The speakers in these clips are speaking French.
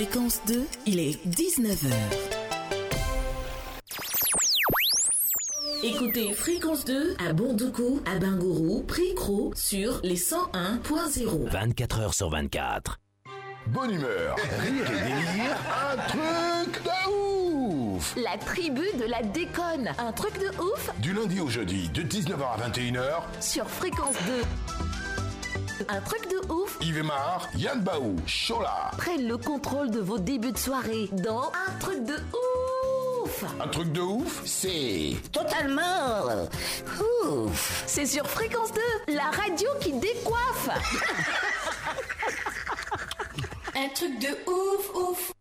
Fréquence 2, il est 19h. Écoutez Fréquence 2 à Bondoukou, à Bingourou, Pricro sur les 101.0. 24 heures sur 24. Bonne humeur, rire et délire, un truc de ouf La tribu de la déconne. Un truc de ouf Du lundi au jeudi, de 19h à 21h, sur Fréquence 2. Un truc de ouf Yves et Mar, Yann Baou, Chola. prennent le contrôle de vos débuts de soirée dans Un truc de ouf Un truc de ouf, c'est... Totalement ouf C'est sur Fréquence 2, la radio qui décoiffe Un truc de ouf, ouf.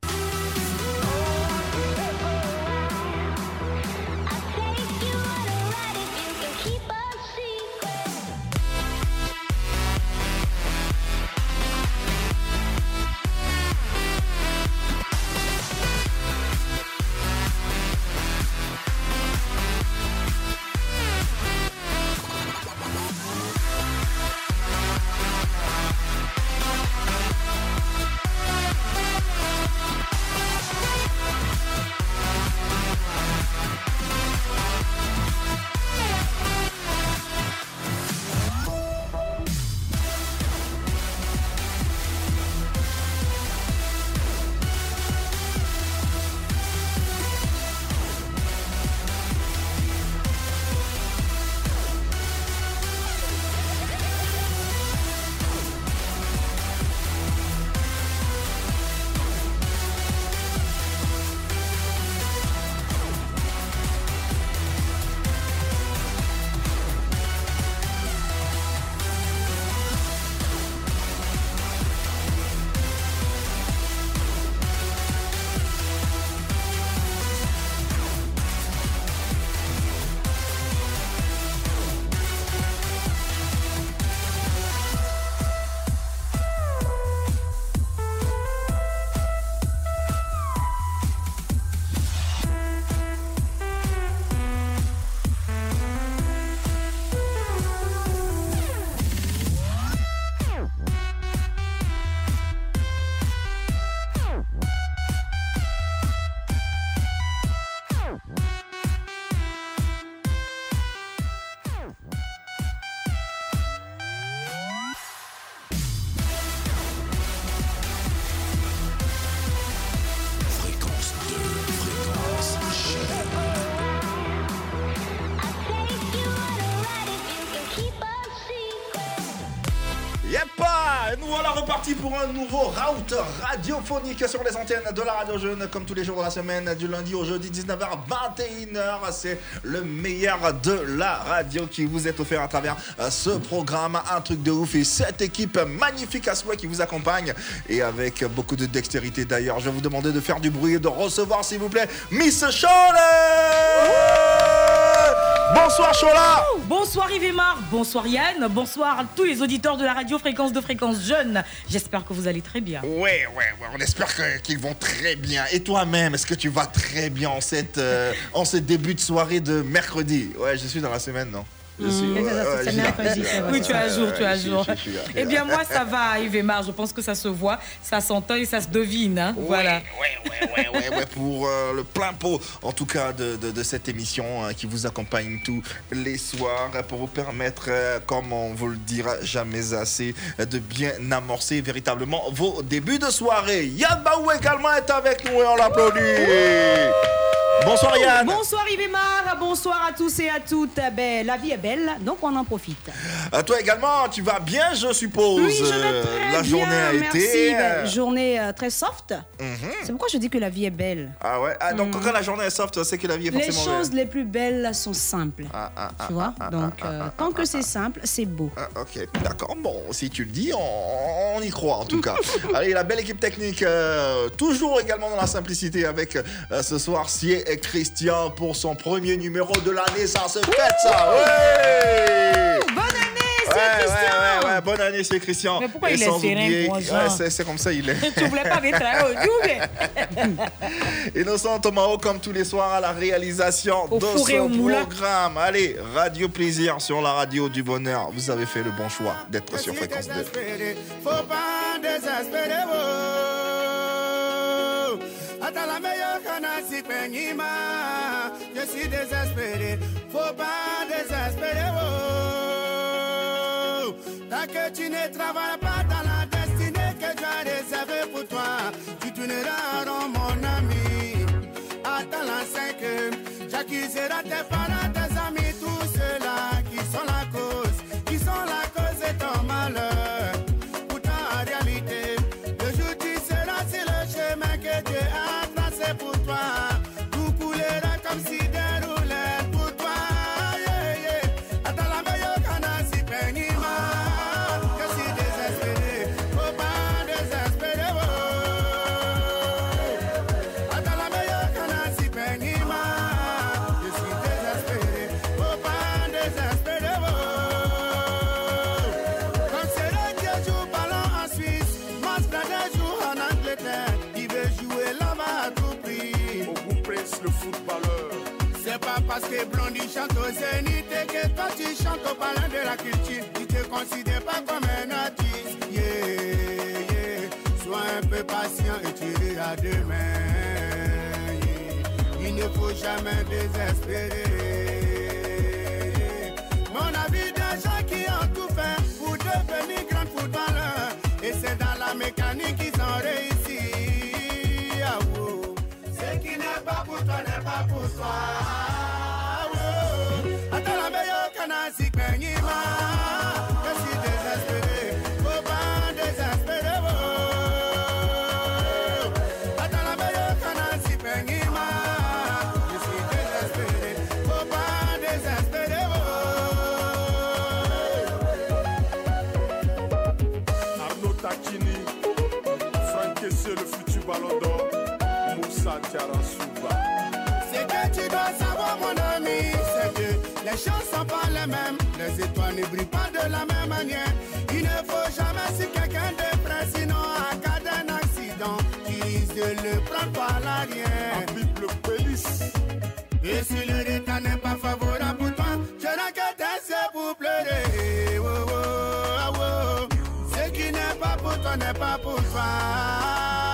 Radiophonique sur les antennes de la radio jeune, comme tous les jours de la semaine, du lundi au jeudi, 19h, 21h. C'est le meilleur de la radio qui vous est offert à travers euh, ce programme. Un truc de ouf et cette équipe magnifique à souhait qui vous accompagne. Et avec beaucoup de dextérité d'ailleurs, je vais vous demander de faire du bruit et de recevoir, s'il vous plaît, Miss Cholet Bonsoir Chola Bonsoir Marc, bonsoir Yann, bonsoir à tous les auditeurs de la radio Fréquence de Fréquence Jeune. J'espère que vous allez très bien. Ouais, ouais, ouais, on espère qu'ils vont très bien. Et toi-même, est-ce que tu vas très bien en, cette, euh, en ce début de soirée de mercredi? Ouais, je suis dans la semaine, non? Oui, tu es à jour, tu es à Je suis- jour. Eh bien, moi, ça va, Yves et Marc. Je pense que ça se voit, ça s'entend et ça se devine. hein. Voilà. Ouais, ouais, ouais, ouais, ouais, pour euh, le plein pot, en tout cas, de, de- de cette émission hein, qui vous accompagne tous les soirs pour vous permettre, euh, comme on vous le dira jamais assez, de bien amorcer véritablement vos débuts de soirée. Yann Baou également est avec nous et on l'applaudit. Bonsoir Yann. Bonsoir Yves bonsoir à tous et à toutes. Ben, la vie est belle, donc on en profite. Euh, toi également, tu vas bien, je suppose. Oui, je vais Euh, très La bien, journée a merci. été. Ben, euh, journée euh, très soft. mhm. C'est pourquoi je dis que la vie est belle. Ah ouais. Ah, donc quand la journée est soft, c'est que la vie est Les forcément choses belle. les plus belles sont simples. Ah, ah, Tu vois Donc, euh, tant que c'est simple, c'est beau. Ok, d'accord. Bon, si tu le dis, on, on y croit en tout cas. Allez, la belle équipe technique, euh, toujours également dans la simplicité avec euh, ce soir Sier et Christian pour son premier numéro de l'année. Ça se fête ça Ouais Bonne année, c'est Ouais, ouais, Christian ouais, ouais, bonne année, c'est Christian. Mais pourquoi Et il est serein, Ouais, c'est, c'est comme ça, il est. Tu voulais pas mettre un haut, tu Innocent Tomao, comme tous les soirs, à la réalisation Au de ce programme. Allez, Radio Plaisir sur la radio du bonheur. Vous avez fait le bon choix d'être sur Fréquence 2. Faut pas désespérer, oh. Je suis désespéré, faut pas désespérer. Oh. Tant que tu ne travailles pas dans la destinée que tu as réservée pour toi, tu tourneras rond, mon ami. Attends la 5 j'accuserai tes parents, tes amis, tous ceux-là qui sont la cause, qui sont la cause de ton malheur. pa. Chante au zénith et que toi tu chantes au palais de la culture. Tu te considères pas comme un artiste. Yeah. Sois un peu patient et tu verras demain. Il ne faut jamais désespérer. Mon avis des gens qui ont tout fait pour devenir grand footballeur. Et c'est dans la mécanique qu'ils ont réussi. Ah, oh. Ce qui n'est pas pour toi n'est pas pour toi. Oh. Attends la meilleure les mêmes. Les étoiles ne brillent pas de la même manière. Il ne faut jamais si quelqu'un prend, sinon en cas d'un accident, tu risques de le prendre par l'arrière. Et si le rétat n'est pas favorable pour toi, je n'ai que tes yeux pour pleurer. Oh, oh, ah, oh. Ce qui n'est pas pour toi n'est pas pour toi.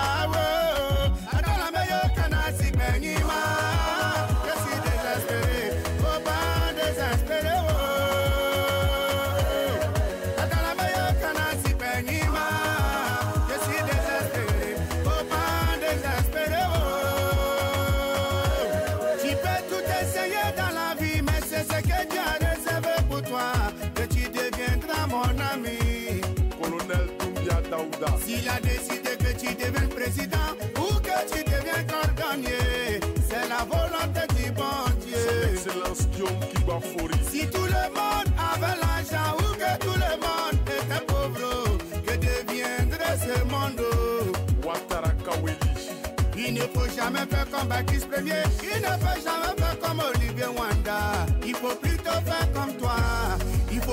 A décidé que tu deviennes président ou que tu deviennes cordonnier, c'est la volonté du bon Dieu. Excellence Guillaume Kibafori. Si tout le monde avait l'argent ou que tout le monde était pauvre, que deviendrait ce monde? Ouattara Kaweli. Il ne faut jamais faire comme Baptiste Premier, il ne faut jamais faire comme Olivier Wanda. Il faut plutôt faire comme toi,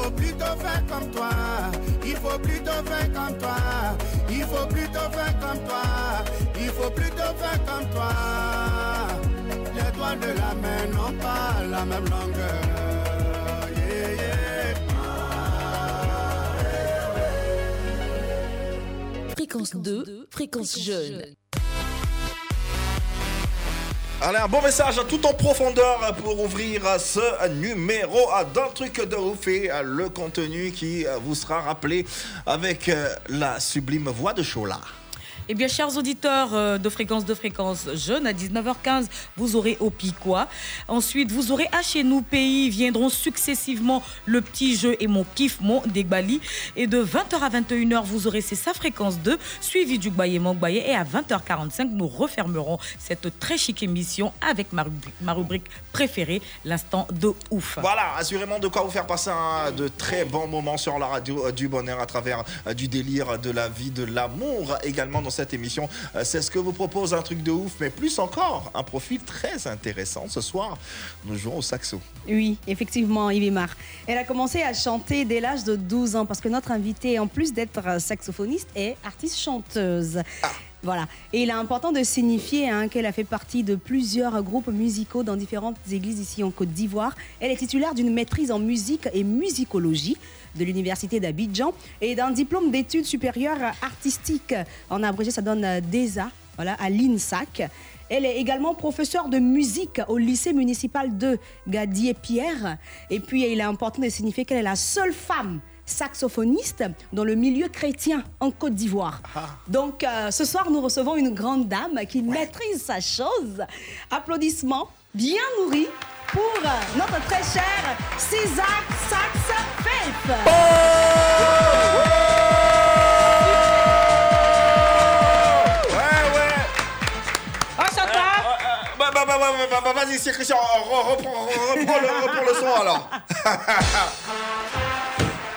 faut plutôt faire comme toi, il faut plutôt faire comme toi, il faut plutôt faire comme toi, il faut plutôt faire comme toi. Les doigts de la main n'ont pas la même longueur. Yeah, yeah. Fréquence 2, fréquence jeune. Allez, un bon message tout en profondeur pour ouvrir ce numéro d'un truc de ouf et le contenu qui vous sera rappelé avec euh, la sublime voix de Chola. Eh bien, chers auditeurs euh, de fréquence de fréquence jeune, à 19h15, vous aurez au. Ensuite, vous aurez à chez nous pays, viendront successivement le petit jeu et mon kiff, mon Dégbali. Et de 20h à 21h, vous aurez c'est sa fréquence 2, suivi du Gbaye Mongbaye. Et à 20h45, nous refermerons cette très chic émission avec ma rubrique, préférée, l'instant de ouf. Voilà, assurément de quoi vous faire passer un, de très bons moments sur la radio euh, du bonheur à travers euh, du délire, de la vie, de l'amour également cette émission. Euh, C'est ce que vous propose un truc de ouf, mais plus encore, un profil très intéressant. Ce soir, nous jouons au saxo. Oui, effectivement, Yvimar. Elle a commencé à chanter dès l'âge de 12 ans parce que notre invitée, en plus d'être saxophoniste, est artiste chanteuse. Voilà. Et il est important de signifier hein, qu'elle a fait partie de plusieurs groupes musicaux dans différentes églises ici en Côte d'Ivoire. Elle est titulaire d'une maîtrise en musique et musicologie de l'Université d'Abidjan et d'un diplôme d'études supérieures artistiques. En abrégé, ça donne euh, DESA. voilà, à l'INSAC. Elle est également professeure de musique au lycée municipal de Gadier-Pierre. Et puis, il est important de signifier qu'elle est la seule femme saxophoniste dans le milieu chrétien en Côte d'Ivoire. Donc, euh, ce soir, nous recevons une grande dame qui maîtrise sa chose. Applaudissements bien nourris pour euh, notre très cher César Sax Faith. Oh, Bah, bah, bah, bah, bah, bah, vas-y, c'est Christian, re- reprends, re- reprends le, reprends le son alors.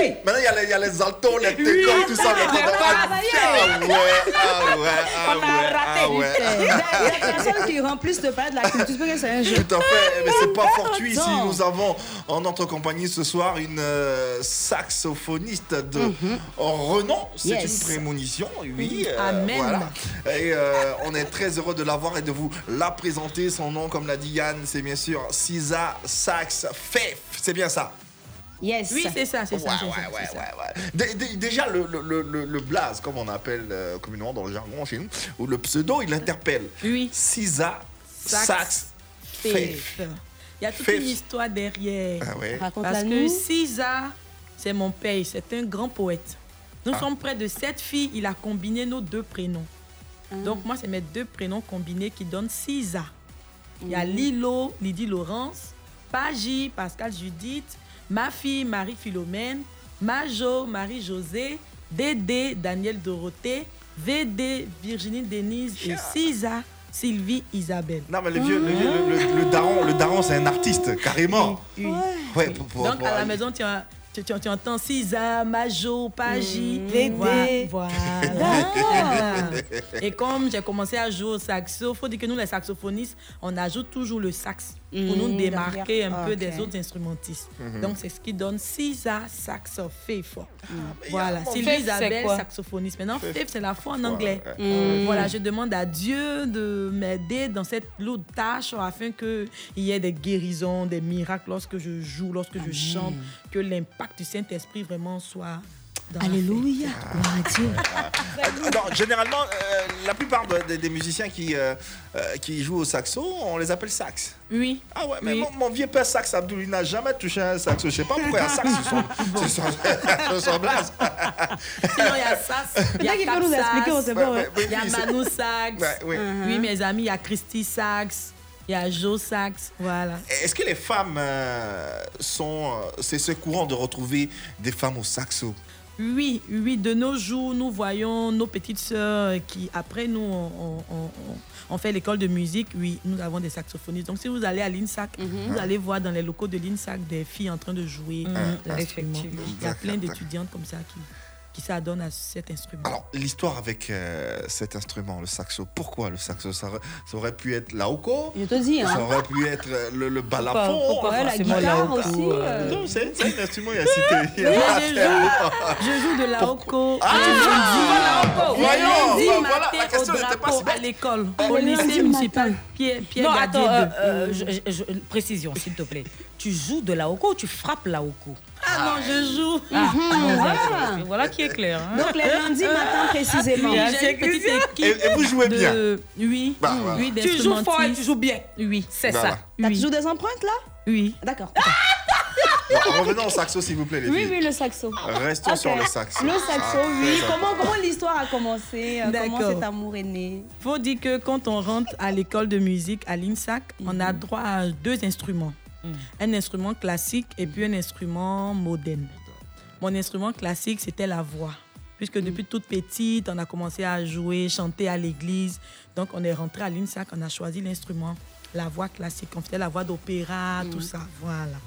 Maintenant, maintenant, il y a les- il y, a les altos, les técos, tout ça. Ah, ah ouais, ah ouais, ah On a ouais, raté ah ouais. Il y a personne qui remplisse de parler de la culture, parce que c'est un jeu. Tout à fait, mais c'est pas fortuit si nous avons en notre compagnie ce soir une euh, saxophoniste de renom. C'est Yes. une prémonition, oui. euh, Amen. voilà. Et euh, on est très heureux de l'avoir et de vous la présenter. Son nom, comme l'a dit Yann, c'est bien sûr Sisa Sax Fef. C'est bien ça. Yes. Oui, c'est ça, c'est Ouais, ça. ouais, ça, ouais, ouais, ouais. Dé- dé- Déjà, le, le, le, blaze, comme on appelle euh, communément dans le jargon chez nous, ou le pseudo, il interpelle. Oui. Sisa Sax Sax. Faith. Il y a toute Faith. une histoire derrière. Ah ouais. Parce que nous. Cisa, c'est mon père, c'est un grand poète. Nous Ah. sommes près de sept filles, il a combiné nos deux prénoms. Ah. Donc moi, c'est mes deux prénoms combinés qui donnent Cisa. Il y a Mhm. Lilo, Lydie Laurence, Pagi, Pascal Judith, ma fille Marie-Philomène, Majo, Marie-Josée, Dédé, Daniel Dorothée, VD, Virginie Denise et Cisa, Sylvie Isabelle. Non, mais le vieux, le, vieux- le, le- le daron, le daron c'est un artiste, carrément. Oui. Ouais, pour- pour- Donc pour- à la maison, tu, as- tu, tu- tu entends Cisa, Majo, Pagi, Dédé. Voilà. voilà. Et comme j'ai commencé à jouer au saxo, il faut dire que nous, les saxophonistes, on ajoute toujours le sax pour nous démarquer un peu des autres instrumentistes. Mhm. Donc c'est ce qui donne Cisa saxophone. Ah, Voilà. Bon, Sylvie Isabelle, saxophoniste. Maintenant, Faith. C'est la foi en anglais. ouais. Mm. Voilà, je demande à Dieu de m'aider dans cette lourde tâche afin qu'il y ait des guérisons, des miracles lorsque je joue, lorsque je chante, que l'impact du Saint-Esprit vraiment soit Alléluia. Gloire à Dieu. Euh, non, généralement, euh, la plupart de- de- des musiciens qui, euh, euh, qui jouent au saxo, on les appelle sax. Oui. Ah ouais, mais Oui. mon, mon vieux père sax Abdoul, il n'a jamais touché un saxo. Je sais pas pourquoi un sax sur son, sur son, sur son blaze. Sinon, il y a Sax, il y a qu'il peut Cap nous expliquer, on Sax, sait pas. ouais, il y a c'est- Manu Sax. Ouais, oui. Oui, mes amis, il y a Christy Sax, il y a Joe Sax. Voilà. Est-ce que les femmes euh, sont. euh, c'est ce courant de retrouver des femmes au saxo? Oui, oui, de nos jours, nous voyons nos petites sœurs qui, après nous, on, on- on- on fait l'école de musique. Oui, nous avons des saxophonistes. Donc, si vous allez à l'INSAC, vous allez voir dans les locaux de l'INSAC des filles en train de jouer. Effectivement. Il y a plein d'étudiantes comme ça qui, qui s'adonnent à cet instrument. Alors, l'histoire avec euh, cet instrument, le saxo, pourquoi le saxo? Ça aurait, ça aurait pu être l'auko, Je te dis, ça hein. aurait pu être euh, le, le Pourquoi- balafon? pourquoi Ouais, la guitare la aussi. haute, euh, Non, c'est c'est un instrument, il y a cité. il a Oui, je joue, je joue de la hoco. Ah, le lundi. Voyons, Le lundi voilà, la question n'était pas si bête. à l'école, Ah, au lycée municipal. Pierre, Pierre Non, attends, euh, euh, précision, s'il te plaît. Tu joues de la hoko ou tu frappes la hoko Ah non, je joue. Ah, voilà. voilà qui est clair. hein. Donc, les lundis matin précisément. Oui, Ah, j'ai une petite équipe. Et- et vous jouez de- bien? Oui, Bah, voilà. oui, Tu joues fort et tu joues bien. Oui, C'est Voilà. ça. Oui. toujours des empreintes là? Oui. D'accord. Bon, revenons au saxo, s'il vous plaît, les Oui, filles. oui, le saxo. Restons sur le saxo. Le saxo, Ah, oui. Comment, comment l'histoire a commencé? Euh, Comment cet amour est né? Faut dire que quand on rentre à l'école de musique à l'INSAC, on a droit à deux instruments. Un instrument classique et puis un instrument moderne. Mon instrument classique, c'était la voix. Puisque depuis toute petite, on a commencé à jouer, chanter à l'église. Donc, on est rentré à l'INSAC, on a choisi l'instrument, la voix classique. On faisait la voix d'opéra, tout ça. Voilà.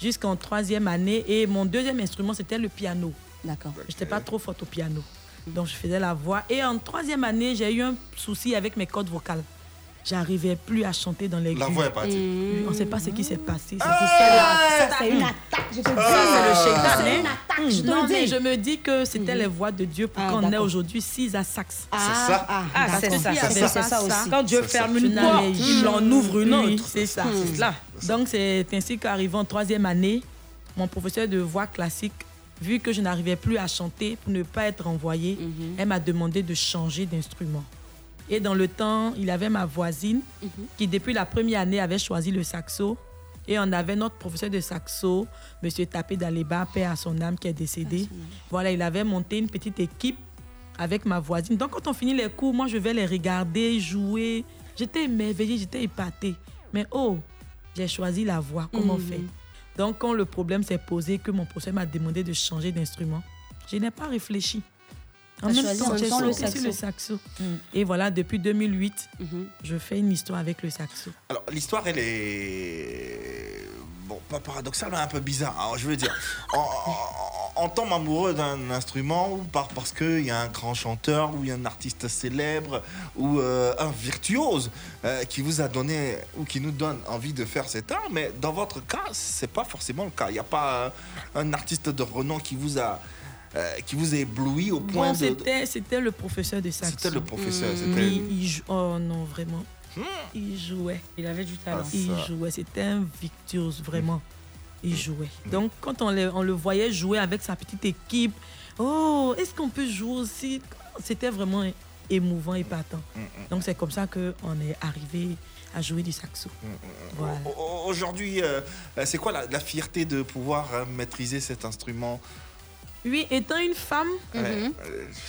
Jusqu'en troisième année. Et mon deuxième instrument, c'était le piano. D'accord. Je n'étais pas trop forte au piano. Donc, je faisais la voix. Et en troisième année, j'ai eu un souci avec mes cordes vocales. J'arrivais plus à chanter dans les La voix est partie. On ne sait pas ce qui s'est passé. C'est Ça, c'est une attaque, je te dis. ça, c'est C'est hein. une attaque, je te Non, mais dis. je me dis que c'était les voix de Dieu pour Ah, qu'on ait aujourd'hui six à sax. Ah, ça. ah, Ah, c'est ça, c'est ça, aussi. Quand Dieu C'est ferme une porte, il en ouvre une autre. c'est ça. C'est. Donc c'est ainsi qu'arrivant en troisième année, mon professeur de voix classique, vu que je n'arrivais plus à chanter pour ne pas être envoyée, Mhm. elle m'a demandé de changer d'instrument. Et dans le temps, il avait ma voisine Mhm. qui, depuis la première année, avait choisi le saxo. Et on avait notre professeur de saxo, M. Tapé Daléba, paix à son âme, qui est décédé. Voilà, il avait monté une petite équipe avec ma voisine. Donc, quand on finit les cours, moi, je vais les regarder, jouer. J'étais émerveillée, j'étais épatée. Mais oh, j'ai choisi la voix. Comment Mhm. faire Donc, quand le problème s'est posé, que mon professeur m'a demandé de changer d'instrument, je n'ai pas réfléchi. En même choisi temps, en temps le saxo. le saxo. Et voilà, depuis 2008, Mhm. je fais une histoire avec le saxo. Alors, l'histoire, elle est. Bon, pas paradoxale, mais un peu bizarre. Alors, je veux dire, on, on- on tombe amoureux d'un instrument ou par, parce qu'il y a un grand chanteur ou il y a un artiste célèbre ou euh, un virtuose euh, qui vous a donné ou qui nous donne envie de faire cet art. Mais dans votre cas, c'est pas forcément le cas. Il n'y a pas euh, un artiste de renom qui vous a. euh, qui vous a ébloui au point Bon, de- c'était, c'était le professeur de saxo. C'était le professeur. C'était. Oui, il jou- Oh non, vraiment. Il jouait. Il avait du talent. Ah, Il jouait. C'était un virtuose, vraiment. Il jouait. Donc, quand on le, on le voyait jouer avec sa petite équipe, oh, est-ce qu'on peut jouer aussi? C'était vraiment émouvant, épatant. Donc, c'est comme ça qu'on est arrivé à jouer du saxo. Voilà. Au- au- Aujourd'hui, euh, euh, c'est quoi la, la fierté de pouvoir maîtriser cet instrument Oui, étant une femme, Ouais, euh,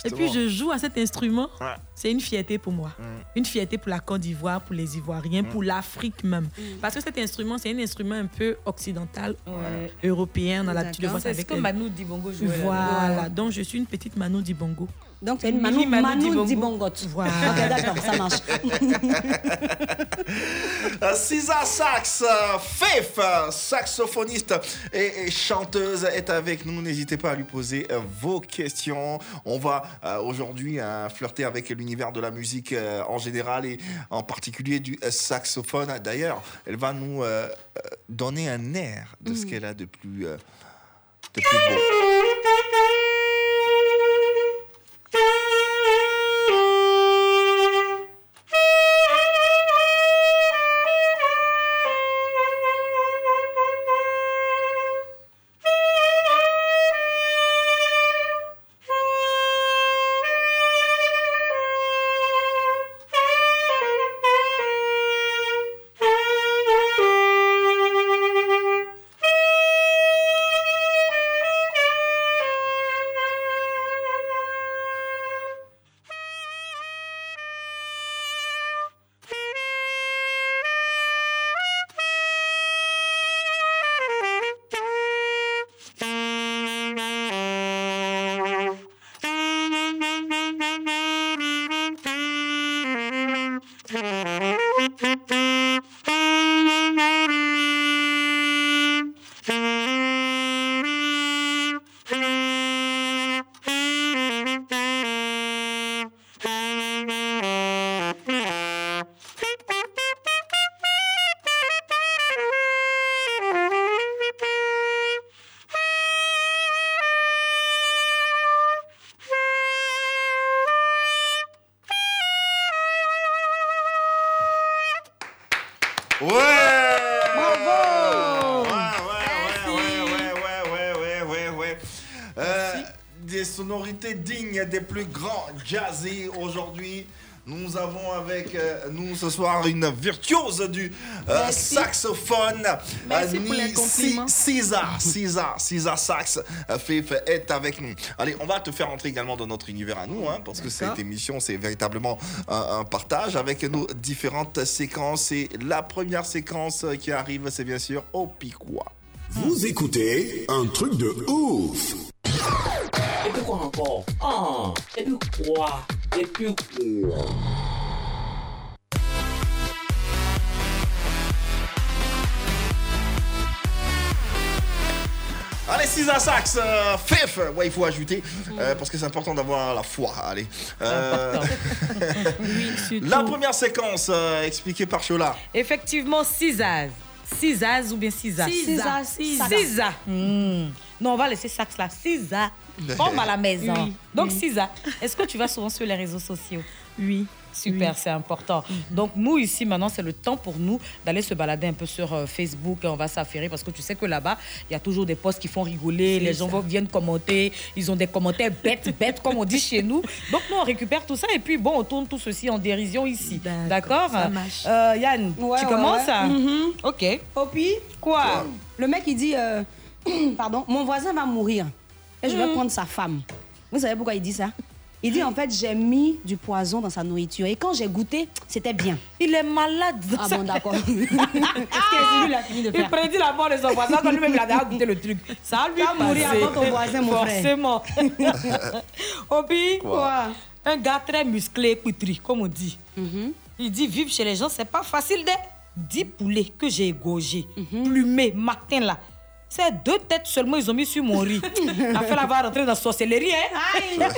et puis je joue à cet instrument, Ouais. c'est une fierté pour moi. Une fierté pour la Côte d'Ivoire, pour les Ivoiriens, pour l'Afrique même. Parce que cet instrument, c'est un instrument un peu occidental, Ouais. européen. On a l'habitude de voir ça C'est ce avec que les- Manu Dibongo jouait. là. Voilà, donc je suis une petite Manu Dibongo. Donc, c'est Manu Manu Dibongo. Dibongot. Voilà. Ok, d'accord, ça marche. Euh, Cisa Sax, euh, Faith, euh, saxophoniste et, et chanteuse, est avec nous. N'hésitez pas à lui poser euh, vos questions. On va euh, aujourd'hui euh, flirter avec l'univers de la musique euh, en général et en particulier du euh, saxophone. D'ailleurs, elle va nous euh, euh, donner un air de ce qu'elle a de plus, euh, de plus beau. Bye. Des sonorités dignes des plus grands jazzy aujourd'hui. Nous avons avec euh, nous ce soir une virtuose du euh, saxophone. Merci compliments. César, César, César Sax, euh, Fif est avec nous. Allez, on va te faire entrer également dans notre univers à nous, hein, parce que cette émission, c'est véritablement un, un partage avec nos différentes séquences. Et la première séquence qui arrive, c'est bien sûr au Piquois. Vous écoutez un truc de ouf. Encore Ah, et puis quoi Et puis quoi Allez, Allez, Cisa Sax, euh, Fef. Ouais, il faut ajouter euh, parce que c'est important d'avoir la foi. Allez. Euh, la première séquence euh, expliquée par Chola. Effectivement, Cisaz. Cisaz ou bien Cisaz Cisa, Cisa. Cisa. Cisa. Non, on va laisser Sax là. Cisa. Comme à la maison. Oui, Donc, oui. Cisa, est-ce que tu vas souvent sur les réseaux sociaux? Oui. Super, c'est important. Donc nous ici maintenant, c'est le temps pour nous d'aller se balader un peu sur euh, Facebook et on va s'affairer parce que tu sais que là-bas, il y a toujours des posts qui font rigoler, les gens vont- viennent commenter, ils ont des commentaires bêtes, bêtes comme on dit chez nous. Donc nous on récupère tout ça et puis bon, on tourne tout ceci en dérision ici. D'accord ça marche. Euh, Yann, Ouais, tu ouais, commences? ouais. Mhm. Ok. Opi, Quoi? Le mec il dit euh, pardon, mon voisin va mourir et je vais Mhm. prendre sa femme. Vous savez pourquoi il dit ça? Il dit en fait j'ai mis du poison dans sa nourriture et quand j'ai goûté, c'était bien. Il est malade. Ah bon d'accord. Qu'est-ce que lui il a fini de Il faire prédit la mort de son voisin quand lui-même il a déjà goûté le truc. Ça lui Va mourir avant ton voisin, mon frère. Forcément. Obi, Quoi? un gars très musclé, poutri, comme on dit. Mhm. Il dit vivre chez les gens, c'est pas facile de 10 poulets que j'ai égorgés, Mhm. plumés, matin là. C'est deux têtes seulement, ils ont mis sur mon riz. Afin d'avoir rentré dans la sorcellerie, hein.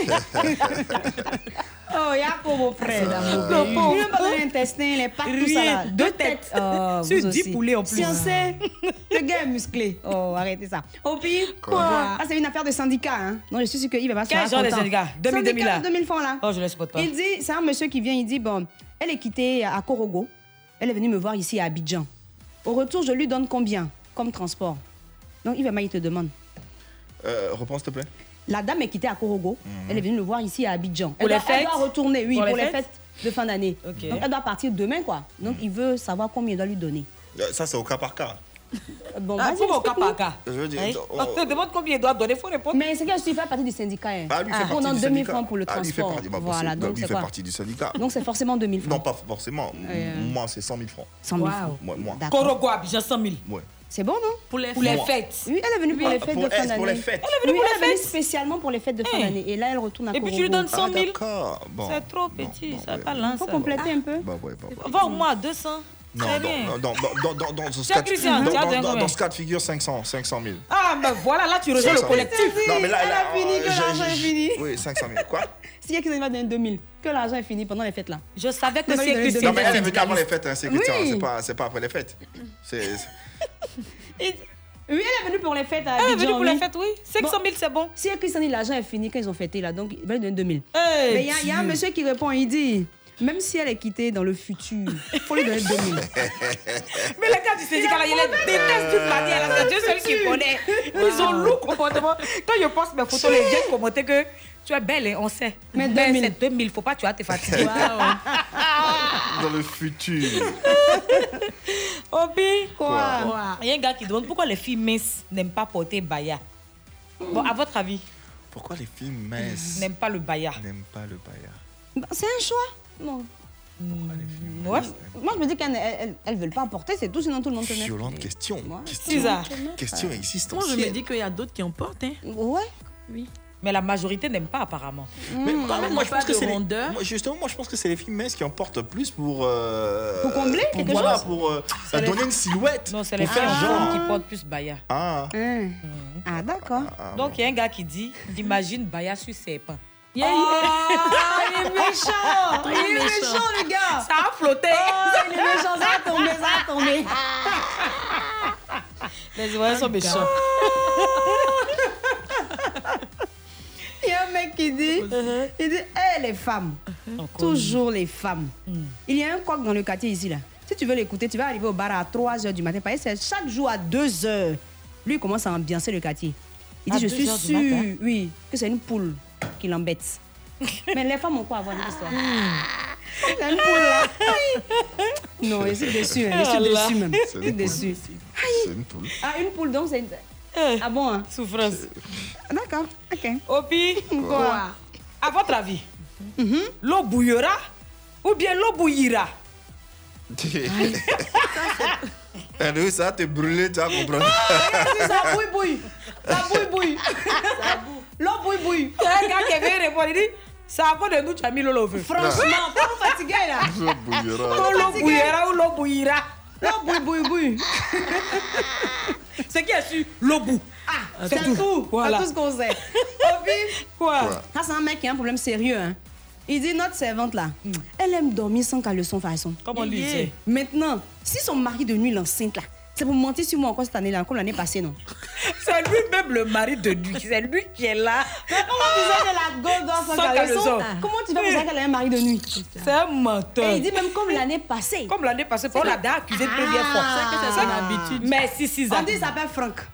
Oh, il y a pour mon frère. Le pauvre. Il n'a pas l'intestin, les pattes, tout ça là. Deux têtes. Oh, Sur vous 10 aussi. poulets en plus. Sciencé. Le gars est musclé. Oh, arrêtez ça. Opi, Quoi? Ah, c'est une affaire de syndicat. Hein. Donc, je suis sûre qu'il va pas se Quel faire genre de syndicat? 2000, 2000 là. 2000 francs là. Oh, je laisse pas de temps. Il dit, c'est un monsieur qui vient, il dit, bon, elle est quittée à Korogo. Elle est venue me voir ici à Abidjan. Au retour, je lui donne combien comme transport? Donc, il va il te demande. Euh, reprends, s'il te plaît. La dame est quittée à Korogo. Elle est venue le voir ici à Abidjan. Pour elle, les doit, elle doit retourner, oui, Pour pour, les les fêtes fêtes de fin d'année. Donc, elle doit partir demain, quoi. Donc, il veut savoir combien il doit lui donner. Euh, Ça, c'est au cas par cas. Bon, Ah, vas-y, mon cas par cas. Je veux dire, Hein? on- On te demande combien il doit donner, il faut répondre. Mais c'est que je fait partie du syndicat. hein. Ah, lui, il fait Ah. partie On donne du 2000 syndicat. francs pour le Ah, lui, il fait transport. partie- bah, voilà, bah, donc lui, fait partie du syndicat. Donc c'est forcément 2000 francs. Non, pas forcément. Euh, Moi, c'est 100 000 francs. 100 000 francs. Moi, moi. Korogo, Abidjan, 100 000. Ouais. C'est bon, non Pour les Pour les Moi. fêtes. Oui, elle est venue pour Oui. les fêtes Pour- de fin d'année. pour les fêtes. Elle venue oui, pour elle les est venue fêtes. spécialement pour les fêtes de fin Hein. d'année. Et là, elle retourne à Et puis tu lui donnes 100 Ah, 000. d'accord. Bon. C'est trop Bon, petit, bon, ça ouais. va pas lancer. Faut compléter un peu. Bah ouais, bah ouais. Va au moins à 200. Non, dans, dans, dans, dans, ce cas, de figure, 500, 500 000. Ah, ben voilà, là tu rejoins le 500 000. collectif. Non, mais là, Elle a fini, que euh, l'argent est fini. Oui, 500 000. Quoi? S'il y a qui va donner 2000, que l'argent est fini pendant les fêtes là. Je savais que c'est. Non, mais elle est venue avant les fêtes, hein, c'est Christian. Oui. C'est pas, c'est pas après les fêtes. C'est. Oui, elle est venue pour les fêtes à Elle est venue pour oui. les fêtes, oui. 500 000, c'est bon. Si Christian dit l'argent est fini quand ils ont fêté là, donc il va lui donner 2000. Hey, Mais il y, a- y a un monsieur qui répond, il dit, même si elle est quittée dans le futur, il faut lui donner 2000. Mais les gars du syndicat, là, ils les détestent d'une manière. là, C'est Dieu seul qui connaît. Ils ont lourd comportement. Quand je poste mes photos, les gens commentent que tu es belle, hein, on sait. Mais Ben, 2000. c'est 2000, faut pas tu vas te fatiguer. Dans le futur. Obi, Quoi? Il y a un gars qui demande pourquoi les filles minces n'aiment pas porter baya. Bon, à votre avis, Pourquoi les filles minces n'aiment pas le baya? n'aiment pas le baya? Bah, C'est un choix. Non. Ouais. Moi, je me dis qu'elles elles, elles veulent pas porter, c'est tout, sinon tout le monde te met. Violente question. Ouais. Question, question Moi, je me dis qu'il y a d'autres qui en portent. Hein. Ouais. Mais la majorité n'aime pas apparemment. Mais Hmm. bah, moi, je pense que c'est les- justement, moi, je pense que c'est les filles minces qui en portent plus pour. euh, Pour combler quelque voilà, chose pour euh, les- donner une silhouette. Non, c'est les pour femmes genre. qui portent plus baya. Ah. Hein. Ah, d'accord. ah, Donc il y a un gars qui dit imagine baya sur serpent. Oh, il est méchant Il est méchant, le gars Ça a flotté. Oh, il est méchant, ça va tomber, ça va tomber. Les oiseaux sont méchants. Il y a un mec qui dit, il dit, hé les femmes, toujours les femmes. Il y a un coq dans le quartier ici là. Si tu veux l'écouter, tu vas arriver au bar à 3 h du matin. Parce que c'est chaque jour à 2 h. Lui, il commence à ambiancer le quartier. Il dit, À je 2 suis sûr, oui, que c'est une poule qui l'embête. Mais les femmes ont quoi à voir dans l'histoire? C'est une poule là. Non, je suis déçue, hein, je suis déçue même. C'est Je suis une déçue. C'est une poule. Ah, une poule donc c'est. Eh, Ah bon hein? Souffrance. D'accord, ok. Opi, Quoi? à votre avis, l'eau bouillera ou bien l'eau bouillira? Eh, nous, ça? Te brûler, tu vas comprendre. Ça bouille bouille. Ça bouille bouille. L'eau bouille bouille. Il y a un gars qui vient répondre, il dit c'est à cause de nous tu as mis l'eau au feu. Franchement, pas vous fatiguer là. Ça bouillera. Ou l'eau bouillera ou l'eau bouillira? L'eau bouille bouille bouille. C'est qui a su? L'eau bout Ah, C'est tout. tout. Voilà. C'est tout ce qu'on sait. Obi, Quoi? Ça, c'est un mec qui a un problème sérieux. Hein. Il dit notre servante là, elle aime dormir sans caleçon façon. Comment lui Yeah. dire Maintenant, si son mari de nuit l'enceinte là, c'est pour mentir sur moi encore cette année là, comme l'année passée non? C'est lui-même le mari de nuit. C'est lui qui est là. Comment tu sais que la sans, caleçon. Comment tu fais pour savoir qu'elle a un mari de nuit? C'est un menteur. Et il dit même comme l'année passée. Comme l'année passée, on l'a déjà accusé de première fois. Ah. C'est que c'est son habitude. Mais si, si, On dit il s'appelle Franck.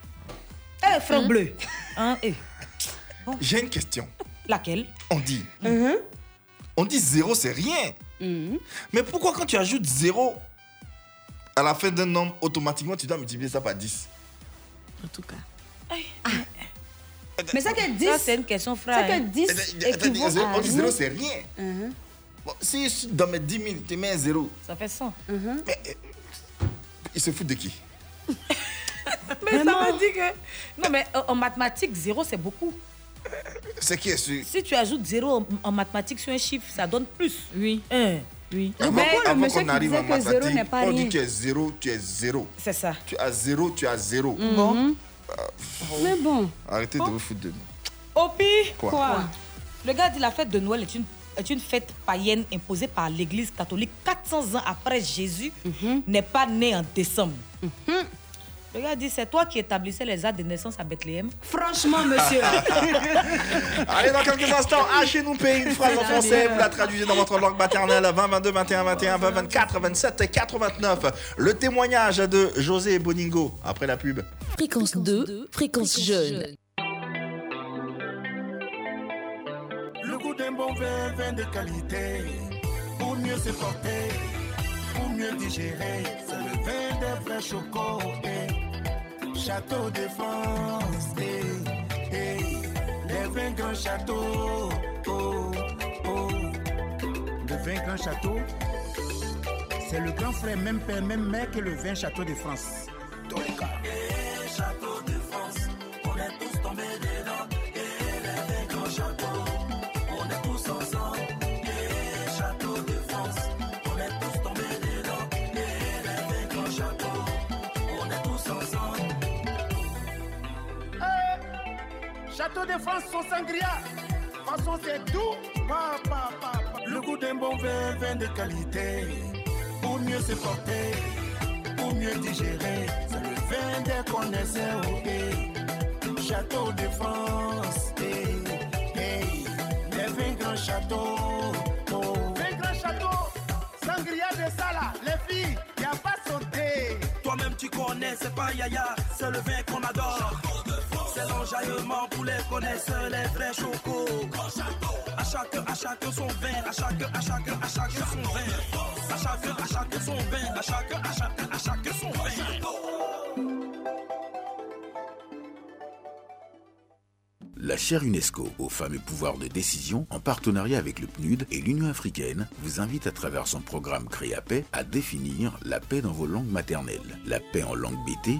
Eh, Franck Bleu. Hein, eh. J'ai une question. Laquelle? On dit. On dit zéro, c'est rien. Mais pourquoi quand tu ajoutes zéro à la fin d'un nombre, automatiquement tu dois multiplier ça par 10 En tout cas. Mais ça que 10. Ça, c'est une question, frère. C'est hein. que 10 Eh, zéro- à On dit zéro, rien. c'est rien. Bon, si dans mes 10 000, tu mets un zéro, Ça fait 100. mais, euh, il se fout de qui? Mais ça veut dire que. Non, mais euh, en mathématiques, zéro, c'est beaucoup. C'est qui est sûr? Si tu ajoutes zéro en, en mathématiques sur un chiffre, ça donne plus. Oui. Oui. Avant, Mais le monsieur qu'on qui arrive disait en que zéro mathématiques, n'est pas on dit tu es zéro, tu es zéro. C'est ça. Tu as zéro, tu as zéro. Mhm. Mais bon. Arrêtez de vous foutre de nous. Opi Quoi? Le gars dit la fête de Noël est une, est une fête païenne imposée par l'Église catholique 400 ans après Jésus n'est pas né en décembre. Le gars dit c'est toi qui établissais les dates de naissance à Bethléem. Franchement, monsieur. Allez, dans quelques instants, hachez-nous pays une phrase en français. Vous la traduisez dans votre langue maternelle 20, 22, 21, 21, 20, 24, 27 et 89. Le témoignage de José Boningo après la pub. Fréquence 2, fréquence jeune. Le goût d'un bon vin, vin de qualité. Pour mieux se porter, pour mieux digérer. C'est le vin des vrais chocos. Château de France. eh, eh. Les vins grand château. Oh, oh. Le vin grand château. C'est le grand frère, même père, même mère que le vin château de France. Château de France, son sangria. Façon, c'est doux. Pa, pa, pa, pa. Le goût d'un bon vin, vin de qualité. Pour mieux se porter, pour mieux digérer. C'est le vin des connaisseurs. eh. Château de France. eh, eh. Les vins grands châteaux. Oh. Vin grand château. Sangria de Sala. Les filles, y a pas sauté. Toi-même tu connais, c'est pas Yaya, c'est le vin qu'on adore. C'est l'enjaillement les connaisseurs, les vrais chocos. À chaque, à chaque son vin, à chaque, à chaque, à chaque son vin. À chaque, à chaque son vin, à chaque, à chaque, à chaque son vin. La chaire UNESCO aux femmes et pouvoir de décision, en partenariat avec le PNUD et l'Union africaine, vous invite à travers son programme Créa-Paix à définir la paix dans vos langues maternelles. La paix en langue BT,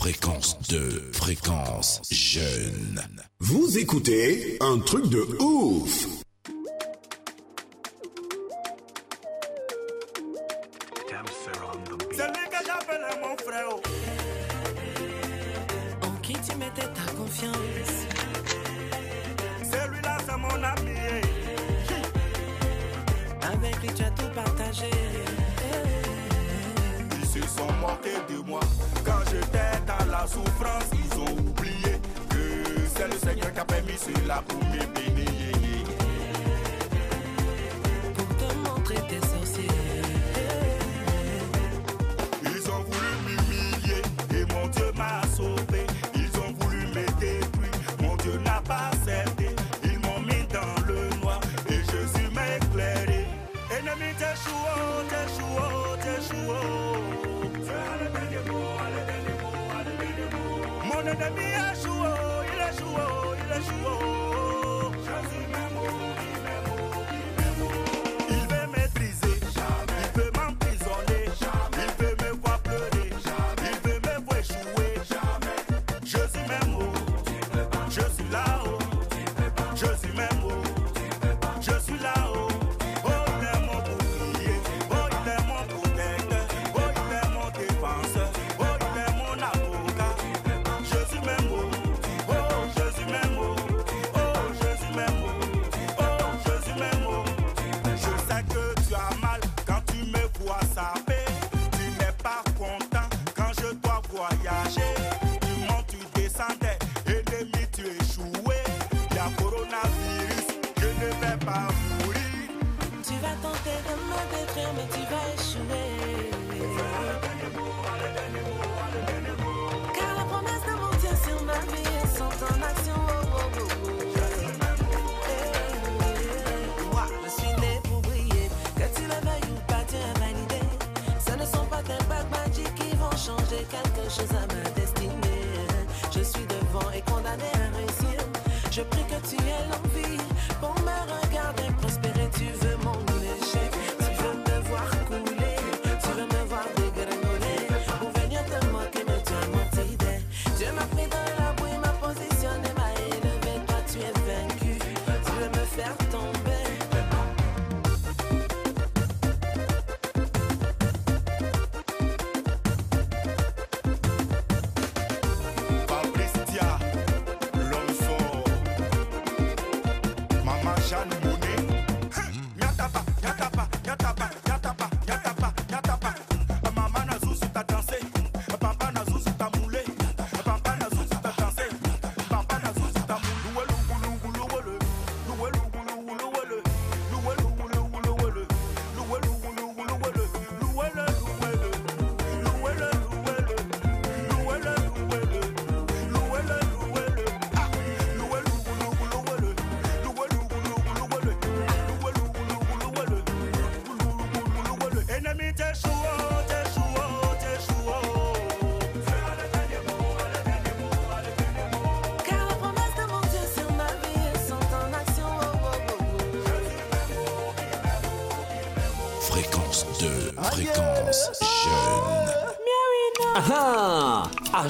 Fréquence 2, fréquence jeune. Vous écoutez un truc de ouf. C'est lui que j'appelle mon frère. En qui tu mettais ta confiance? Celui-là, c'est mon ami. Avec lui tu as tout partagé. Ils se sont moqués de moi. J'étais dans la souffrance, ils ont oublié que c'est le Seigneur qui a permis cela pour me bénir.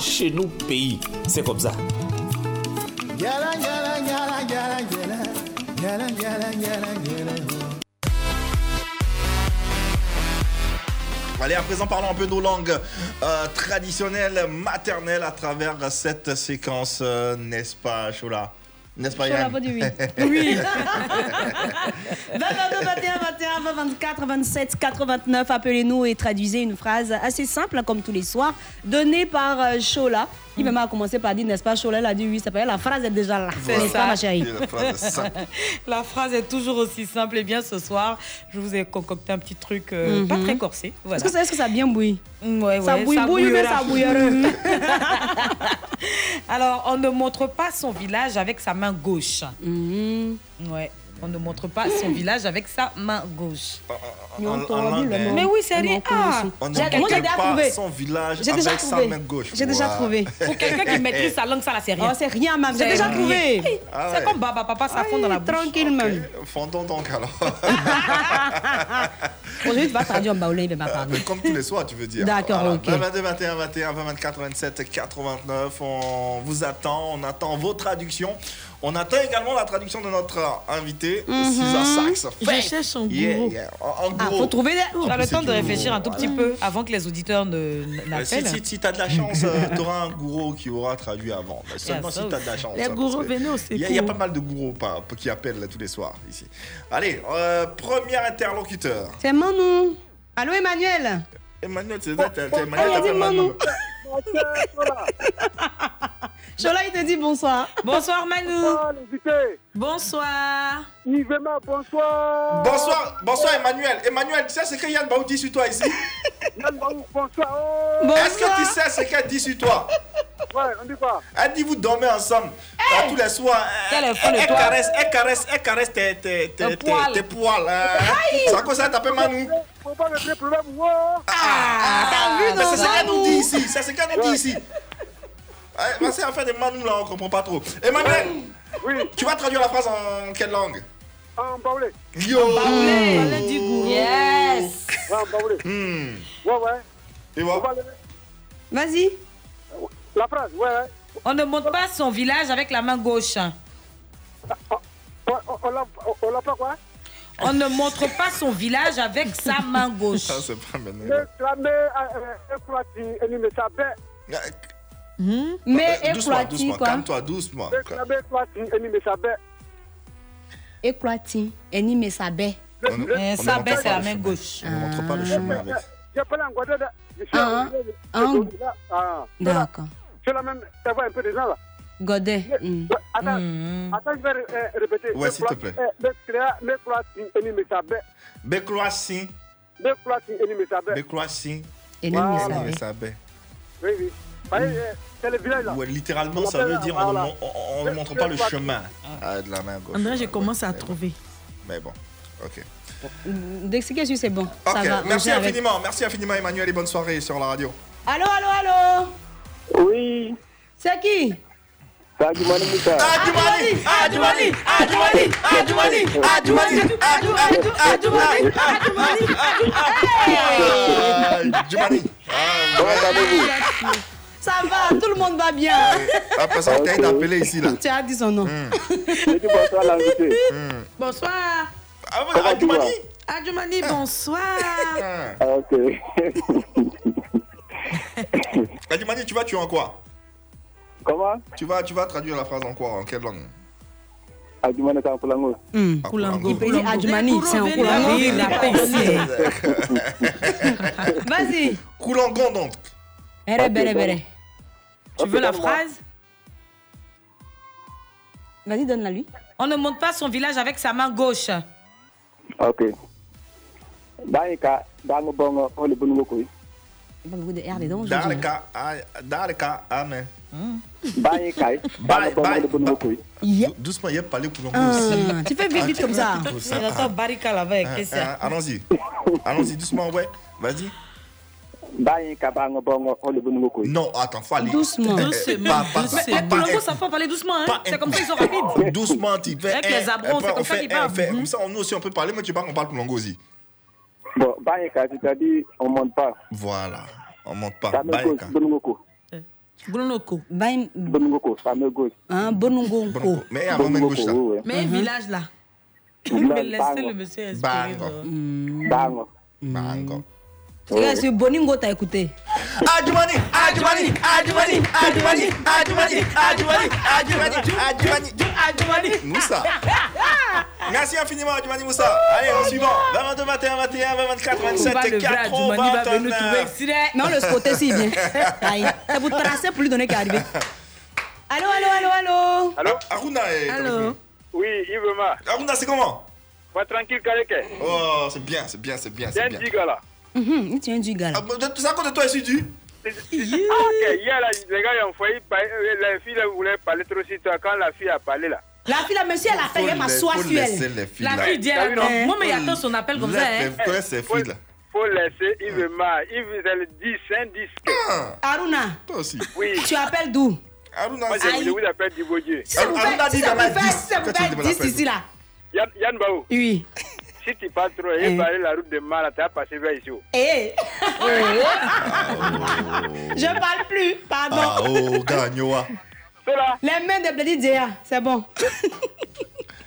Chez nous, pays, c'est comme ça. Allez, à présent, parlons un peu nos langues euh, traditionnelles, maternelles à travers cette séquence, euh, n'est-ce pas, Chola? N'est-ce pas, Chola, Yann? pas du oui. Oui. 22, 21, 21, 20, 24, 27, 89. Appelez-nous et traduisez une phrase assez simple, comme tous les soirs, donnée par euh, Chola. Il m'a commencé par dire, n'est-ce pas, Chola, elle a dit oui, ça peut La phrase est déjà là. C'est N'est-ce ça. pas, ma chérie? La phrase est toujours aussi simple. Et bien ce soir, je vous ai concocté un petit truc euh, pas Mhm. très corsé. Voilà. Est-ce que, ça- est-ce que ça a bien bouilli? Ouais, Ça ouais, bouille, bouille, mais ça bouillera. Alors, on ne montre pas son village avec sa main gauche. Mhm. Ouais. On ne montre pas son village avec sa main gauche. Nom. Mais oui, c'est On dit. en connaît Ah. On ne J'ai- moi, j'ai montre déjà pas trouvé. son village déjà avec sa main gauche. J'ai déjà trouvé. Pour quelqu'un qui maîtrise sa langue, ça là, c'est rien. Oh, c'est rien, même. J'ai déjà rien. trouvé. Ah C'est comme Baba Papa, ça fond dans la bouche. Tranquille, même. Fondons donc alors. Aujourd'hui, tu vas traduire en baoulé, il va parler. Mais comme tous les soirs, tu veux dire. D'accord, Voilà. ok. 22, 21, 21, 20, 24, 27, 89. On vous attend. On attend vos traductions. On attend également la traduction de notre invité, Mhm. César Sax. Je cherche Yeah, gourou. yeah. En, en Ah, faut trouver des. As le c'est temps de réfléchir un tout petit peu avant que les auditeurs ne Euh, Si, n'appellent. si, tu as de la chance, tu auras un gourou qui aura traduit avant. Mais seulement si tu as de la chance. Les hein, gourous, au Il y, a- y pas mal de gourous pas- qui appellent là, tous les soirs ici. Allez, euh, premier interlocuteur. C'est Manou. Allô, Emmanuel Emmanuel, c'est ça, t'as- t'as- Oh, Emmanuel Chola, il te dit bonsoir. Bonsoir Manu. Bonsoir. Yvema, bonsoir. Bonsoir, bonsoir Emmanuel. Emmanuel, tu sais ce que Yann Baou dit sur toi ici? Yann Baou, bonsoir. Est-ce que tu sais ce qu'elle dit sur toi? Ouais, on dit quoi? Elle dit vous dormez ensemble euh, tous les soirs. Quelle Elle, caresse, elle caresse, elle caresse tes, tes, tes, Tes tes- poils. hein. C'est à cause ça t'appelle Manu. Faut pas problème, wow. Ah, t'as vu, mais non, c'est ce qu'elle nous dit ici. C'est ce qu'elle nous dit ici. Mais c'est affaire de Manu là, on comprend pas trop. Emmanuel, Oui, tu vas traduire la phrase en quelle langue? En baoulé. Yo Parlez du gourou. Yes. Ouais, en baoulé. Hmm. Ouais, ouais. Va le- Vas-y. La phrase, ouais, ouais. On ne montre pas son village avec la main gauche. On, on, on l'a on l'a pas quoi? On ne montre pas son village avec sa main gauche. Ça, c'est pas maintenant. Hmm? Mais euh, Ekwati quoi Calme-toi doucement. Ekwati, Eni c'est la main gauche. On ne montre pas le ah. chemin avec. Ah, ah. D'accord. C'est la même. Un peu des là. Godet. Hmm. Hmm, attends, je vais répéter. Ouais, s'il te plaît. Eni Mesabé. Bekwati. Bekwati, Eni Oui, oui là. Littéralement, ça veut dire on ne montre pas le chemin de la main gauche. André, je commence à trouver. Mais bon, ok. D'expliquer c'est bon. Ok, merci infiniment, merci infiniment Emmanuel et bonne soirée sur la radio. Allô, allô, allô Oui. C'est qui Adjumani Moussa. Adjumani, Adjumani, Adjumani, Adjumani, Adjumani, Adjumani, Adjumani, Adjumani. Adjumani. Comment allez-vous ça va, tout le monde va bien. La personne qui t'a d'appeler ici là. Tu as dit son nom. bonsoir l'invité. Bonsoir. Ah Adjumani Adjumani, bonsoir. Ah, ok. Adjumani, tu vas tuer en quoi? Comment? Tu vas, tu vas traduire la phrase en quoi En quelle langue? Adjumani Kampulango. Hmm. Kulango. Il peut dire Adjumani, c'est en Kulango. Oui, la pensée. Vas-y. Koulangon donc. Bere, bere, bere. Tu veux la phrase? Vas-y, donne-la lui. On ne monte pas son village avec sa main gauche. Ok. Dans le cas, dans bon, on le bon amen. Doucement, il a parlé pour hmm. Tu fais vite, vite ah, comme ça. Barricade ah, avec. Ah, allons-y. Allons-y, doucement, ouais. Vas-y. Non, attends, faut aller. Doucement, doucement. ça faut parler doucement. Hein. C'est comme ça qu'ils sont rapides. Doucement, tu fais. Avec eh, les abrons, eh, c'est comme ça qu'ils eh, parlent. Comme mhm. ça, nous aussi, on peut parler, mais tu parles, on parle pour l'angosi. Bon, tu t'as dit, on monte pas. Voilà, on monte pas. Baïka. Bonoko. Bonoko, fameux gauche. Hein, Bonongo. Mais avant même gauche là. Mais village là. Laissez le monsieur expliquer. Bango. Bango. Bango. Regarde, c'est Boningo, t'as écouté. Adjumani, Adjumani, Adjumani, Adjumani, Adjumani, Adjumani, Adjumani, Adjumani, Moussa. Merci infiniment, Adjumani Moussa. Allez, au suivant. 22, 21, 21, 24, Ou pas 27, le vrai 4, Adjumani va venir nous trouver 29. ici. là. Non, le côté, si bien. Aïe. C'est pour tracer pour lui donner qui est arrivé. Allô, allô, allô, allô. Allô? Aruna est Allô. Oui, Yves Ma. Aruna, c'est comment? Va tranquille, Kareke. Oh, c'est bien, c'est bien, c'est bien, C'est bien. diga là. Mhm, Il tient du gars. Ah, C'est à cause de toi, ici, du? Ah, ok, hier là, les gars ils ont failli euh, la fille voulait parler trop sur toi quand la fille a parlé là. La fille, la monsieur, elle a fait, elle m'assoit Faut sur elle. les filles La fille dit, elle, non, moi, mais il attend son appel comme ça. hein. Ces filles là. Faut laisser Yves Ma. Yves, c'est le 10, c'est un disque. Ah, Aruna, Toi aussi. Oui. tu appelles d'où? Aruna, Moi, c'est. je, je vous appelle Dibodier. Si ça vous Aruna fait, dit si ça a vous fait, 10. si ça vous Quand tu fait dis de 10 la ici là. Yann, Yann Baou, Oui. Si tu pars trop et parler la route de Mala, tu as passé vers ici. oh. Eh. Je parle plus, Ah, pardon. oh, Gagnoa. C'est là, Les mains de Bledi Dia, c'est bon.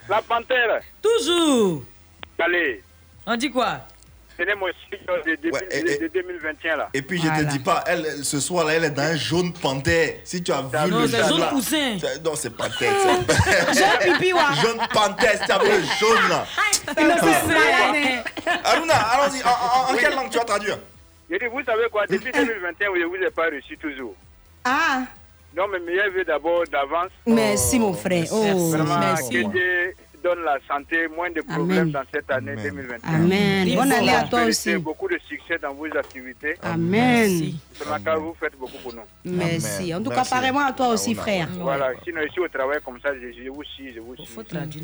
la panthère. Toujours. Allez, On dit quoi? C'est mon studio de, de, Ouais, de- et- et- de 2021 là. Et puis je Voilà. te dis pas, elle, ce soir là, elle est dans un jaune panthère. Si tu as vu Non, le c'est jaune jaune là. poussin. Non, c'est panthère. ça. Je pipi, wa. jaune panthère, si tu as vu le jaune là. Il le fait. Aruna, allons-y. En, en- en quelle langue tu vas traduire? Je dis, vous savez quoi, depuis 2021, je ne vous ai pas reçu toujours. Ah, Non, mais meilleurs vœux d'abord d'avance. merci mon frère. Oh, Vraiment, merci. que Dieu donne la santé, moins de problèmes Amen. dans cette année 2021. Amen. Bonne année à toi aussi. Beaucoup de succès dans vos activités. Amen. Samaka, vous faites beaucoup pour nous. Merci. En tout cas, Merci. pareillement à toi aussi, Aruna. frère. Voilà, sinon ici au travail comme ça, je, vous suis, je vous suis.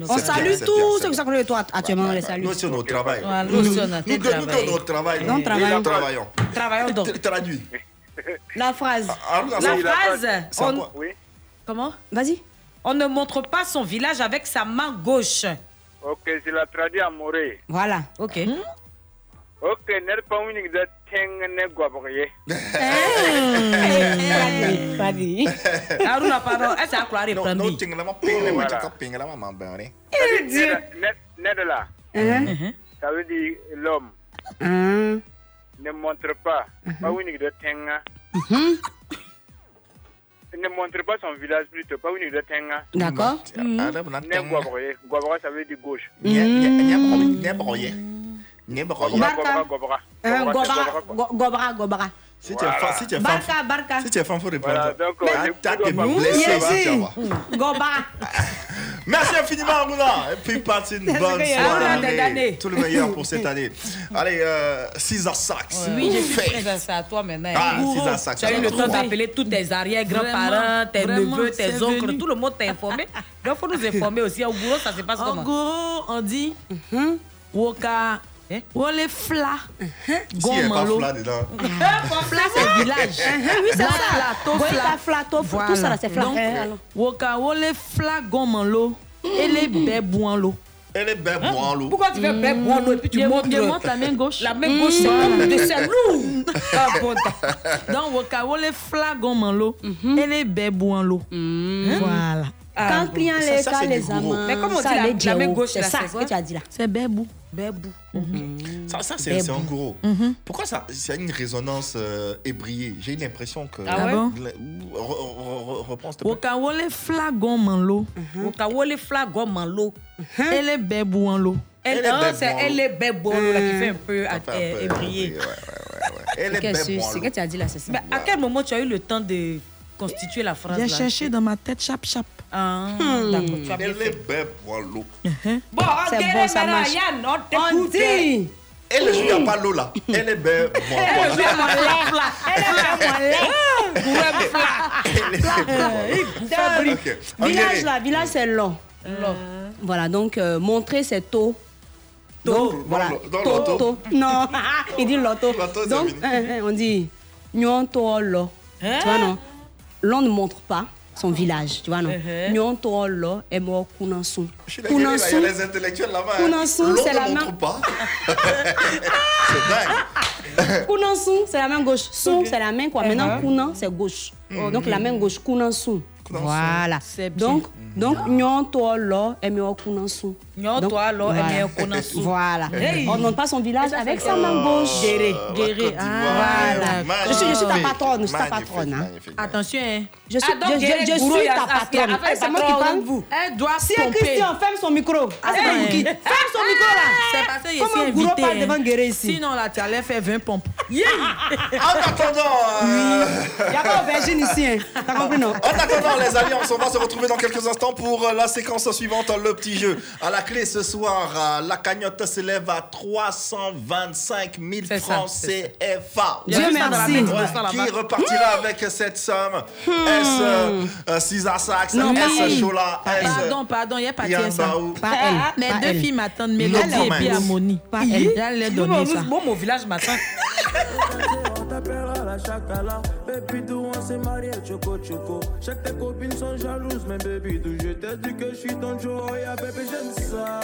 On salue tous ceux qui sont connus de toi actuellement, on les salue. Nous aussi, on est au travail. Nous aussi, est au travail. Nous. travaille. Nous travaillons. Travaillons donc. Tra- Traduis. La phrase. La ça- Oui, la phrase, comment? Vas-y. On ne montre pas son village avec sa main gauche. Ok, je la traduis en moré. Voilà, ok. Hmm? Ok, n'est pas unique de eh, Aruna pardon, est-ce que Akwari prend Non, tinglama pinglama, tinglama pinglama mambane. Eh Dieu. N'est de là. Hein? Hein? Ça veut dire l'homme. Ne montre pas, hein? pas unique de tenga ne montre pas son village plutôt, pas où il doit tenir. D'accord. Mmh. Ah, Nembroye, Gobra, ça veut dire gauche. Mmh. Nembroye. Nembroye. Mmh. Gobra, Gobra. Euh, gobra, Gobra. Si tu es fan, si tu es fan, si tu fan, faut répondre. Voilà, donc, on est blessé. Gobra. Merci infiniment, Aruna. Et puis, passez une bonne soirée. Tout le meilleur pour cette année. Allez, euh, Caesar Sax. Oui, je suis très à à toi maintenant. Ah, Gourou, ça, Tu as eu le temps d'appeler tous tes arrière-grands-parents, tes neveux, tes oncles, venu. tout le monde t'a informé. Donc, il faut nous informer aussi. Au boulot, ça se passe En comment? gros, on dit Woka. Wole fla. Si, il n'y a pas flat dedans. Fla, c'est village. Oui, c'est ça. fla, to Goïta, fla. fla, to fla, tout ça là, c'est fla. Donc, Eh, alors. Woka wole fla gomanlo. Et les bébouanlo. Elle est belle, bon, l'eau. Pourquoi tu fais bébé boire l'eau et puis tu je montre la main gauche. La main gauche, c'est comme de c'est lourd. Ah, bon, Donc, woka wole fla gomanlo. Et les bébouanlo. Voilà. Quand le client les ça, cas, c'est les amants, Mais comment on ça, dit la- main gauche, c'est ça c'est ce que tu as dit là. C'est bébou. Bébou. Ça, ça c'est c'est un gros. Pourquoi ça C'est une résonance euh, ébriée. J'ai l'impression que. Ah ouais? Reprends, s'il te plaît. Woka wole fla gomanlo. Woka wole fla gomanlo. Et les bébouanlo. Elle, Elle est hein, bébé c'est boire elle est bébé boire l'eau, là, qui fait un peu euh, ouais. Elle est Qu'est-ce belle, que bon, c'est l'eau. que tu as dit là, c'est ça. Mais à quel moment tu as eu le temps de constituer la phrase J'ai cherché dans ma tête chap chap. Ah, Hmm. d'accord, tu as bien Elle fait. est belle, bon, l'eau. Bon, C'est on bon, dirait ça maintenant, marche. Yann, on t'écoute. Elle, a pas l'eau là. Elle est belle, bon, Elle voilà. mon. Elle est mon lait. Gourou fla. Elle est belle. On Village là, village c'est long. Voilà, donc euh, montrer tôt. Voilà. dans Tôt, l'auto. tôt. Non, il dit loto. Loto, c'est Donc, hein, hein, on dit nyon to lo. Tu vois, non? L'on ne montre pas son village, tu vois, non Uh-huh. Nyon to lo est mort Kounansou. Je suis désolé, là, il y a les intellectuels là-bas. hein. Kounansou, L'eau c'est ne la montre main. pas. c'est dingue. Kounansou, c'est la main gauche. Sou, c'est la main quoi. Maintenant, Uh-huh. Kounan, c'est gauche. Mm. Donc, la main gauche, Kounansou. Voilà. C'est bien. Donc, donc lo est mort Kounansou. Nyon Donc, to lo est voilà. mort Kounansou. Voilà. Hey. On montre pas son village avec sa main Oh, gauche. Guéré. Guéré. Ah, Voilà. Je suis, je suis ta patronne, je suis ta patronne. hein. Attention, hein. Je suis, Ah, donc, je, suis ta ah, patronne. ah, c'est moi qui parle. vous. Elle doit Si un. Christian ferme son micro, ah, qui. Ferme son micro là. C'est parce que je Comment suis Gourou invité. parle hein. devant Guéré ici Sinon, là, tu allais faire 20 pompes. En attendant, euh, Il n'y a pas aubergine ici. Hein. T'as compris, non? En attendant, les alliances, on va se retrouver dans quelques instants pour euh, la séquence suivante, le petit jeu. À la clé ce soir, euh, la cagnotte s'élève à 325 000 C'est ça, francs CFA. Dieu merci. Ouais, qui repartira avec cette somme? Est-ce euh, euh, César Est-ce elle. Chola Est-ce Pardon, pardon, il n'y a pas de Yann ça. Pas elle. Mes pas deux elle. filles m'attendent, No Mélodie et puis. Harmonie. Pas elle. J'allais donner ça. moi, mon village m'attend. On t'appellera la chacala. Baby, d'où on s'est marié, choco choco. Chaque tes copines sont jalouses, mais baby, d'où je t'ai dit que je suis ton Joe? Oh yeah, baby, j'aime ça.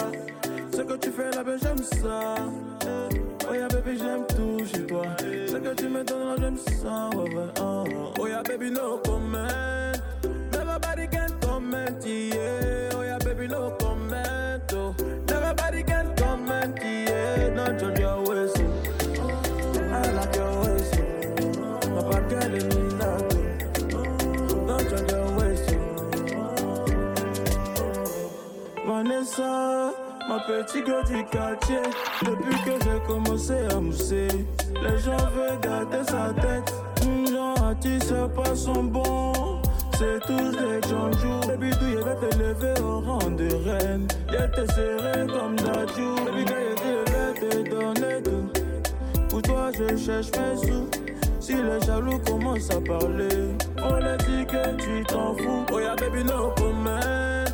Ce que tu fais là, ben j'aime ça. Oh yeah, baby, j'aime tout chez toi. Ce que tu me donnes là, j'aime ça. Oh. Oh yeah, baby, no comment. Nobody can comment, yeah. Oh yeah, baby, no comment. Vanessa, ma petite gueule du quartier. Depuis que j'ai commencé à mousser, les gens veulent gâter sa tête. Hum, Genre, à pas son bon. C'est tous des jonjous. Baby, tu y vais te lever au rang de reine? Je te serré comme Dadju. Baby, quand je vais te donner tout. Pour toi, je cherche mes sous. Si les jaloux commencent à parler, on leur dit que tu t'en fous. Oh yeah, baby, no comment.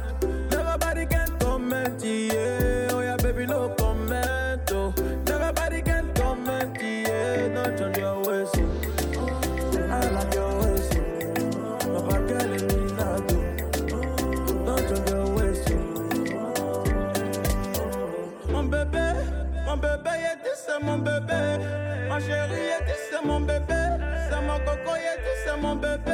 Mon bébé.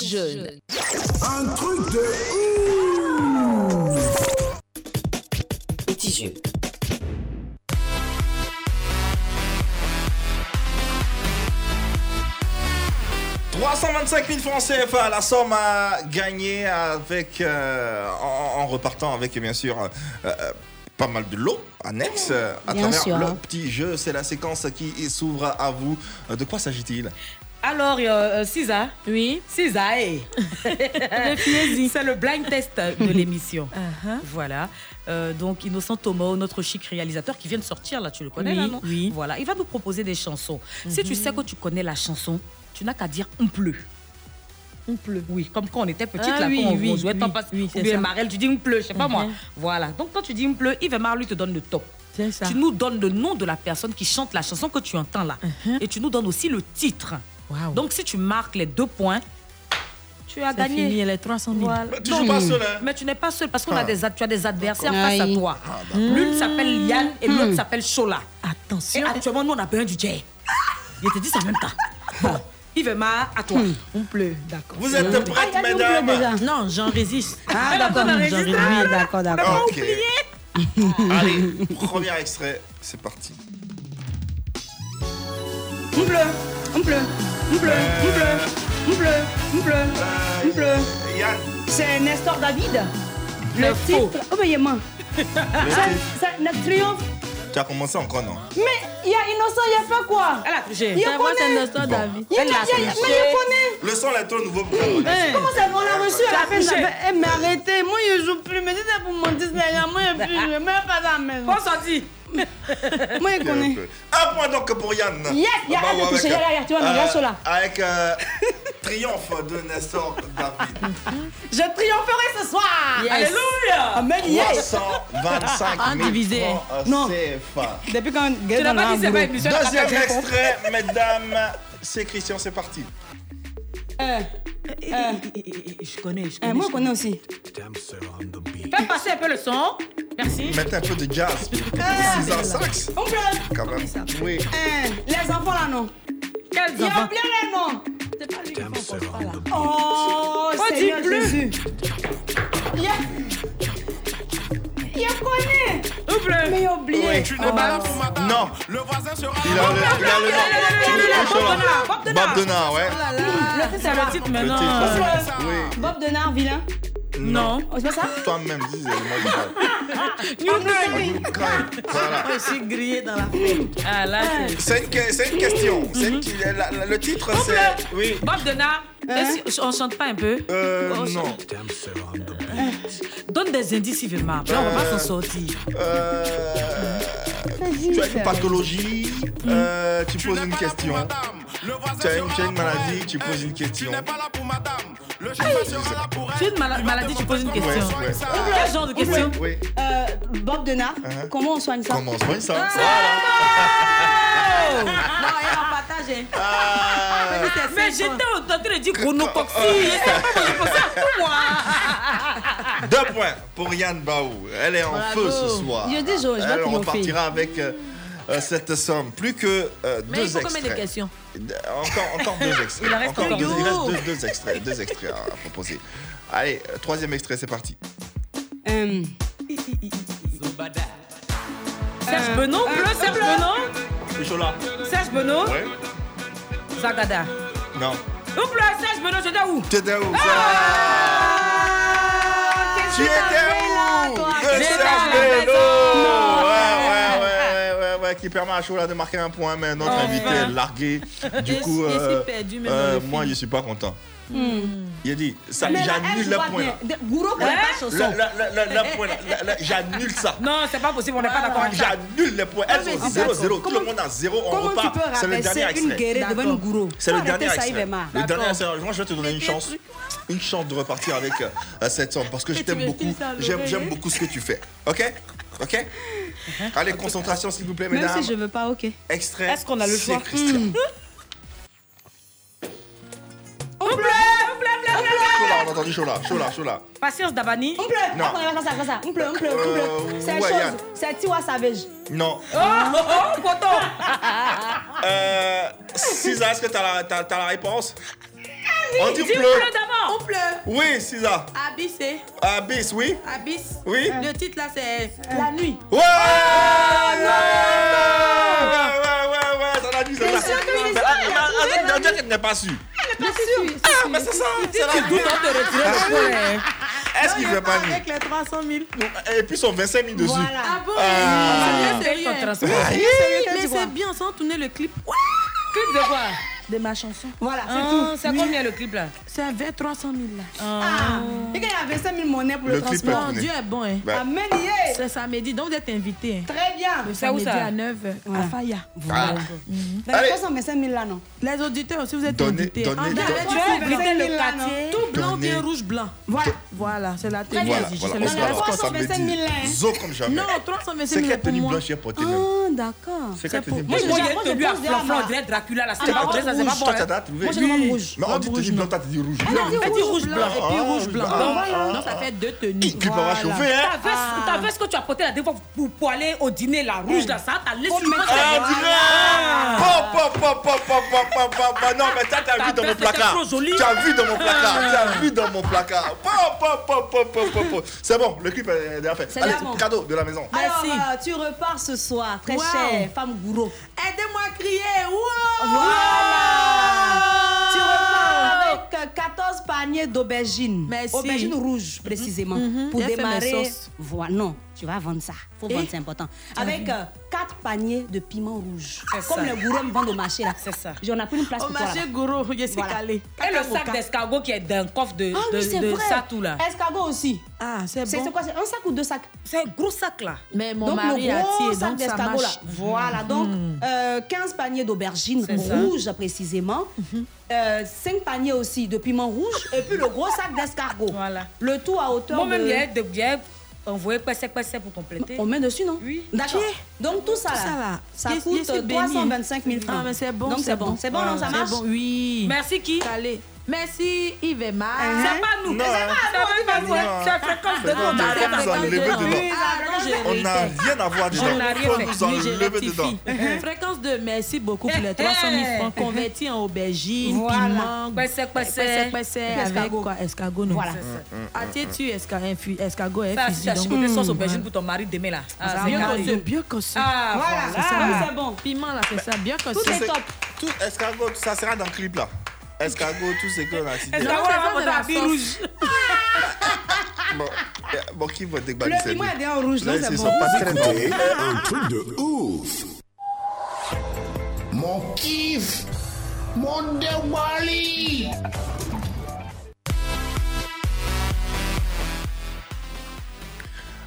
2, fréquence jeune. Un truc de ouf Petit jeu. 325 000 francs CFA, la somme à gagner avec, euh, en, en repartant avec bien sûr euh, euh, pas mal de lots annexes euh, à Bien travers sûr. le petit jeu. C'est la séquence qui s'ouvre à vous. De quoi s'agit-il? Alors, euh, euh, Cisa. Oui. Cisa, hey. C'est le blind test de l'émission. Uh-huh. Voilà. Euh, donc, Innocent Thomas, notre chic réalisateur qui vient de sortir, là, tu le connais, Oui, là, non oui. Voilà. Il va nous proposer des chansons. Si tu Mhm. sais que tu connais la chanson, tu n'as qu'à dire on pleut. On pleut. Oui, comme quand on était petite, Ah là, oui, quand on oui, jouait, oui, passe, oui, ou bien. Marel, tu dis on pleut, je sais pas moi. Mhm. Voilà. Donc, quand tu dis on pleut, Yves lui te donne le top. Tu nous donnes le nom de la personne qui chante la chanson que tu entends là. Uh-huh. Et tu nous donnes aussi le titre. Donc, si tu marques les deux points, tu as gagné. fini, les 300 000. Voilà. Mais tu joues pas seul, hein Mais tu n'es pas seul parce qu'on Ah. a des, ad- tu as des adversaires face à Aïe. toi. Ah, d'accord. L'une s'appelle Yann et l'autre Hmm. s'appelle Shola. Attention. Et actuellement, nous, on a besoin du J. Je te dis ça en même temps. Bon, Yvema, à toi. On pleut, d'accord. Vous êtes prêtes, Ah, mesdames déjà. Non, j'en résiste. Ah, d'accord. J'en résiste. Oui, d'accord, d'accord. Ok. Allez, premier extrait, c'est parti. On pleut, on pleut, pleut, on pleut, on pleut, on pleut. C'est Nestor David. Le titre. Oh, mais il est mort. C'est c'est notre triomphe. Tu as commencé encore, non? Mais il y a Innocent, il a fait quoi? Elle a triché. Il C'est moi, c'est connaît. Nestor David. Il y a- y a- Mais il connaît. Le son est au nouveau programme. Comment ça, on l'a reçu à la fin triché. Eh, mais arrêtez, moi je joue plus. Mais c'est pour mon Disney, moi je plus, je mets pas dans la maison. On s'en dit. Moi je connais. Un point donc pour Yann. Yes, il y a regarde, tu vois, mais euh, cela. Avec euh, Triomphe de Nestor David. Je triompherai ce soir. Yes. Alléluia. Amen, yes. 325 000 Indivisé. francs Non. CFA. Depuis quand Tu n'as pas dit c'est pas. Deuxième extrait, mesdames. C'est Christian, c'est parti. Euh, Je connais, je connais. moi je connais aussi. Fais passer un peu le son. Merci. Mettez un peu de jazz. Euh, 6 ans sax. On pleut. Quand même. Oui. Les enfants là non. Quels Il y a enfants? bien les noms. C'est pas lui qui pas là. Oh, dit Seigneur plus. Jésus. Il y a... Il y a connu. Ouble. Mais il a oublié. Oui. Oh. Non. Le voisin sera Il a le, il a le nom. Bob Denard, ouais. Le titre, C'est le titre Le maintenant. Bob Denard, vilain. Non. Oh, c'est pas ça? Toi-même, dis moi je know. Voilà. Je suis grillé dans la fête. Ah là, c'est. C'est une, question. C'est une- la- la- le titre, c'est. Oui. Bob Denard. Hein? Est-ce- On chante pas un peu? Euh, non. Donne des indices, Yvema. Là, on va pas s'en sortir. Euh, tu as une pathologie, euh, tu poses une question. Tu as une, tu as une maladie, tu poses une question. Tu as une mala- maladie, tu poses une question. Ouais, ouais. Quel genre de question? Oui. Euh, Bob Denard, Uh-huh. comment on soigne ça? Comment on soigne ça? Oh Non, il va partager. Ah. Mais j'étais en train de dire chronocoxie. C'est moi. Deux points pour Yann Baou. Elle est en Bravo. feu ce soir. Je dis, je- je Elle repartira avec euh, euh, cette somme. Plus que euh, Mais deux il faut combien extraits. de questions Encore, encore deux extraits. Il reste encore encore deux, il reste deux, deux extraits, deux extraits à, à proposer. Allez, euh, troisième extrait, c'est parti. Euh, Serge Benoît, bleu, Serge Benoît. Chola. Serge Benoît. Ouais. Zagada. Non. Ouple, Serge Benoît, je dis où Tu étais où Tu étais où J'étais Serge qui permet à Chola de marquer un point, mais notre Enfin. invité est largué. Du Je coup, suis- je suis euh, perdu euh, le moi, film. je suis pas content. hmm. Il a dit, ça, j'annule le point. Le, le, le, le point, j'annule ça. Non, c'est pas possible, on n'est pas d'accord avec ça. J'annule les points. Elles mais ont c'est 0, d'accord. 0. Tout le monde a 0. On repart. C'est le dernier extrait. C'est le dernier extrait. Le dernier extrait. Moi, je vais te donner une chance. Une chance de repartir avec euh, cette somme parce que je t'aime me beaucoup. j'aime beaucoup ce que tu fais. Ok? Ok? Allez, concentration, s'il vous plaît, Même mesdames. si je veux pas, ok. Extrait. Est-ce qu'on a le choix Christian. Hmm. Ouple, ouple, ouple, ouple. Chola, on a entendu Chola. Chola, Chola. Patience Dabani. On pleut. Non. On va faire ça, faire ça. On pleut, on pleut, on Euh, pleut. C'est une ouais, Yann. chose. C'est Tiwa Savage. Non. Oh, oh, oh, poteau. Euh, Cisa, est-ce que t'as la, t'as- t'as la réponse? On dit Dis pleu. pleu d'abord. Oui, c'est ça. Abyss, eh? Abyss, oui. Abyss. Oui. Le titre là, c'est La nuit. Ouais! Ah, non, non, non, elle n'est pas sûre. Elle n'est pas sûre. Ah, mais c'est ça. C'est la doute de retirer hein. Est-ce qu'il veut pas Avec les 300 000. Et puis son 25 000 dessus. Voilà. Ah bon? Ah. C'est bien, ah, c'est bien. Mais c'est bien, sans tourner le clip. Clip de quoi? De ma chanson. Voilà, c'est Ah, tout. C'est combien le clip là? C'est à 20 300 000 là. Ah, et quand il y avait 5 000 monnaies pour le, Le transport. Dieu est bon. Hein. Bah. Amen, yeah. C'est samedi, donc vous êtes invités. hein. Très bien. Le C'est où samedi ça? à 9 Ouais. à Faya. Ah. Dans Allez. les 325 000 là, non? Les auditeurs aussi, vous êtes Donnez- invités. donnez- En donnez- inviter inviter le quartier. Tout blanc Donnez- vient rouge blanc. Voilà. Voilà, c'est la télé. Voilà, Je voilà, on le se reste. balance pas 325 samedi. 000 hein. Zo comme jamais. Non, 325 C'est 000 quelle pour tenue blanche a porté même Ah, d'accord. C'est quelle tenue blanche moi, a je tenue à flanc, on ma- dirait Dracula là. Ah, C'est pas ça, c'est pas bon. Toi, t'as trouvé. Moi, j'ai demandé rouge. Mais on dit tenue blanc, t'as dit rouge. Elle a dit rouge blanc et puis rouge blanc. Donc, ça fait deux tenues. Qui va chauffer, hein T'as fait ce que tu as porté la dernière fois pour aller au dîner, la rouge, là, ça, t'as laissé sur le Pop, pop, pop, pop, pop, Non, mais ça, t'as vu dans mon placard. Tu as vu dans mon placard. Tu as vu dans mon placard. Pop, pop, pop, pop, pop, pop. C'est bon, le clip est déjà fait. Allez, cadeau de la maison. Merci. Tu repars ce soir, très cher, femme gourou. Aidez-moi à crier. Voilà. 啊，结婚。Euh, 14 paniers d'aubergines. Merci. Aubergines rouges, précisément. Mhm. Pour mes démarrer. Voilà. Non, tu vas vendre ça. faut Et? vendre, c'est important. Avec vu? 4 paniers de piments rouges. C'est Comme ça. les gourous me vendent au marché là. C'est ça. J'en ai pris une place Au pour marché. Goro, je suis Voilà. calé. Et le sac d'escargot qui est dans le coffre de, Ah de, oui, de vrai. ça tout là. Escargot aussi. Ah, c'est bon. c'est quoi C'est un sac ou deux sacs? C'est un gros sac là. Mais mon donc mari le a tiré, sac donc d'escargot là. Voilà, donc euh, 15 paniers d'aubergines C'est ça. rouges précisément. 5 paniers aussi de piments rouges et puis le gros sac d'escargot. Voilà. Le tout à hauteur Moi-même, de... de bien envoyé passé passé pour compléter. On met dessus, non? Oui. D'accord. Donc tout ça Tout là, ça là. ça Qui- coûte qui est béni. 325 000 francs. Ah, mais c'est bon, Donc c'est bon. C'est bon, non, ça C'est marche? bon, oui. Merci qui Calé. Merci Yvema. Hein? C'est pas hein? nous. C'est pas nous. Hein? C'est comme On n'a ah, rien à voir dedans. On n'a dedans. Fréquence de merci beaucoup pour les eh, eh. 300 000 francs convertis en aubergine, piment, avec quoi? Escargot, non Voilà. Mm, mm, mm, tu escargot Ça, tu as une sauce aubergine pour ton mari demain là. Ah, ah, bien C'est bien conçu. Voilà. C'est bon. Piment là, c'est ça. Bien conçu. Tout est top. Tout escargot, ça sera dans le clip là. Escargot, tout ce qu'on a cité. Qu'on c'est va la rouge Bon, euh, bon, qui va Le déballer piment est bien en rouge, non, Là, c'est ils bon. sont pas très. Écoutez, un truc de ouf. Mon kiff, mon déwali.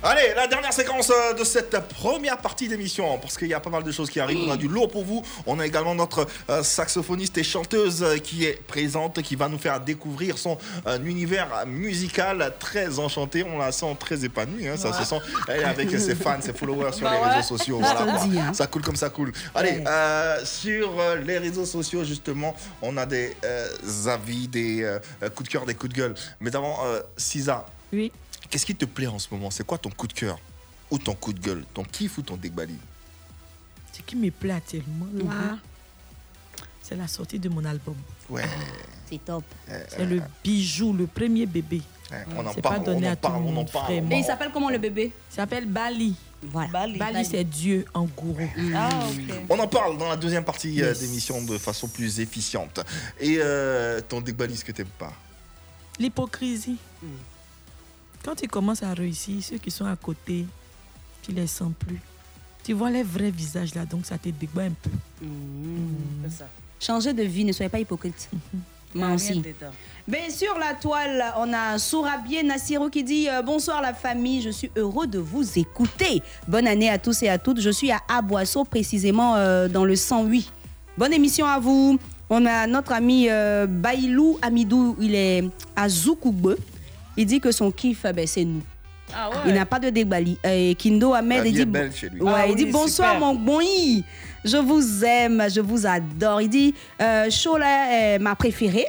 Allez, la dernière séquence euh, de cette première partie d'émission, parce qu'il y a pas mal de choses qui arrivent. On a du lourd pour vous. On a également notre euh, saxophoniste et chanteuse euh, qui est présente, qui va nous faire découvrir son univers musical très enchanté. On la sent très épanouie, hein, ça se sent. Elle est avec ses fans, ses followers sur Bah les ouais. réseaux sociaux. Voilà, hein. Ça coule comme ça coule. Allez, Ouais. euh, sur les réseaux sociaux, justement, on a des euh, avis, des euh, coups de cœur, des coups de gueule. Mais d'abord, euh, Cisa, Oui. Qu'est-ce qui te plaît en ce moment? C'est quoi ton coup de cœur? Ou ton coup de gueule? Ton kiff ou ton dégbali Ce qui me plaît actuellement, là, c'est la sortie de mon album. Ouais. C'est top. C'est le bijou, le premier bébé. Ouais, on en parle, pas donné on en à tout parle, le on en monde, parle. vraiment. Et il s'appelle comment le bébé? Il s'appelle Bali. Voilà. Bali, c'est Dieu en gourou. Ah, ok. On en parle dans la deuxième partie euh, Yes. d'émission de façon plus efficiente. Et euh, ton dégbali, ce que t'aimes pas? L'hypocrisie. Quand tu commences à réussir, ceux qui sont à côté, tu les sens plus. Tu vois les vrais visages là, donc ça te débat un peu. C'est ça. Changez de vie, ne soyez pas hypocrite. Moi Rien aussi. Ben, sur la toile, on a Sourabier Nassiro qui dit euh, Bonsoir la famille, je suis heureux de vous écouter. Bonne année à tous et à toutes. Je suis à Aboisseau, précisément euh, dans le 108. Bonne émission à vous. On a notre ami euh, Bailou Amidou, il est à Zoukougbe. Il dit que son kiff, ben, c'est nous. Ah ouais. Il n'a pas de dégbali. Et Kindo Ahmed, La il vie dit, est belle chez lui. Ouais, Ah il dit oui, bonsoir super. mon bon i. Je vous aime, je vous adore. Il dit euh, Chola est ma préférée.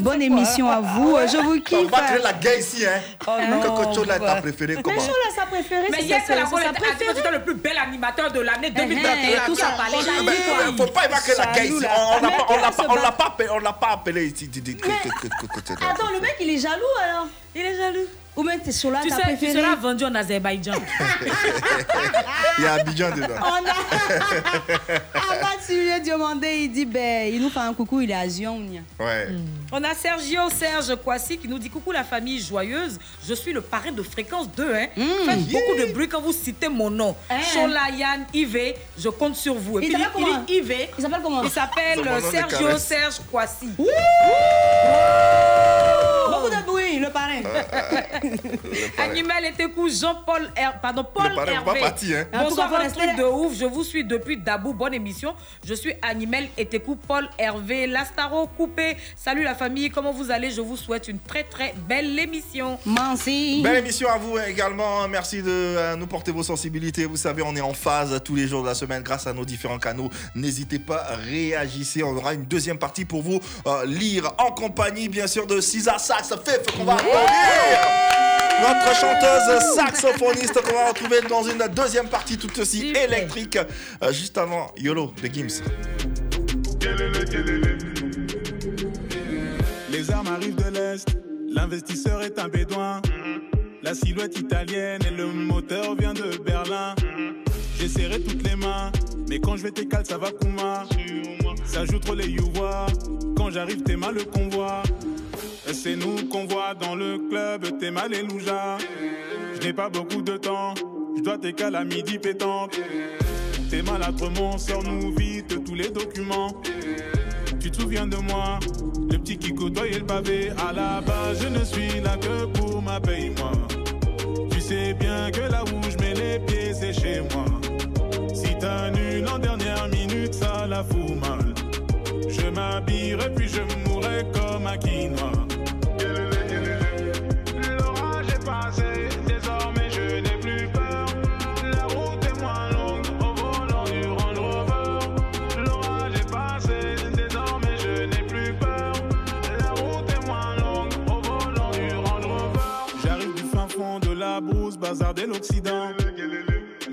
Bonne émission à vous. Je vous kiffe. On va créer la guerre ici, hein. Oh non, Coco Chola est ta préférée, Mais comment Chola, sa préférée, Mais c'est hier, c'est la préférée. c'était le plus bel animateur de l'année Eh, 2021. tout ça, toi. Il faut pas évacuer la guerre ici. On on l'a pas- appelé- ici. Attends, le mec, il est jaloux alors Il est jaloux. Ou même t'es sur là, Tu sais, tu seras vendu en Azerbaïdjan. Il y a Abidjan dedans. On a. Abad Sylvie Diomandé, il dit ben, il nous fait un coucou, il est à Zion. Ouais. On a Sergio Serge Kwasi qui nous dit Coucou la famille joyeuse, je suis le parrain de fréquence 2. Hein. Faites beaucoup de bruit quand vous citez mon nom. Hein. Cholayan Yves, je compte sur vous. Et Il puis, s'appelle comment? dit Yves. Il s'appelle comment? Il s'appelle Sergio. Serge Kwasi. Beaucoup de bruit, le parrain. Animal était cool, Jean-Paul Her- pardon, Paul Hervé. pas parti, hein. En tout Bonsoir, cas, faut un rester- truc de ouf. Je vous suis depuis Dabou. Bonne émission. Je suis Animal Etekou, Paul Hervé, Lastaro Coupé. Salut la famille, comment vous allez? Je vous souhaite une très très belle émission. Merci. Belle émission à vous également. Merci de euh, nous porter vos sensibilités. Vous savez, on est en phase tous les jours de la semaine grâce à nos différents canaux. N'hésitez pas, réagissez. On aura une deuxième partie pour vous euh, lire en compagnie, bien sûr, de Cisa Sax Fif qu'on va applaudir. Notre chanteuse saxophoniste qu'on va retrouver dans une deuxième partie tout aussi électrique. euh, juste avant YOLO de Gims. Les armes arrivent de l'Est, l'investisseur est un bédouin. La silhouette italienne et le moteur vient de Berlin. J'ai serré toutes les mains, mais quand je vais t'écaler, ça va Kuma. Ça joue trop les youvois, quand j'arrive, t'es mal le convoi. C'est nous qu'on voit dans le club, t'es mal les loujas. Je n'ai pas beaucoup de temps, je dois t'écaler à midi pétante. T'es maladrement, sors-nous vite tous les documents. Tu te souviens de moi, le petit qui côtoyait le pavé. À la base, je ne suis là que pour ma paye, moi. Sais bien que là où je mets les pieds, c'est chez moi. Si t'annules en dernière minute, ça la fout mal. Je m'habillerai puis je mourrai comme un quinoa.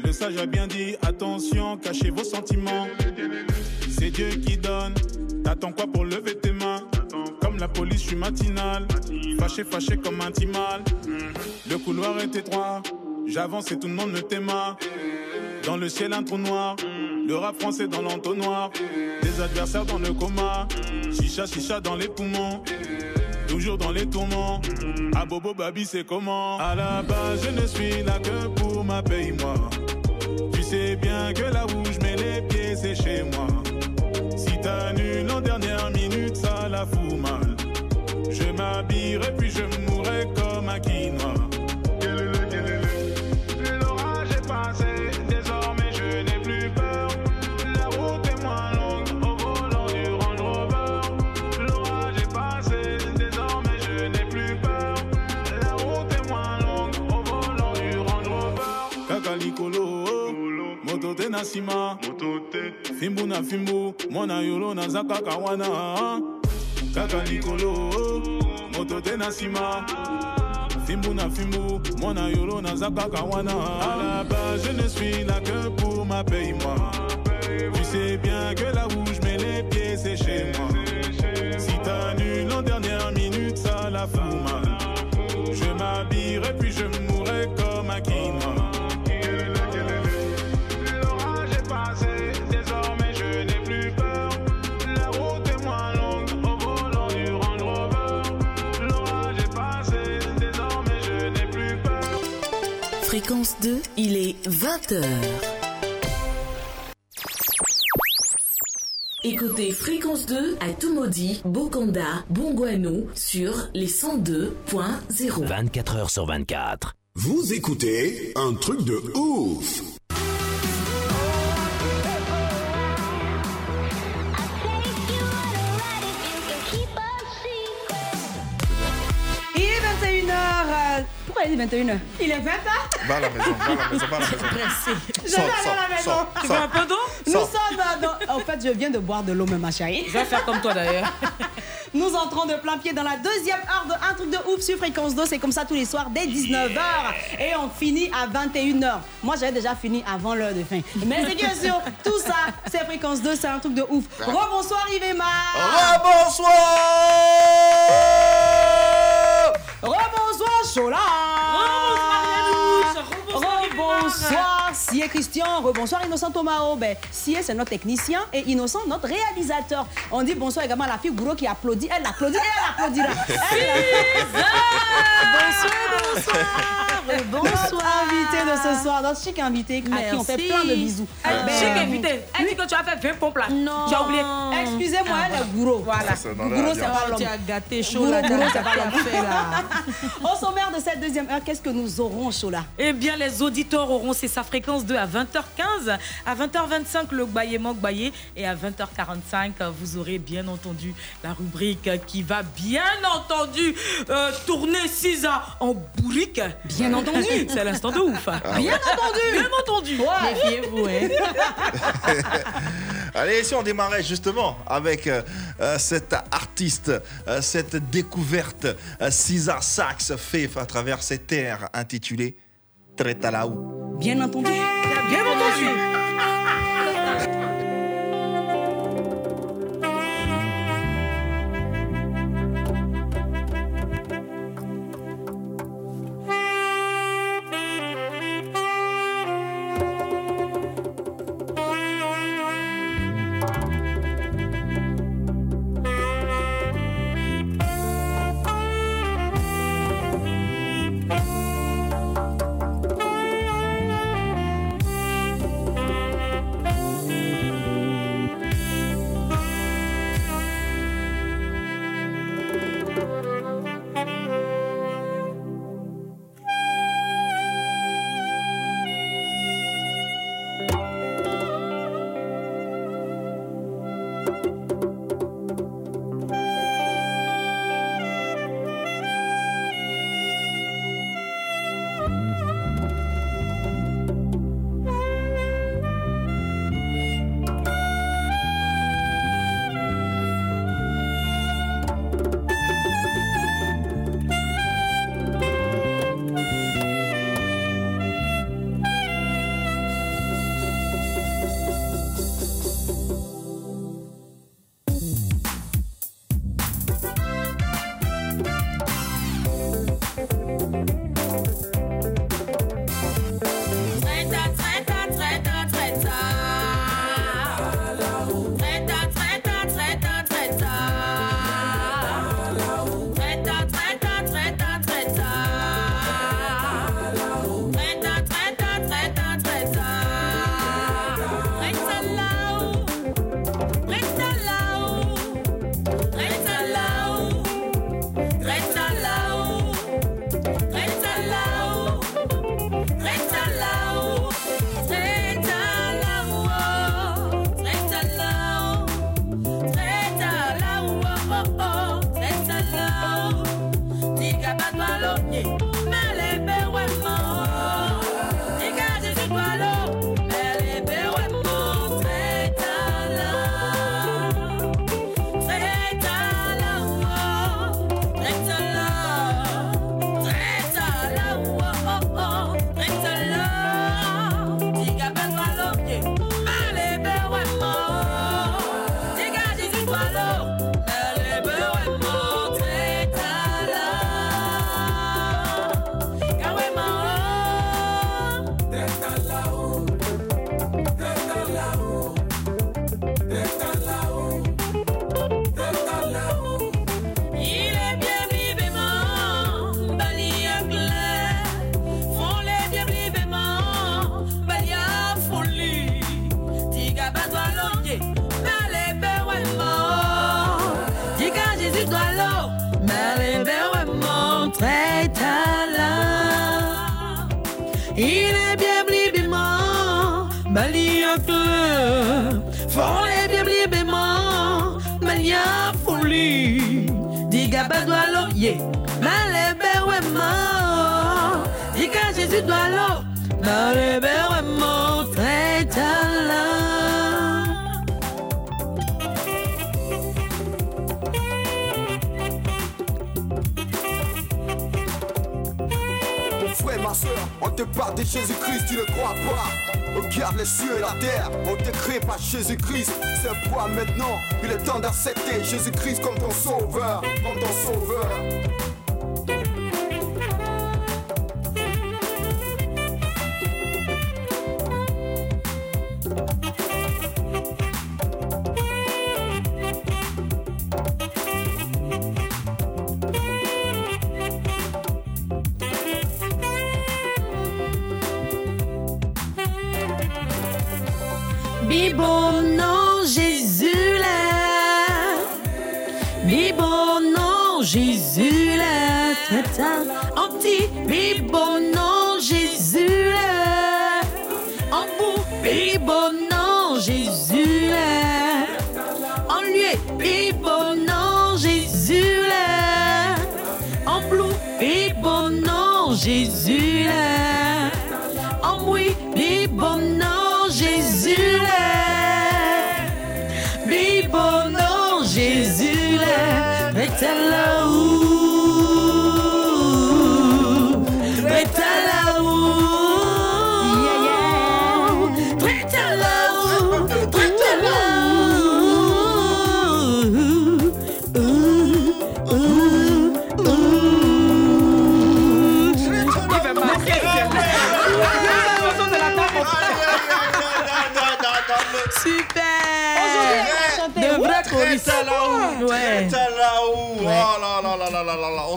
Le sage a bien dit, attention, cachez vos sentiments. C'est Dieu qui donne, t'attends quoi pour lever tes mains? Comme la police, je suis matinal, fâché, fâché comme un timal. Le couloir est étroit, j'avance et tout le monde me téma. Dans le ciel, un trou noir, le rap français dans l'entonnoir. Des adversaires dans le coma, chicha, chicha dans les poumons. Toujours dans les tourments, à Bobo Babi c'est comment? À la base je ne suis là que pour ma paye moi. Tu sais bien que là où je mets les pieds c'est chez moi. Si t'annules en dernière minute ça la fout mal. Je m'habillerai puis je mourrai comme un na sima. Fimbu na fimbu, mwana yolo na zaka kawana. Kakalikolo, moto te na sima. Fimbu na fimbu, mwana yolo na zaka kawana. À la base, je ne suis là que pour ma paye, moi. Tu sais bien que là où Fréquence 2, il est 20h. Écoutez Fréquence 2 à Tumodi, Bokanda, Bongouano sur les 102.0. 24 heures sur 24. Vous écoutez un truc de ouf. Pourquoi il est 21h Il est 20h Va à la maison, va à la maison, va à la maison. Je vais aller à la maison. sors, Tu veux un peu d'eau? Nous sommes dans... En fait, je viens de boire de l'eau, ma chérie. Je vais faire comme toi d'ailleurs. Nous entrons de plein pied dans la deuxième heure de Un truc de ouf sur Fréquence 2. C'est comme ça tous les soirs dès 19h. Et on finit à 21h. Moi, j'avais déjà fini avant l'heure de fin. Mais c'est bien sûr, tout ça, c'est Fréquence 2, c'est un truc de ouf. Rebonsoir, Yvéma. Rebonsoir, llorar. Chola. Rebonsoir, Sié Christian. Rebonsoir, Innocent Tomao. Ben, Sié, c'est notre technicien et Innocent, notre réalisateur. On dit bonsoir également à la fille Gouro qui applaudit. Elle applaudit et elle applaudira. Elle- Bonsoir, bonsoir. Bonsoir, invité de ce soir, notre chic invité à qui on fait Merci. plein de bisous. Ah, Ben, chic invité. Elle dit que tu as fait 20 pompes là. Non. Tu as oublié. Excusez-moi, Ah, elle est Gouro. Voilà. c'est dans la Gouro, c'est pas l'homme. Tu as gâté chaud là, Gouro, c'est pas l'homme. Au sommaire de cette deuxième heure, qu'est-ce que nous aurons, Chola? Eh bien, les auditeurs auront c'est sa fréquence 2 à 20h15, à 20h25 le Gbaye Gbaye et à 20h45 vous aurez bien entendu la rubrique qui va bien entendu euh, tourner Cisa en bourrique. Bien entendu. C'est l'instant de ouf. Bien entendu. Bien entendu. Méfiez-vous, hein. Allez, si on démarrait justement avec euh, euh, cet artiste, euh, cette découverte, euh, César Sax fait à travers ses terres intitulées Tretalaou. Bien entendu. Bien entendu. Il est bien blibiment, baliaque. Font les bien blibiment, balia folie. Diga badoualo, ye, malebe wemo. Diga Jésus doualo, malebe wemo, on te parle de Jésus-Christ, tu ne crois pas. Regarde les cieux et la terre, on te crée par Jésus-Christ. C'est quoi maintenant Il est temps d'accepter Jésus-Christ comme ton sauveur, comme ton sauveur.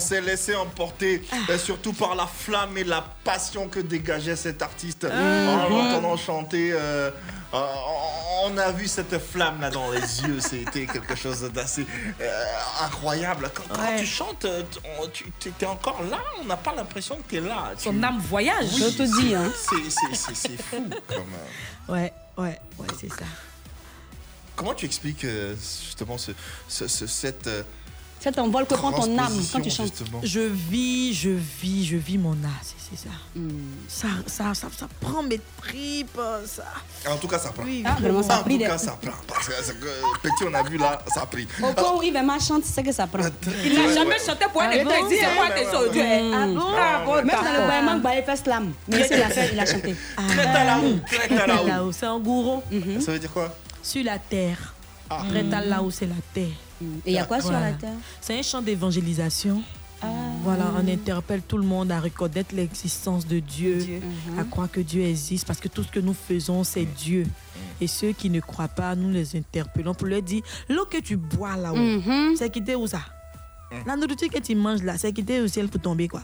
On s'est laissé emporter, euh, surtout par la flamme et la passion que dégageait cet artiste en l'entendant chanter. euh, euh, on a vu cette flamme là dans les yeux, c'était quelque chose d'assez euh, incroyable. Quand, quand Ouais. tu chantes, tu es encore là, on n'a pas l'impression que tu es là. Son Tu- âme voyage. Oui, Je te dis, c'est- hein. c'est- fou. Comme, Ouais, ouais, ouais, c'est ça. Comment tu expliques justement ce, ce- ce- cette Cet envol que prend ton âme quand tu chantes. justement Je vis, je vis, je vis mon art, c'est c'est ça. ça. Ça, ça, ça prend mes tripes, ça. En tout cas, ça prend. Oui, Ah, vraiment, ça en tout cas, ça prend. Parce que, c'est petit, on a vu là, ça a pris. Au point où Yves chante, c'est que ça prend. Il n'a jamais chanté pour un Ah, église, bon, c'est quoi tes choses Mm. Ah bon Ah Même dans le. Bayamang, Baye fait slam. Mais c'est la fête, il a chanté. Très roue, très. Là-haut, c'est un gourou. Ça veut dire quoi? Sur la terre. Ah. Très là-haut, c'est la terre. Et il y a quoi sur la terre? C'est un chant d'évangélisation. Voilà, on interpelle tout le monde à reconnaître l'existence de Dieu, à croire que Dieu existe, parce que tout ce que nous faisons, c'est Dieu. Et ceux qui ne croient pas, nous les interpellons pour leur dire, l'eau que tu bois là-haut, Mhm. c'est quitté où ça? La nourriture que tu manges là, c'est quitté au ciel pour tomber quoi.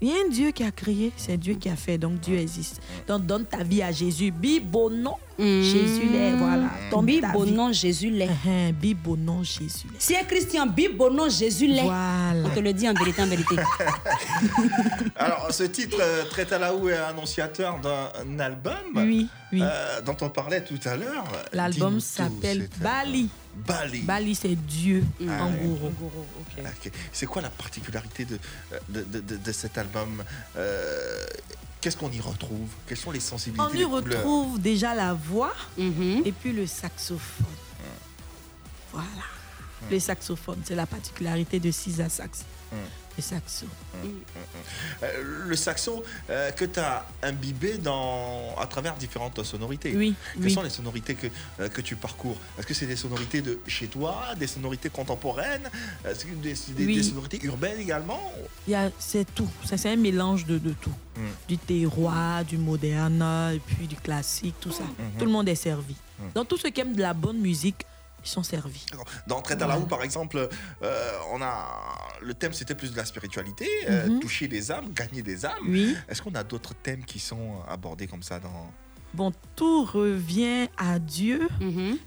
Il y a un Dieu qui a créé, c'est Dieu qui a fait, donc Dieu existe. Donc donne ta vie à Jésus. Bibo non, Jésus l'est, voilà. Bibo vie. non, Jésus l'est. Uh-huh, Bibo non, Jésus l'est. Si un Christian, Bibo non, Jésus l'est. Voilà. On te le dit en vérité, en vérité. Alors, ce titre, euh, Très Talaou, est annonciateur d'un album Oui, oui. euh, dont on parlait tout à l'heure. L'album s'appelle Bali. Bali. Bali, c'est Dieu Ah en. Ok. C'est quoi la particularité de, de, de- de- de cet album Euh, Qu'est-ce qu'on y retrouve? Quelles sont les sensibilités On y retrouve déjà la voix Mhm. et puis le saxophone. Voilà. Le saxophone, c'est la particularité de Cisa Sax. Le saxo. Euh, le saxo euh, que tu as imbibé dans, à travers différentes sonorités. Oui, Quelles oui. sont les sonorités que, euh, que tu parcours? Est-ce que c'est des sonorités de chez toi, des sonorités contemporaines, Est-ce que des, des- Oui. des sonorités urbaines également? C'est tout. C'est un mélange de, de tout. Mm. Du terroir, du moderne, et puis du classique, tout ça. Tout le monde est servi. Mm. Donc tous ceux qui aiment de la bonne musique, ils sont servis. Dans Traite à la roue, par exemple, euh, on a le thème c'était plus de la spiritualité, euh, Mhm. toucher des âmes, gagner des âmes. Oui. Est-ce qu'on a d'autres thèmes qui sont abordés comme ça dans Bon, tout revient à Dieu.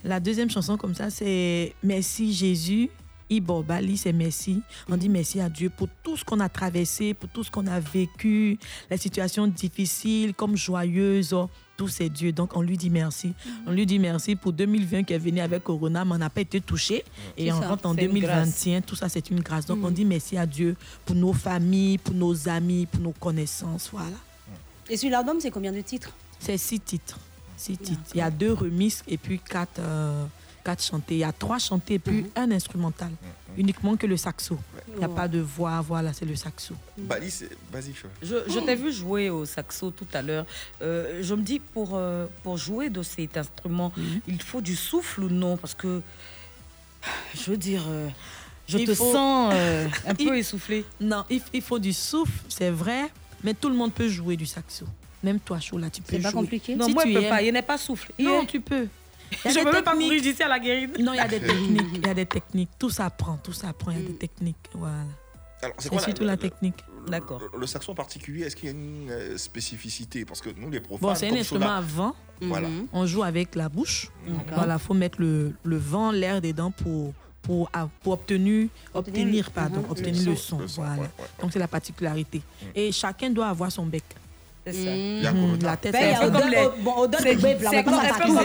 La deuxième chanson comme ça, c'est Merci Jésus. Ibo Bali, c'est merci. On dit merci à Dieu pour tout ce qu'on a traversé, pour tout ce qu'on a vécu, les situations difficiles comme joyeuses. C'est Dieu. Donc on lui dit merci. On lui dit merci pour 2020 qui est venu avec Corona, mais on n'a pas été touché. Et on ça, rentre en c'est une grâce. 2021. Tout ça, c'est une grâce. Donc on dit merci à Dieu pour nos familles, pour nos amis, pour nos connaissances. Voilà. Et sur l'album, c'est combien de titres? C'est six titres. Six titres. Il y a deux remixes et puis quatre, euh, quatre chantés. Il y a trois chantés et puis un instrumental. Uniquement que le saxo. Il n'y a pas de voix, voilà, c'est le saxo. Bali, c'est. Je, je t'ai vu jouer au saxo tout à l'heure. Euh, je me dis, pour, euh, pour jouer de cet instrument, Mhm. il faut du souffle ou non? Parce que, je veux dire, euh, je Il te faut- sens euh, un Il- peu essoufflé. Non, il, il faut du souffle, c'est vrai, mais tout le monde peut jouer du saxo. Même toi, Choula, tu peux C'est jouer. pas compliqué Non, Si moi, je peux aimes- pas. Il n'est pas souffle. Il Non, est- tu peux. Je des peux même pas courir d'ici à la guérite. Non, il y a des techniques. Il y a des techniques. Tout s'apprend, tout s'apprend. Il y a des techniques. Voilà. Alors, c'est surtout la la- technique. D'accord. Le, le saxo en particulier, est-ce qu'il y a une euh, spécificité? Parce que nous, les profanes. Bon, c'est un instrument à vent. Voilà. On joue avec la bouche. D'accord. Voilà, faut mettre le, le vent, l'air dedans pour pour, pour obtenir, obtenir, pardon, Mhm. obtenir Le son. Le son, voilà. ouais, ouais, Donc c'est la particularité. Et chacun doit avoir son bec. C'est ça. Mhm, La tête, Ben, c'est un peu odeur- comme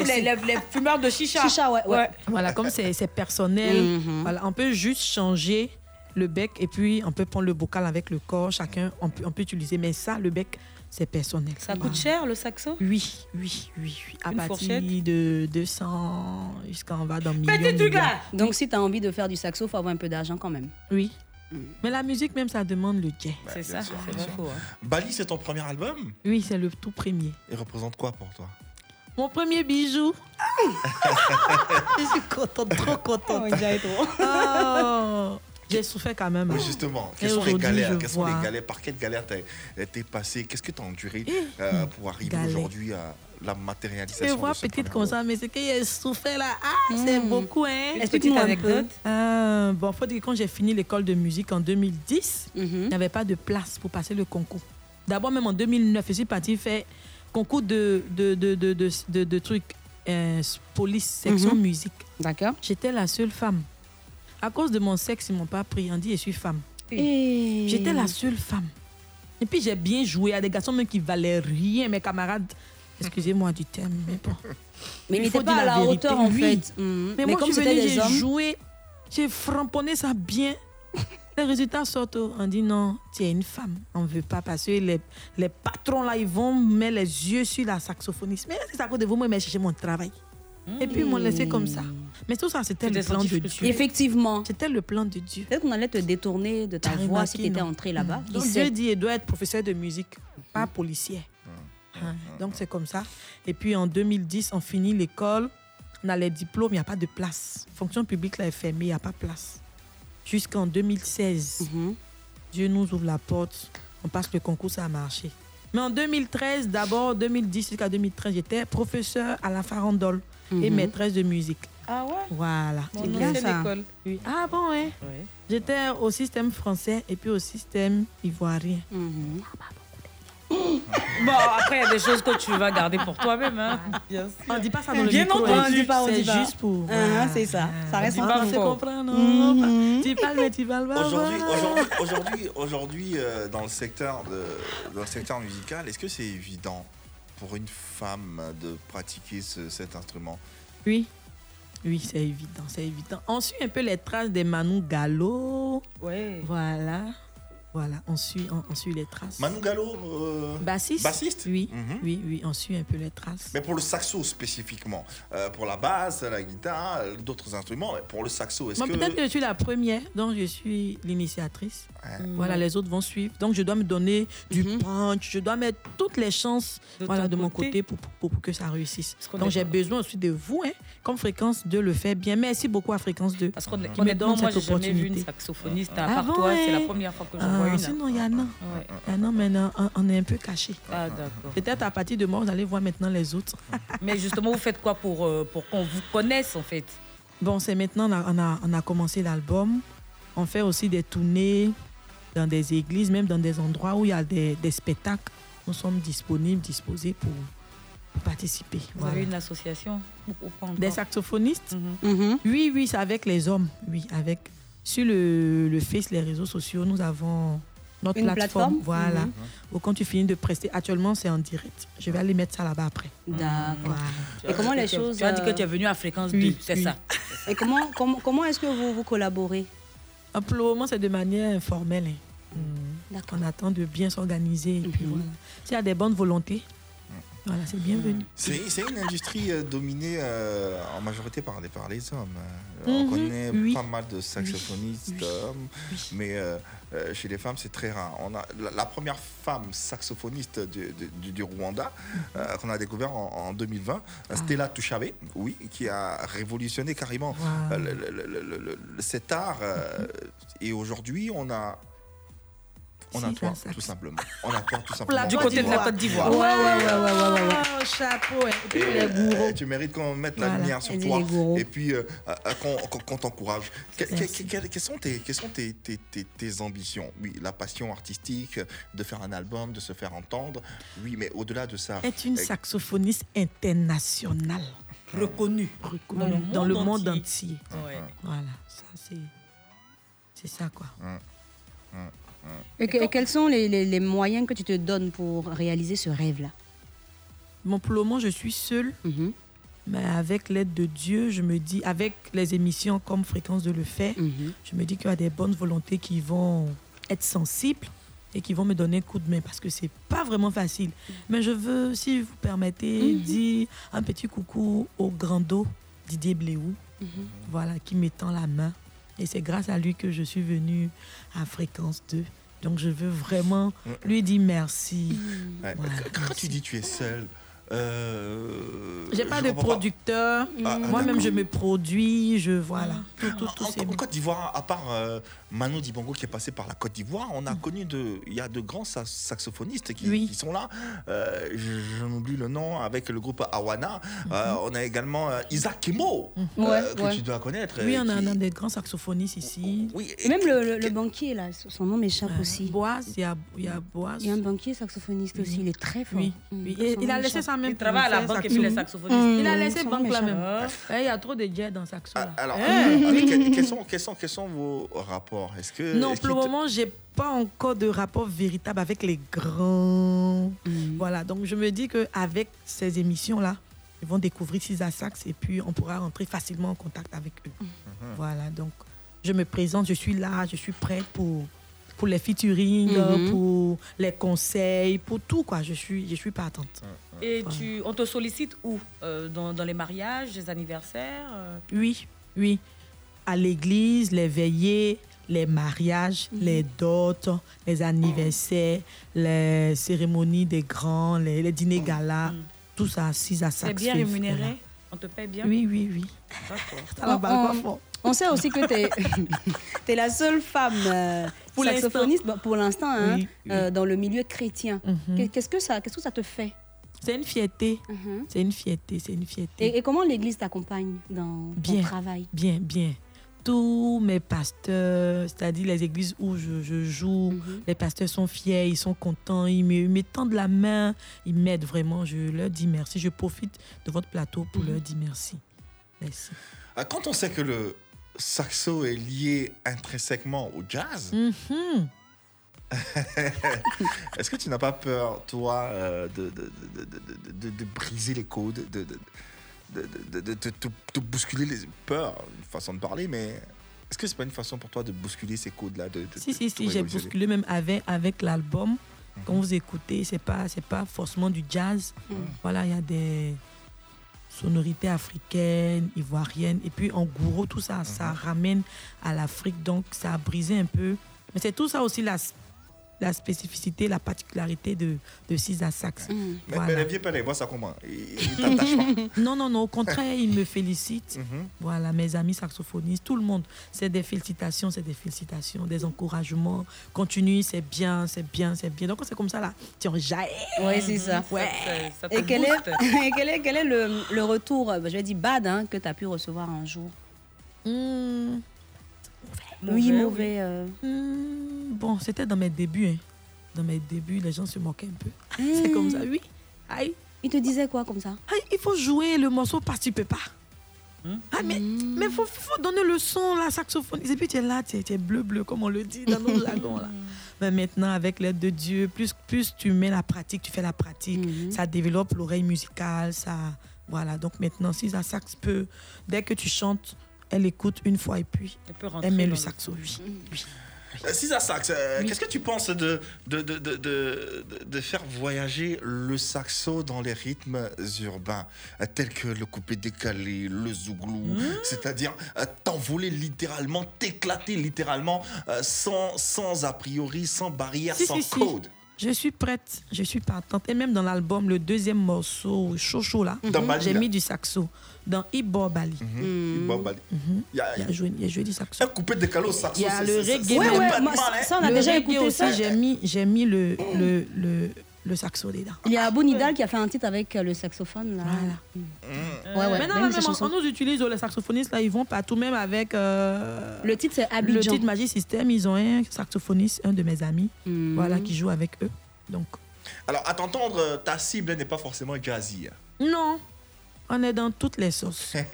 les- les- les- les fumeurs de chicha. Chicha, ouais, ouais. Voilà, comme c'est personnel, Mhm. voilà, on peut juste changer le bec et puis on peut prendre le bocal avec le corps. Chacun, on peut, on peut utiliser. Mais ça, le bec, c'est personnel. Ça coûte cher le saxo? Oui, oui, oui. oui. À Une partir fourchette? de 200 jusqu'à on va dans millions. Petit truc là Donc si tu as envie de faire du saxo, il faut avoir un peu d'argent quand même. Oui. Mais la musique même, ça demande le jet. Ouais, bien sûr, bien sûr. Bali, c'est ton premier album? Oui, c'est le tout premier. Il représente quoi pour toi? Mon premier bijou. Je suis contente, trop contente. Oh, J'ai souffert quand même. Oui, hein. justement, quelles sont les galères Quelles sont les galères Par quelles galères t'as- t'es passé Qu'est-ce que tu as enduré euh, pour arriver aujourd'hui à la matérialisation me vois de ce petite comme ça, mais c'est que j'ai souffert là. Ah, c'est beaucoup, hein. Peu. anecdote. Euh, bon, faut dire que quand j'ai fini l'école de musique en 2010, Mhm. il n'y avait pas de place pour passer le concours. D'abord, même en 2009, je suis partie faire concours de, de, de, de, de, de- de trucs, euh, police, section Mhm. musique. D'accord. J'étais la seule femme. À cause de mon sexe, ils m'ont pas pris. On dit, je suis femme. Et- J'étais la seule femme. Et puis j'ai bien joué. Il y a des garçons même qui valaient rien, mes camarades. Excusez-moi du terme, mais bon. Mais il n'était pas à la hauteur, en oui. fait. Mais, Mais moi, comme je des j'ai hommes- joué, j'ai framponné ça bien. Les résultats sortent. On dit non, tu es une femme. On ne veut pas parce que les, les patrons là, ils vont mettre les yeux sur la saxophoniste. Mais c'est à cause de vous, moi, je chercher mon travail. Et puis, ils m'ont laissé comme ça. Mais tout ça, c'était le plan de. Dieu. Effectivement. C'était le plan de Dieu. Peut-être qu'on allait te détourner de ta voix si tu étais entrée là-bas. Donc Dieu dit, il doit être professeur de musique, pas policier. Hein. Donc c'est comme ça. Et puis en 2010, on finit l'école, on a les diplômes, il n'y a pas de place. Fonction publique là est fermée, il n'y a pas de place. Jusqu'en 2016, Dieu nous ouvre la porte, on passe le concours, ça a marché. Mais en 2013, d'abord 2010 jusqu'à 2013, j'étais professeur à la farandole et Mhm. maîtresse de musique. Ah ouais? Voilà. C'est bien ça. Oui. Ah bon, ouais. J'étais au système français et puis au système ivoirien. Bon, après, il y a des choses que tu vas garder pour toi-même. Hein. Bien sûr. On dit pas ça dans le Bien micro, entendu. hein. On dit pas, on dit pas. C'est juste pour- Ah, c'est ça. Ça reste entre se Mhm. Tu parles, mais tu parles pas. Aujourd'hui, aujourd'hui, aujourd'hui, aujourd'hui, euh, dans le secteur de, dans le secteur musical, est-ce que c'est évident pour une femme de pratiquer ce- cet instrument? Oui. Oui, c'est évident, c'est évident. On suit un peu les traces des Manu Gallo. Ouais. Voilà. Voilà, on suit, on, on suit les traces. Manu Gallo, euh, Bassiste? bassiste? Oui, Mhm. oui, oui, on suit un peu les traces. Mais pour le saxo spécifiquement, euh, pour la basse, la guitare, d'autres instruments, pour le saxo, est-ce que peut-être que je suis la première, donc je suis l'initiatrice. Mm. Voilà, les autres vont suivre. Donc, je dois me donner du punch, je dois mettre toutes les chances De voilà, de mon côté. côté pour, pour- pour que ça réussisse. Donc, j'ai besoin aussi de vous, hein, comme Fréquence 2 le fait bien. Merci beaucoup à Fréquence 2. Parce qu'on qui me donne moi, cette j'ai jamais vu une opportunité. saxophoniste à Ah part toi. C'est la première fois que j'en Ah, vois une. Sinon, il y en a. Ouais. Il y en a, mais non, on, on est un peu caché. Ah, d'accord. Peut-être à partir de moi, vous allez voir maintenant les autres. Mais justement, vous faites quoi pour, euh, pour qu'on vous connaisse, en fait? Bon, c'est maintenant, on a, on a, on a commencé l'album. On fait aussi des tournées dans des églises, même dans des endroits où il y a des, des spectacles. Nous sommes disponibles, disposés pour, pour participer. Vous Voilà. avez une association ou- ou pas Des saxophonistes? Mhm. Oui, oui, c'est avec les hommes. Oui, avec. Sur le, le Face, les réseaux sociaux, nous avons notre Une plateforme. plateforme? Voilà. Mhm. Où quand tu finis de prester, actuellement, c'est en direct. Je vais aller mettre ça là-bas après. D'accord. Voilà. Et comment les choses. Tu as dit que euh, tu es venu à Fréquence Oui, 2, c'est oui. ça Et comment, comment, comment est-ce que vous, vous collaborez? Pour le moment, c'est de manière informelle. hein. On attend de bien s'organiser. et puis voilà. S'il y a des bonnes volontés, Voilà, c'est bienvenu. C'est c'est une industrie euh, dominée euh, en majorité par les, par les hommes. Euh, On Mhm, connaît oui. pas mal de saxophonistes hommes, mais euh, chez les femmes, c'est très rare. On a, la, la première femme saxophoniste du, du- du Rwanda euh, qu'on a découvert en, en 2020, Ah. Stella Touchabe, oui, qui a révolutionné carrément Wow. le- le- le- le- le- le- cet art. euh, et aujourd'hui, on a... On a Si, toi, ça, ça. tout simplement. On a toi, tout simplement. Du côté de la Côte d'Ivoire. Ouais, ouais, ouais, ouais, ouais, ouais, ouais. Oh, chapeau. hein. Et puis Et, les gourous. euh, tu mérites qu'on mette la lumière sur Et toi et puis euh, euh, qu'on t'encourage. Quelles, sont, tes, quelles sont tes, tes- tes- tes ambitions? Oui, la passion artistique, de faire un album, de se faire entendre. Oui, mais au-delà de ça. Est une euh, saxophoniste internationale. Reconnue. Reconnue dans le monde, entier. Ouais. Voilà, ça c'est. C'est ça quoi. Et, que- et quels sont les, les- les moyens que tu te donnes pour réaliser ce rêve-là Bon, pour le moment, je suis seule. Mais avec l'aide de Dieu, je me dis, avec les émissions comme Fréquence de le faire, je me dis qu'il y a des bonnes volontés qui vont être sensibles et qui vont me donner un coup de main parce que c'est pas vraiment facile. Mais je veux, si vous permettez, Mhm. dire un petit coucou au grand dos Didier Bléou, voilà, qui m'étend la main. Et c'est grâce à lui que je suis venue à Fréquence 2. Donc je veux vraiment lui dire merci. ouais, Voilà, quand- tu dis tu es seul, euh, J'ai pas je de producteur. Ah, ah, Moi-même, je me produis. Je voilà. Tout, tout, tout, c'est En Côte d'Ivoire, à part euh, Mano Dibongo qui est passé par la Côte d'Ivoire, on a connu de, il y a de grands sa- saxophonistes qui, qui sont là. Euh, je- J'en oublie le nom avec le groupe Awana. Euh, on a également euh, Isaac Kimo euh, Ouais, que ouais. tu dois connaître. Oui, on a, qui- a des grands saxophonistes ici. Oui, Et Même le, le- le banquier, là, son nom m'échappe aussi. Boaz, il y a, il y a Boaz. Il y a un banquier saxophoniste aussi, il est très fort. Oui, Mm. oui. Il nom a laissé m'échappe. Même. Il travaille à la banque et puis les saxophonistes. Il Mm. a laissé banque là même. m'échappe. Eh, Il y a trop de jet dans saxo là. Alors, Eh, euh, quels, sont, quels, sont, quels sont vos rapports? Est-ce que Non, pour le moment, j'ai pas encore de rapport véritable avec les grands. Voilà, donc je me dis que avec ces émissions-là, ils vont découvrir Cisa Sax et puis on pourra rentrer facilement en contact avec eux. Voilà, donc je me présente, je suis là, je suis prête pour, pour les featuring, Mhm. pour les conseils, pour tout, quoi. Je suis, je suis partante. Et tu, on te sollicite où Euh, dans, dans les mariages, les anniversaires euh? Oui, oui. À l'église, les veillées, les mariages, Mhm. les dots, les anniversaires, les cérémonies des grands, les, les dîners galas, tout ça, si ça C'est bien rémunéré? On te paye bien? Oui, oui, oui. D'accord. On, sait aussi que tu es, la seule femme euh, Pour saxophoniste pour l'instant hein, Oui, oui. euh, dans le milieu chrétien. Mhm. Qu'est- Qu'est-ce que ça, qu'est-ce que ça te fait? C'est une fierté. C'est une fierté, c'est une fierté. et, et comment l'Église t'accompagne dans bien, ton travail? Bien, bien. Tous mes pasteurs, c'est-à-dire les églises où je, je joue, Mhm. les pasteurs sont fiers, ils sont contents, ils me, ils me tendent la main, ils m'aident vraiment. Je leur dis merci. Je profite de votre plateau pour Mhm. leur dire merci. Merci. Euh, Quand on sait que le saxo est lié intrinsèquement au jazz, Mhm. est-ce que tu n'as pas peur, toi, euh, de, de, de, de- de- de- de briser les codes, de, de, de, de- de- de- de- de bousculer les peurs, une façon de parler, mais est-ce que c'est pas une façon pour toi de bousculer ces codes-là de, de- Si, si, si, j'ai bousculé même avec, avec l'album. Quand vous écoutez, c'est pas, c'est pas forcément du jazz. Voilà, il y a des sonorités africaines, ivoiriennes, et puis en gourou, tout ça, ça ramène à l'Afrique. Donc, ça a brisé un peu. Mais c'est tout ça aussi la, la spécificité, la particularité de, de Cisa Sax. Mais, Voilà. mais les vieux pères, ils voient ça comment? Ils ils t'attachent pas? Non, non, non, au contraire, ils me félicitent. Mhm. Voilà, mes amis saxophonistes, tout le monde. C'est des félicitations, c'est des félicitations, des encouragements. Continue, c'est bien, c'est bien, c'est bien. Donc, c'est comme ça, là. Tu en jailles. Oui, c'est ça. Ouais. Ça Et quel est, quel est, quel est le, le retour, je vais dire bad, hein, que tu as pu recevoir un jour? Hmm, Oui, Mauvais, mauvais. euh. hmm, bon, c'était dans mes débuts. hein. Dans mes débuts, les gens se moquaient un peu. C'est comme ça, oui. Aïe. Il te disait quoi comme ça? Aïe, il faut jouer le morceau parce que tu peux pas. Ah, mais il faut, faut donner le son, la saxophone. Et puis tu es là, tu es, tu es bleu, bleu, comme on le dit dans nos jargons. Là. Mais maintenant, avec l'aide de Dieu, plus, plus tu mets la pratique, tu fais la pratique, ça développe l'oreille musicale. Ça, voilà. Donc maintenant, si la sax peut, dès que tu chantes, elle écoute une fois et puis Elle elle met le saxo. Oui. oui. Euh, Cisa Sax, euh, qu'est-ce que tu penses de, de, de, de, de- de faire voyager le saxo dans les rythmes urbains, euh, tels que le coupé décalé, le zouglou, c'est-à-dire euh, t'envoler littéralement, t'éclater littéralement, sans, sans a priori, sans barrière, Si, sans si, si. code? Je suis prête, je suis partante. Et même dans l'album, le deuxième morceau, chaud chaud là, j'ai mis du saxo. Dans Ibo Bali. Il y a, a joué, il a joué du saxo. un coupé décalé au saxo, Il y a le reggae. pas de mal, hein. Le déjà écouté aussi, ça. j'ai mis, j'ai mis le, le, le, le saxo dedans. Il y a Abou Nidal qui a fait un titre avec euh, le saxophone. Là. Mm. Ouais, ouais. Maintenant, même là, même, on nous utilise, les saxophonistes, là, ils vont partout, même avec. euh, Le titre, c'est Le Abidjan. titre Magic System, ils ont un saxophoniste, un de mes amis, Mhm. voilà, qui joue avec eux. Donc, Alors, à t'entendre, ta cible n'est pas forcément jazzy. non, on est dans toutes les sauces. ça va.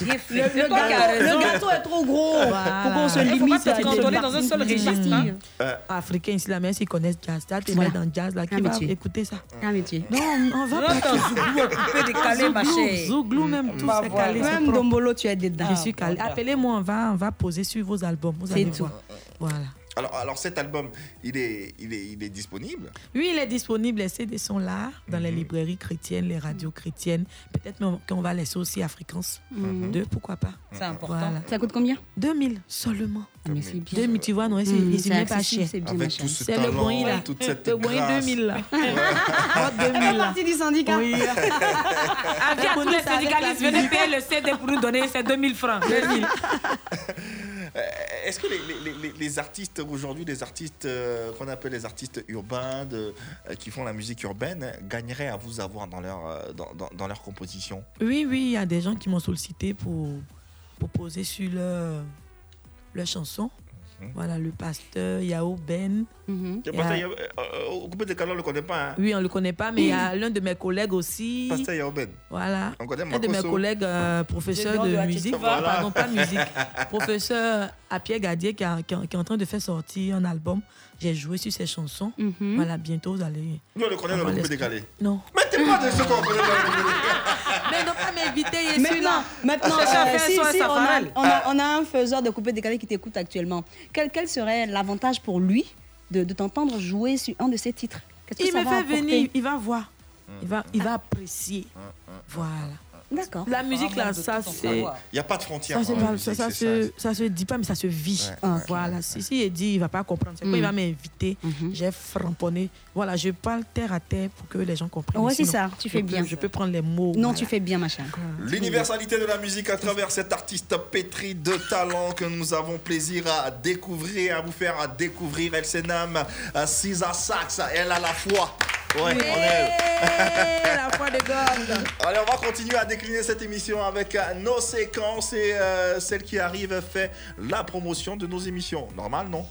Le, le gâteau, le gâteau est trop gros pour qu'on se Il faut pas limite se à des dans un seul précises. hein. Africains ici, là, même s'ils connaissent jazz, là, t'es Voilà. dans jazz, là, qui va écouter ça Un métier. Non, on va pas. Zouglou, coupé, décalé, ma chère. Zouglou, même tout, Bah, c'est voilà. calé. Même. Dombolo, tu es dedans. Je suis calé. Appelez-moi, on va, on va poser sur vos albums. C'est tout. Voilà. Alors, alors cet album, il est, il est, il est disponible? Oui, il est disponible. Les CD sont là, dans les librairies chrétiennes, les radios chrétiennes. Peut-être même qu'on va laisser aussi à fréquence Mhm. 2, pourquoi pas. C'est important. Voilà. Ça coûte combien? 2000 seulement. Ah, mais c'est bien. 2000, tu vois, non, c'est Mhm, c'est c'est même pas cher. c'est bien, Avec tout ce C'est le talent, bruit là. toute cette Le bruit grâce. 2000 là. Elle 2000 fait là. partie du syndicat. Oui. Viens, tous les syndicalistes, venez payer le CD pour nous donner ces 2000 francs. 2000. Euh, Est-ce que les, artistes aujourd'hui, les artistes euh, qu'on appelle les artistes urbains, euh, qui font la musique urbaine, gagneraient à vous avoir dans leur, dans, dans- leur composition? Oui, oui, il y a des gens qui m'ont sollicité pour, poser sur leur chanson. Voilà, le pasteur Yao Ben. Mhm. Le Il y a- pasteur Yao- euh, euh, Au de on ne le connaît pas. Hein? Oui, on ne le connaît pas, mais il y a l'un de mes collègues aussi. Pasteur Yaoben. Voilà. On connaît Un de mes collègues, euh, professeur J'ai le nom de musique, pardon, pas musique, professeur à Pierre Gadier qui, a- qui a- qui est en train de faire sortir un album. J'ai joué sur ses chansons. Mhm. Voilà, bientôt vous allez. Nous, on le connaît dans on va le coupé l'expliquer. décalé. Non. Mais t'es pas de ce qu'on connaît dans le décalé. Mais non, pas m'inviter, je suis Maintenant, là. maintenant euh, si, si, on, a, Safarel. on, a, on a un faiseur de coupé décalé qui t'écoute actuellement. Quel, quel serait l'avantage pour lui de, de t'entendre jouer sur un de ses titres? Qu'est-ce que Il ça me va fait apporter? venir, il va voir. Il va, il va apprécier. Voilà. D'accord. La musique, là, ça, c'est. Il n'y a pas de frontières. Ça, musique, ça, se, ça se dit pas, mais ça se vit. Ouais, Ah, Voilà. Si, si il dit, il va pas comprendre. C'est Mm. il va m'inviter, j'ai framponné. Voilà, je parle terre à terre pour que les gens comprennent. Ouais, c'est ça, tu fais peux- bien. Je peux prendre les mots. Non, voilà. tu fais bien, machin. L'universalité de la musique à travers cet artiste pétri de talent que nous avons plaisir à découvrir, à vous faire à découvrir. Elle euh, Cisa Sax. Elle a la foi. Ouais, on aime. la foi de God. Allez, on va continuer à décliner cette émission avec euh, nos séquences et euh, celle qui arrive fait la promotion de nos émissions. Normal, non?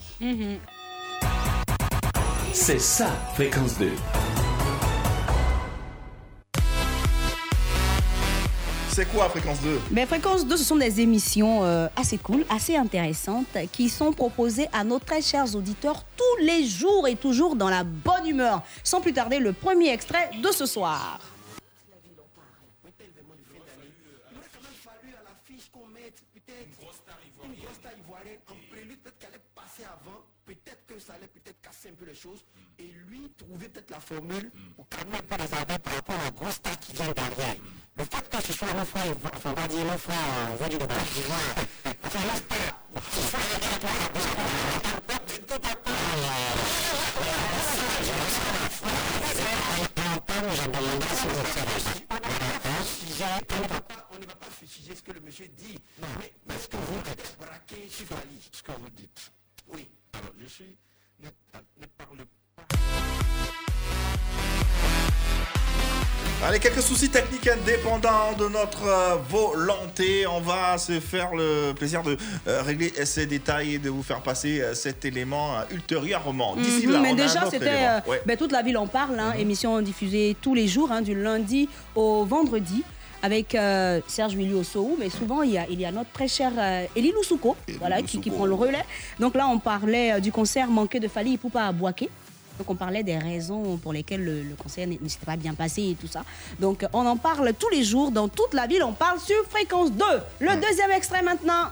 C'est ça, fréquence 2. C'est quoi Fréquence 2 Mais Fréquence 2, ce sont des émissions euh, assez cool, assez intéressantes, qui sont proposées à nos très chers auditeurs tous les jours et toujours dans la bonne humeur. Sans plus tarder, le premier extrait de ce soir. Peut-être que ça allait peut-être casser un peu les choses et lui trouver peut-être la formule pour calmer un peu les ardeurs par rapport au gros star qui vient derrière. Le fait que ce soit enfin va dire Vadi de Bâche, tu vois, enfin la on ne va pas fustiger ce que le monsieur dit, mais est-ce que vous sur Ali, ce que vous dites. Oui, alors je suis, ne parle pas. Allez, quelques soucis techniques indépendants de notre euh, volonté. On va se faire le plaisir de euh, régler ces détails et de vous faire passer euh, cet élément ultérieurement. D'ici Mhm, là, mais on déjà, c'était Ouais. Mhm. ben, toute la ville en parle, hein, émission diffusée tous les jours, hein, du lundi au vendredi. Avec euh, Serge Willy Ossou, mais souvent il y, a, il y a notre très cher euh, Elie Loussouko, voilà, qui, qui prend le relais. Donc là, on parlait euh, du concert manqué de Fali Ipupa à Boaké. Donc on parlait des raisons pour lesquelles le, le concert ne s'était pas bien passé et tout ça. Donc on en parle tous les jours dans toute la ville. On parle sur Fréquence 2. Le deuxième extrait maintenant.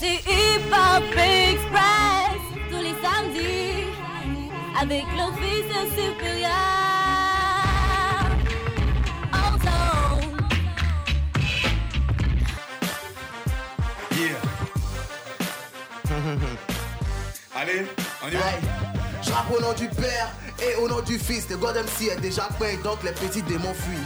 C'est Hip Hop Express tous les samedis avec l'office supérieur. En zone. Yeah. Allez, on y va. Au nom du Père et au nom du Fils. Le God MC est déjà prêt, donc les petits démons fuient.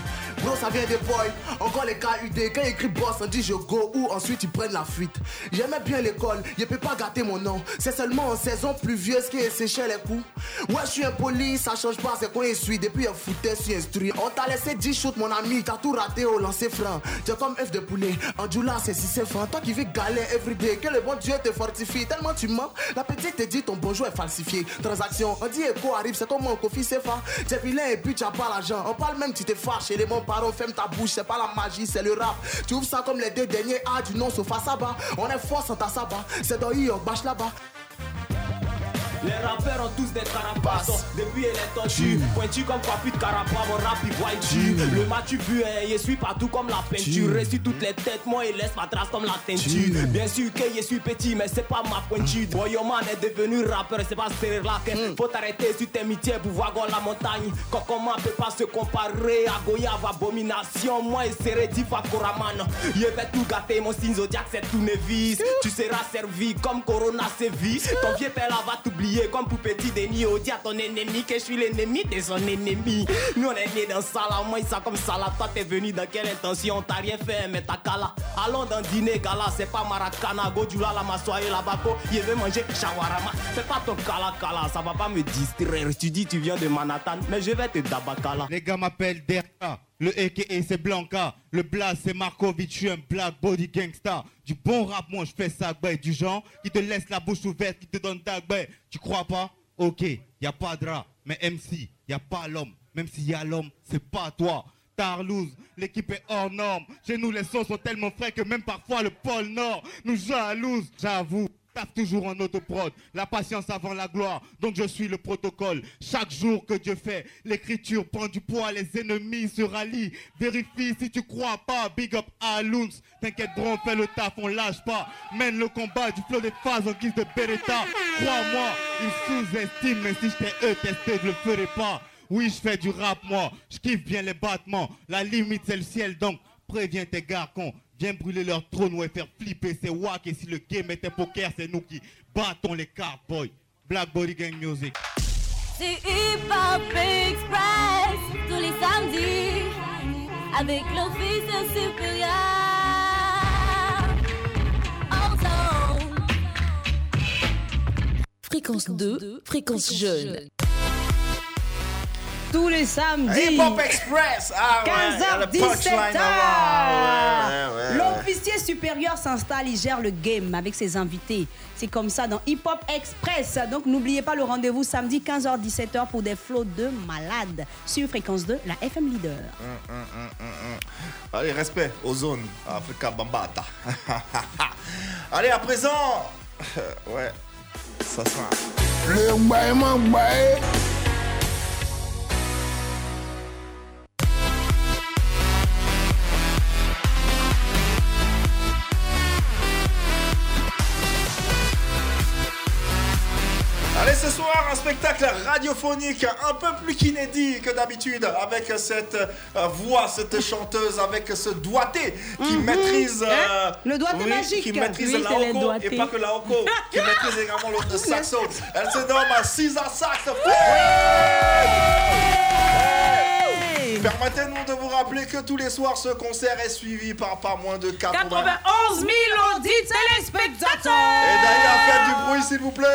Bro, ça vient des boys, encore les KUD. Quand ils écrit boss, on dit je go ou ensuite ils prennent la fuite. J'aimais bien l'école, il peut pas gâter mon nom. C'est seulement en saison pluvieuse qu'il séchait les coups. Ouais, je suis impoli, ça change pas, c'est qu'on y suis. Depuis un foutait, je suis instruit. On t'a laissé 10 shoots, mon ami, t'as tout raté au lancer franc. T'es comme œuf de poulet, en Djoula, c'est si c'est franc. Toi qui vis galère everyday, que le bon Dieu te fortifie. Tellement tu mens, la petite te dit ton bonjour est falsifié. Transaction, on dit écho arrive, c'est comme mon coffee c'est fa. T'es vilain et puis tu as pas l'argent. On parle même, tu te fâches. Et les bons parents, ferme ta bouche, c'est pas la magie, c'est le rap. Tu ouvres ça comme les deux derniers A du nom Sofa Saba. On est fort sans ta sabbat, c'est dans York, bâche là-bas. Les rappeurs ont tous des carapaces. Depuis elle est tordue Pointu comme papu de carapa Mon rap il voit tu Le matu vu hein, Je suis partout comme la peinture. Reçu toutes les têtes Moi il laisse ma trace comme la teinture. Bien sûr que je suis petit Mais c'est pas ma pointure Boyoman est devenu rappeur C'est pas serrer la quête. Faut t'arrêter sur tes métiers Pour voir la montagne. Quand comment peut pas se comparer À Goyave abomination? Moi et serré dix fois Koraman Je vais tout gâter Mon signe zodiac c'est tout Nevis. Tu seras servi comme Corona sévit Ton vieux père là va t'oublier comme pour petit Denis On dit à ton ennemi que je suis l'ennemi de son ennemi. Nous on est nés dans ça là Moi ça comme ça là. Toi t'es venu dans quelle intention? T'as rien fait mais t'as cala Allons dans dîner gala C'est pas Maracana. Godula la m'assoyer là-bas Il veut manger shawarama Fais pas ton kala kala Ça va pas me distraire. Tu dis tu viens de Manhattan Mais je vais te dabakala Les gars m'appellent Derka. Le AKA c'est Blanca. Le Blast c'est Markovic. Je suis un black body gangsta. Du bon rap, moi je fais ça, Du genre qui te laisse la bouche ouverte, qui te donne ta. Tu crois pas? Ok, y a pas de rat. Mais MC, y a pas l'homme. Même s'il y a l'homme, c'est pas toi. Tarlouse, l'équipe est hors norme. Chez nous, les sons sont tellement frais que même parfois le pôle Nord nous jalouse. J'avoue, toujours en autoprod. La patience avant la gloire. Donc je suis le protocole. Chaque jour que Dieu fait, l'écriture prend du poids. Les ennemis se rallient. Vérifie si tu crois pas. Big up à Loons. T'inquiète, bro, fait le taf, on lâche pas. Mène le combat du flot des phases en guise de Beretta. Crois-moi, ils sous-estiment. Mais si j'étais eux testé, je le ferais pas. Oui, je fais du rap, moi. Je kiffe bien les battements. La limite, c'est le ciel, donc préviens tes gars cons. Viens brûler leur trône ou faire flipper ces wack. Et si le game était poker, c'est nous qui battons les cartes, boy. Black Body Gang Music. C'est Hip Hop Express tous les samedis avec l'office supérieur. Fréquence 2, fréquence jeune. Tous les samedis. Hip Hop Express. Ah ouais, il y a le 15h, punchline 17h. avant. Ouais, ouais, ouais. L'officier supérieur s'installe, il gère le game avec ses invités. C'est comme ça dans Hip Hop Express. Donc n'oubliez pas le rendez-vous samedi 15h-17h pour des flots de malades sur Fréquence 2, la FM leader. Hum, hum, hum. Allez, respect aux zones. Africa Bambata. Allez, à présent. Ouais, ça sera. Le ce soir, un spectacle radiophonique un peu plus qu'inédit que d'habitude, avec cette euh, voix, cette chanteuse, avec ce doigté qui Mhm. maîtrise. Hein? Le doigté oui, magique. Qui maîtrise Oui, la et pas que la hoco, qui maîtrise également le saxo. Elle se nomme Cisa Sax. Permettez-nous de vous rappeler que tous les soirs, ce concert est suivi par pas moins de 80. 91 000 audits téléspectateurs Et d'ailleurs, faites du bruit, s'il vous plaît.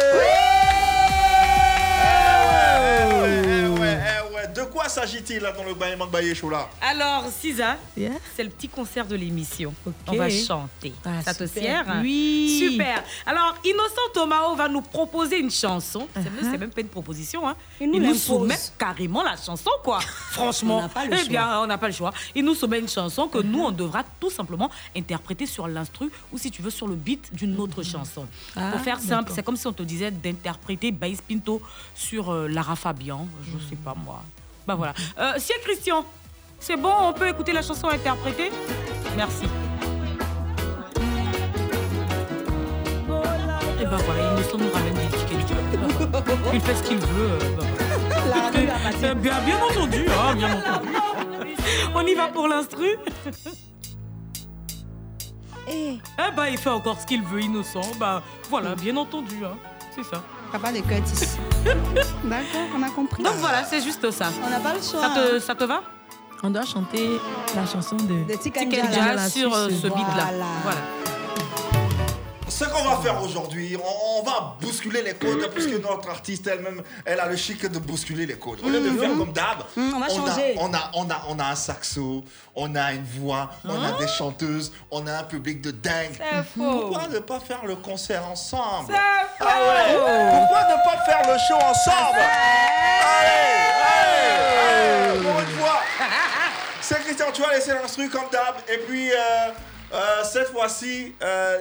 Ouais, De quoi s'agit-il là dans le Bayemang Baye Show là Alors, Sisa, c'est le petit concert de l'émission. On va chanter. Ah, Ça te super. sert Oui. Super. Alors, Innocent Tomao va nous proposer une chanson. C'est même, c'est même pas une proposition. Hein. Il nous soumet carrément la chanson, quoi. Franchement. On n'a pas le eh choix. bien, on n'a pas le choix. Il nous soumet une chanson que nous, on devra tout simplement interpréter sur l'instru ou, si tu veux, sur le beat d'une autre chanson. Ah, Pour faire simple, c'est comme si on te disait d'interpréter Baïs Pinto sur euh, Lara Fabian. Je sais pas moi. Bah voilà. Euh, si Christian, c'est bon, on peut écouter la chanson interprétée? Merci. Bah voilà, Innocent nous ramène des tickets de Bah, voilà. Il fait ce qu'il veut. euh, bah, voilà. La. Euh, bien, bien entendu, hein, bien entendu. On y va pour l'instru Eh, Eh bah, il fait encore ce qu'il veut, Innocent. Bah voilà, bien entendu, hein. C'est ça. Papa de Curtis. D'accord, on a compris. Donc voilà, c'est juste ça. On n'a pas le choix. Ça te, ça te va? On doit chanter la chanson de, De. Njala sur euh, ce beat-là. Voilà. Voilà. Ce qu'on va faire aujourd'hui, on, on va bousculer les codes puisque notre artiste elle-même, elle a le chic de bousculer les codes. Au lieu de Mhm. faire comme d'hab, Mhm, on va a- changer. On a, on, a, on a un saxo, on a une voix, on a des chanteuses, on a un public de dingue. Pourquoi ne pas faire le concert ensemble C'est Ah ouais Pourquoi ne pas faire le show ensemble Allez, allez, allez, pour une fois. C'est Christian, tu vas laisser l'instru comme d'hab. Et puis, euh, euh, cette fois-ci, euh,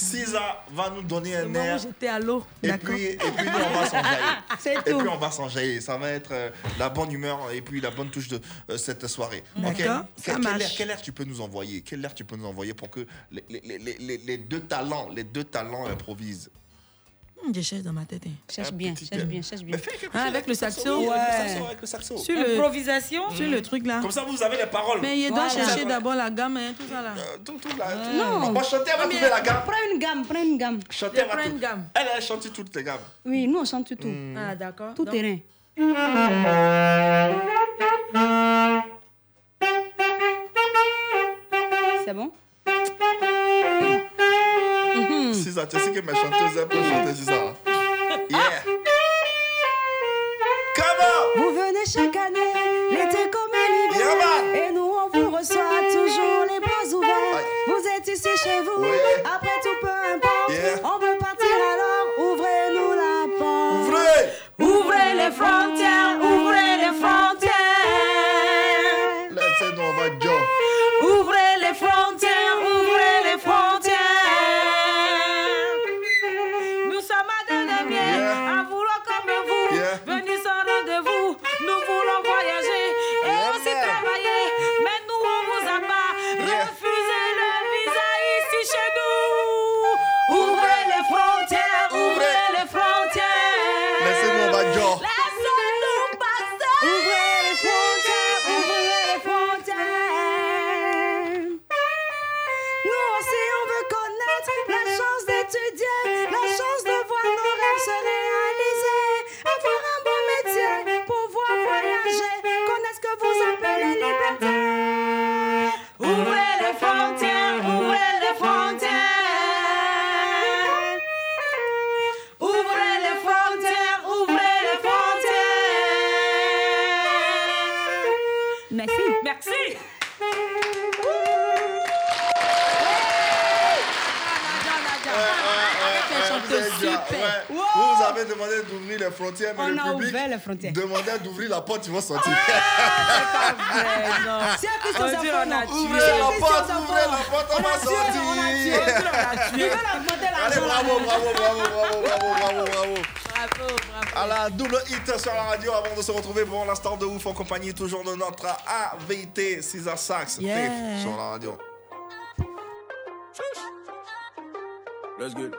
Cisa va nous donner un air. j'étais à l'eau. Et puis, et puis nous, on va s'enjailler. Et tout. puis, on va s'enjailler. Ça va être euh, la bonne humeur et puis la bonne touche de euh, cette soirée. Ok D'accord, ça Quel, marche. air, quel air tu peux nous envoyer? Quel air tu peux nous envoyer pour que les, les- les- les- deux talents, les deux talents improvisent? Je cherche dans ma tête. hein. Cherche bien, cherche bien, cherche bien. Ah, avec le saxo Oui, Ouais. avec le saxo, avec le saxo. Sur le, Improvisation sur le truc là. Comme ça, vous avez les paroles. Mais il doit Voilà. chercher d'abord la gamme, hein, tout ça là. Euh, tout, tout là. tout. Non. On va chanter, on va trouver la gamme. Prends une gamme, prends une gamme. Chanter, Prends une gamme. Elle, elle chante toutes les gammes. Oui, nous on chante tout. Hmm. Ah, d'accord. Tout Donc, terrain. Ça, tu sais que mes chanteuses aiment chanter, c'est ça. Yeah. Comment Vous venez chaque année, l'été comme l'hiver. Yeah, et nous, on vous reçoit toujours les bras ouverts. Aïe. Vous êtes ici chez vous, après Merci. Vous avez demandé d'ouvrir les frontières, mais On le a public ouvert les frontières. demandait d'ouvrir la porte, ils vont sortir. Si un Christ aux On dit, on a non. tué. Ouvrez la porte, ouvrez la porte, on On va a tué, sortir. on a tué. Ils veulent augmenter Allez, bravo, bravo, bravo, bravo, bravo, bravo, bravo. Bravo, bravo. À la double hit sur la radio avant de se retrouver pour l'instant de ouf en compagnie toujours de notre AVT César Sax Yeah. Sur la radio. Let's get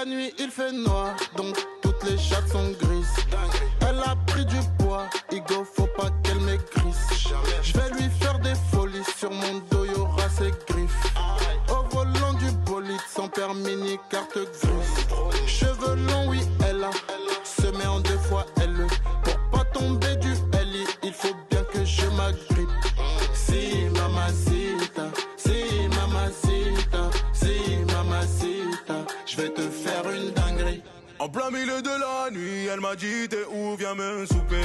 La nuit il fait noir, donc toutes les chattes sont grises. Elle a pris du poids, Igo, faut pas qu'elle maigrisse. Je vais lui faire des folies, sur mon dos y aura ses griffes. Au volant du bolide, sans permis ni carte grise. m'a dit t'es où, viens me souper.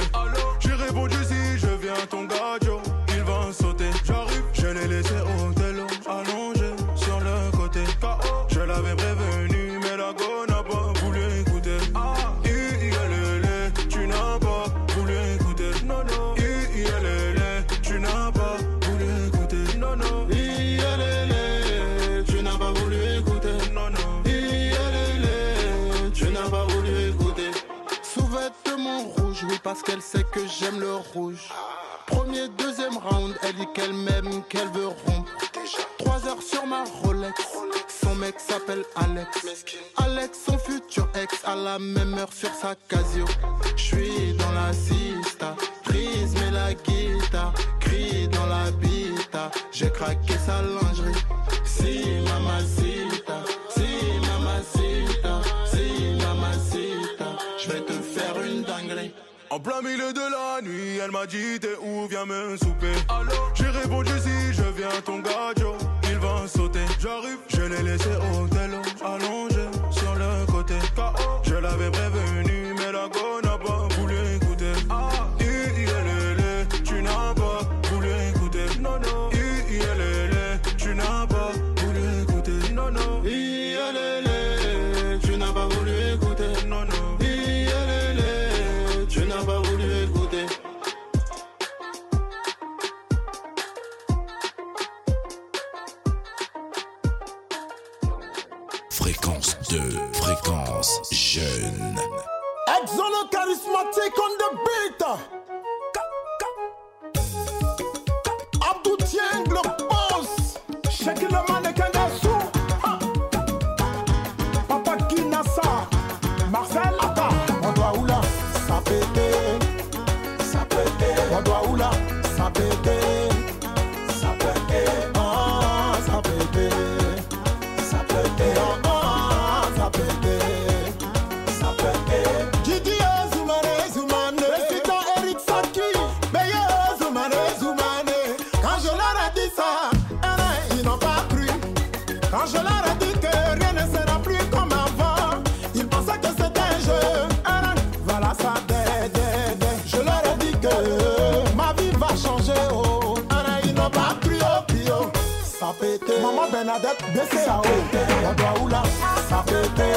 maman Bernadette de Sao, on doit où là? Ça pétait,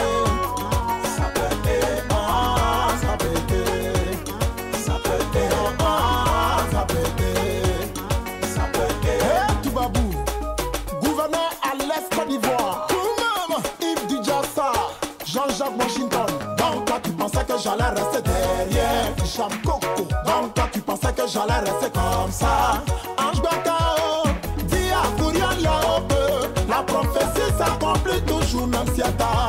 ça pétait, ah, ça pétait, ça pétait, ah, ça pétait, ça pétait. Hey, tu vas bout, gouverneur à l'Est Côte d'Ivoire, tout Yves Dujassa, Jean-Jacques Washington. Donc toi tu pensais que j'allais rester derrière, Jean Coco. Donc toi tu pensais que j'allais rester comme ça. una ansiedad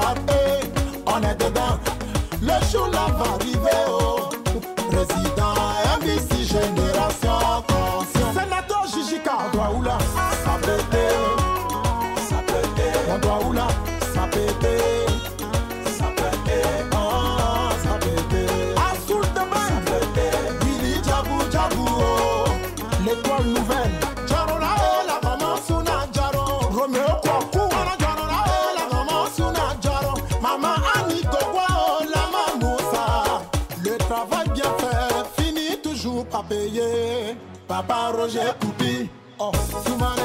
parole, j'ai. Oh, souvent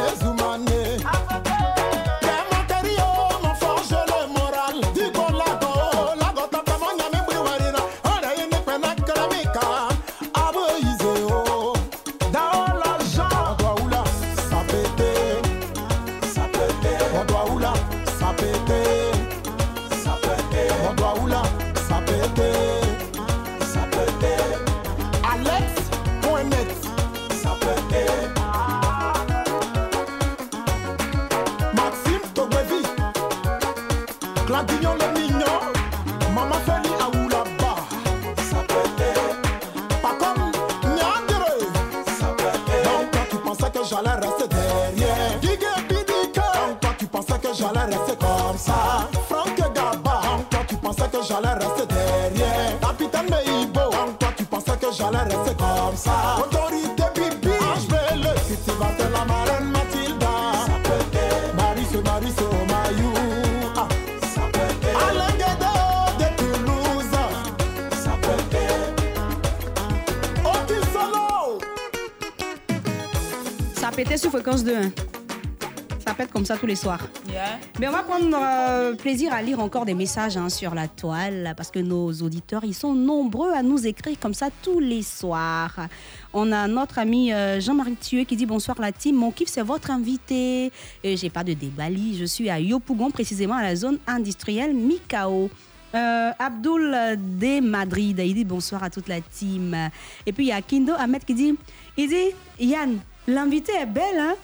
les soirs. Yeah. Mais on va prendre euh, plaisir à lire encore des messages hein, sur la toile parce que nos auditeurs, ils sont nombreux à nous écrire comme ça tous les soirs. On a notre ami euh, Jean-Marie Thieu qui dit bonsoir la team, mon kiff c'est votre invité. Et j'ai pas de débali, je suis à Yopougon précisément à la zone industrielle Mikao. Euh, Abdul de Madrid, il dit bonsoir à toute la team. Et puis il y a Kindo Ahmed qui dit, il dit Yann, l'invité est belle hein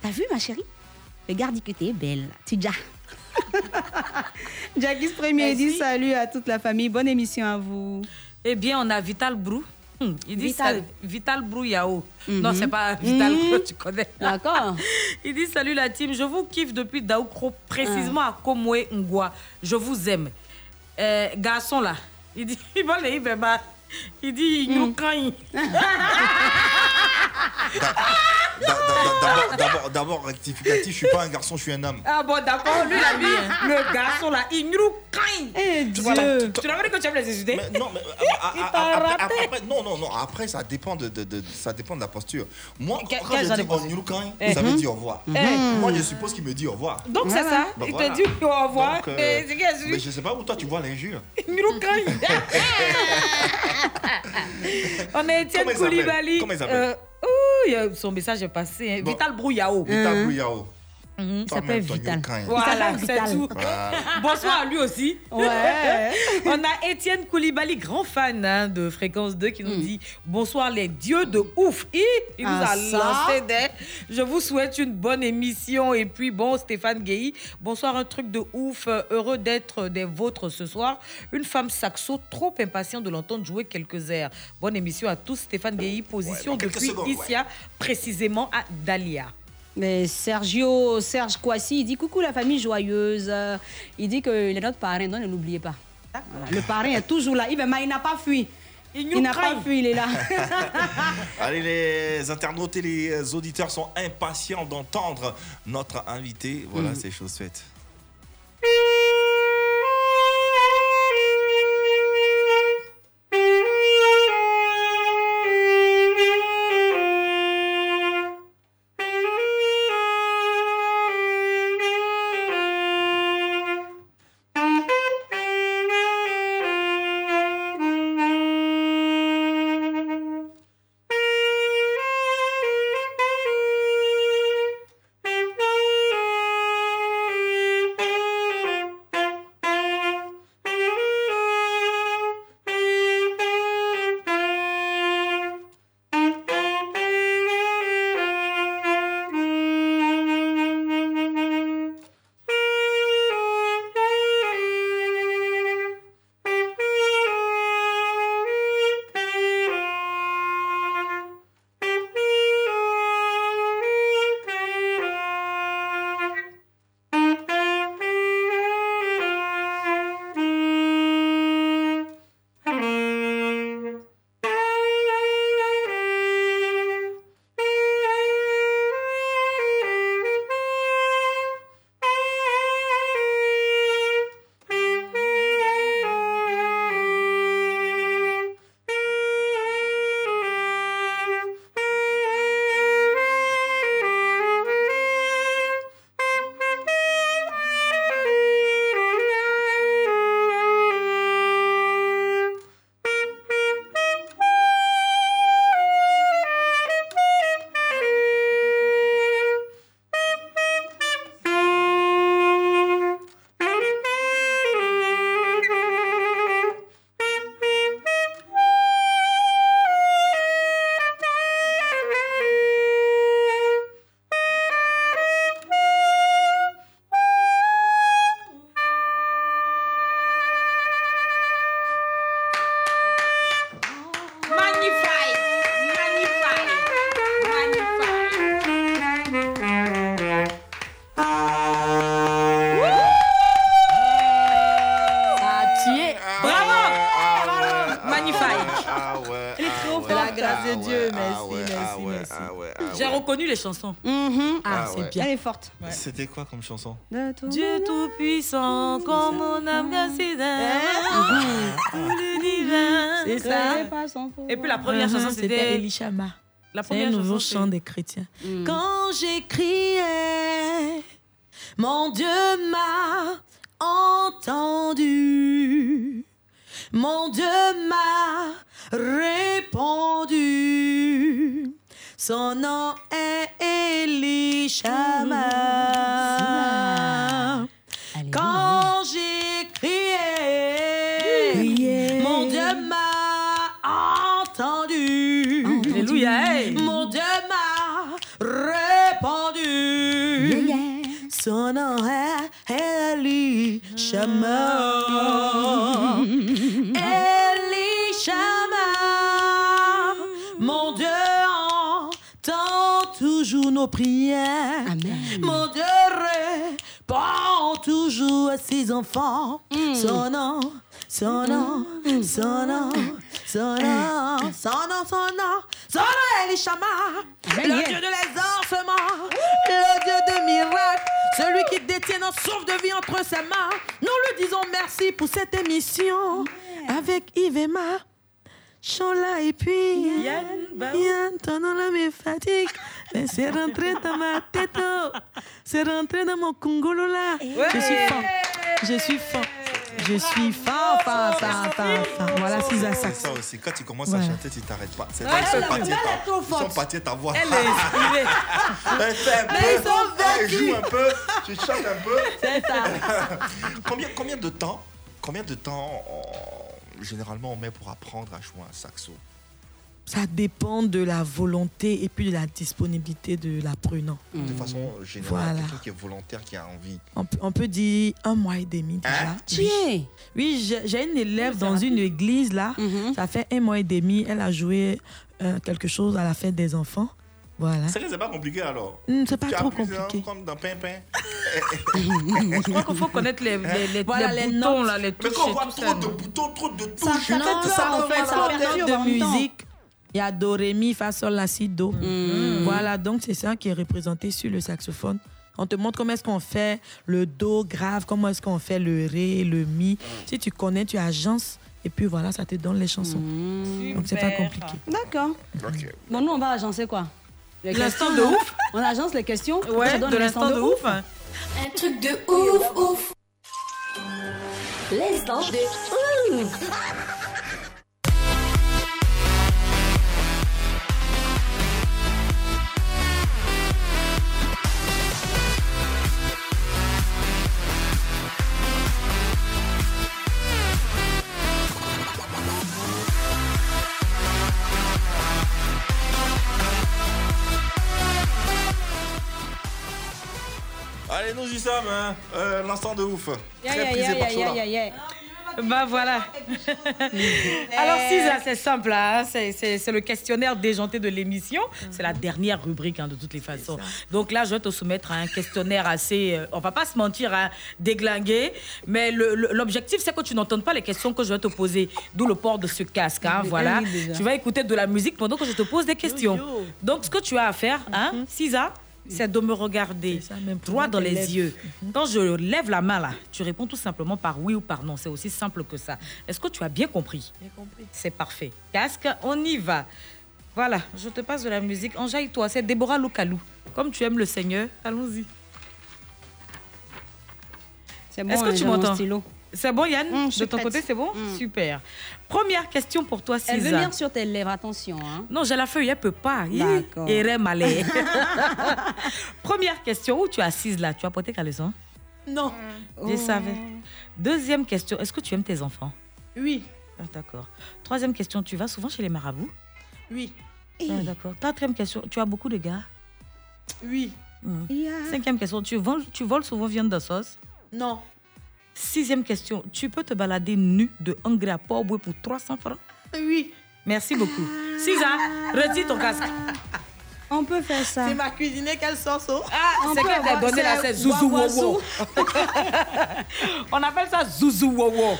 T'as vu ma chérie? Regarde que t'es belle. Tidja. Jackie Premier dit salut à toute la famille. Bonne émission à vous. Eh bien, on a Vital Brou. Hmm, Il dit Vital. Vital, Vital Brou Yao. Mhm. Non, c'est pas Vital Mhm. Brou, tu connais. D'accord. Il dit salut la team, je vous kiffe depuis Daoukro, précisément à Komwe Ngwa. Je vous aime. Euh, garçon là, il dit, il va les. Il dit, il nous craint. Da- da- da- d'abord- D'abord, rectificatif, je suis pas un garçon, je suis un homme. Ah bon, d'accord, lui, il a dit, le garçon là, il nous craint. Eh, Tu vois, Tu l'as vu que tu aimes les insulter Mais non, mais ah, Il ah, ah, après, après- non, non, non. Après, ça dépend de, de- de- ça dépend de la posture. Moi, quand je dis posture? Onyurukan, Eh. ça veut Mhm. dire au revoir. Eh. Moi, je suppose qu'il me dit au revoir. Donc c'est ça, Bah, il te dit au revoir. Euh, mais je sais pas où toi tu vois l'injure. Il nous craint. On a Étienne Koulibaly. Comment il s'appelle? Euh, ouh, son message est passé. hein. Bon. Vital Brouillao. Vital Brouillao. Mhm. Toi-même, toi, Onyurukan. Voilà, c'est Vital. tout. Voilà. Bonsoir à lui aussi. Ouais. On a Étienne Koulibaly, grand fan hein, de Fréquence 2, qui nous dit Bonsoir les dieux de ouf. Hi, il nous. Ah, a ça. lancé des. Je vous souhaite une bonne émission. Et puis, bon, Stéphane Guéhy, bonsoir, un truc de ouf. Heureux d'être des vôtres ce soir. Une femme saxo, trop impatient de l'entendre jouer quelques airs. Bonne émission à tous. Stéphane Guéhy, position depuis secondes, ouais. Précisément à Dahlia. Mais Sergio, Serge Kouassi, il dit coucou la famille joyeuse. Il dit qu'il est notre parrain, donc ne l'oubliez pas. Voilà, Le parrain est toujours là. Il va- mais il n'a pas fui. Il n'a pas fui, il est là. Allez, les internautes et les auditeurs sont impatients d'entendre notre invité. Voilà, Mhm. c'est chose faite. Grâce de ah Dieu, ouais, merci, ah ouais, merci, ah ouais, merci. ah ouais, ah J'ai reconnu les chansons. Mhm. Ah, Ah c'est bien. Elle est forte. C'était quoi comme chanson Dieu tout-puissant, comme mon âme gassida. Tout le divin. C'est ça. Et puis la première chanson, c'était Elishama. La C'est première un nouveau chanson, chant des chrétiens. Mm. Quand j'ai crié, mon Dieu m'a entendu. Mon Dieu m'a répondu. Son nom est Elishama. Quand j'ai crié, mon Dieu m'a entendu. Alléluia. Mon Dieu m'a répondu. Son nom est. Elishama. Nos prières. Mon Dieu répond toujours à ses enfants. Son nom, son nom, son nom, son nom, son nom, son nom, son nom est. Le Dieu de l'exorcement, le Dieu des miracles, celui qui détient nos souffles de vie entre ses mains. Nous lui disons merci pour cette émission avec Yves et. Chola et puis Yann, Yann, ton nom là me fatigue. Mais c'est rentré dans ma tête, oh. c'est rentré dans mon congolo là. Je suis fan, je suis fan, je suis fan, fan, fan, fan, fan. Voilà, c'est ça. C'est ça aussi. Quand tu commences Voilà. à chanter, tu t'arrêtes pas. C'est là ils sont partis elle ta- est trop Ils sont partis ta voix. Elle est inspirée. Elle fait un Mais peu. ils sont Elle joue un peu. Tu chantes un peu. C'est ça. combien, combien de temps Combien de temps on- généralement on met pour apprendre à jouer un saxo Ça dépend de la volonté et puis de la disponibilité de l'apprenant. De façon générale, Voilà. quelqu'un qui est volontaire, qui a envie. On peut, on peut dire un mois et demi déjà. Hein? Oui, oui j'ai j'ai une élève dans une église là. Ça fait un mois et demi. Elle a joué euh, quelque chose à la fête des enfants. Voilà. C'est c'est pas compliqué alors. Hmm, c'est pas Tu trop ça compliqué. Comme dans Pimpin. Je crois qu'il faut connaître les, les, les, Voilà, les les boutons, notes. là, les Mais touches quand on voit trop ça. de boutons, trop de touches, Ça fait non, ça, en fait, ça fait perturbe de musique. Il y a do, ré, mi, fa, sol, la, si, do. Voilà, donc c'est ça qui est représenté sur le saxophone. On te montre comment est-ce qu'on fait le do grave, comment est-ce qu'on fait le ré, le mi. Si tu connais, tu agences et puis voilà, ça te donne les chansons. Donc c'est pas compliqué. D'accord. Bon, nous, on va agencer quoi? L'instant de ouf. On agence les questions Ouais, Ça donne de l'instant de ouf. Un truc de ouf, ouf. L'instant de ouf. Allez, nous y sommes, hein. Euh, L'instant de ouf. Très prisé par ya, ya. Bah voilà. Alors, Cisa, c'est simple. hein. C'est- le questionnaire déjanté de l'émission. C'est la dernière rubrique hein, de toutes les façons. Donc là, je vais te soumettre à un questionnaire assez. euh, on va pas se mentir, hein, déglingué. Mais l'objectif, c'est que tu n'entendes pas les questions que je vais te poser. D'où le port de ce casque. hein, voilà. Tu vas écouter de la musique pendant que je te pose des questions. Donc, ce que tu as à faire, hein, Cisa, c'est de me regarder droit dans les lèvres. yeux. Quand je lève la main là, tu réponds tout simplement par oui ou par non. C'est aussi simple que ça. Est-ce que tu as bien compris? J'ai compris. C'est parfait. Casque, on y va. Voilà, je te passe de la musique. Enjaille-toi, c'est Déborah Loukalou. Comme tu aimes le Seigneur, allons-y. C'est bon, Est-ce que hein, tu m'entends? C'est bon, Yann Hum, De ton prête. côté, c'est bon Super. Première question pour toi, Cisa. Elle veut lire sur tes lèvres, attention. Hein. Non, j'ai la feuille, elle peut pas. D'accord. Erreur malais. Première question, où tu es assise là? Tu as porté caleçon Non. Je savais. Deuxième question, est-ce que tu aimes tes enfants? Oui. Ah, D'accord. Troisième question, tu vas souvent chez les marabouts? Oui. Ah, D'accord. Quatrième question, tu as beaucoup de gars? Oui. Hmm. Cinquième question, tu voles, tu voles souvent viande de sauce? Non. Sixième question, tu peux te balader nu de Angers à Port-Boué pour 300 francs? Oui. Merci beaucoup. Cisa, retire ton casque. On peut faire ça. C'est ma cuisinée quelle oh? Ah, On c'est qu'elle t'a donné c'est c'est Zouzou. Wowo. On appelle ça Zouzou Wowo.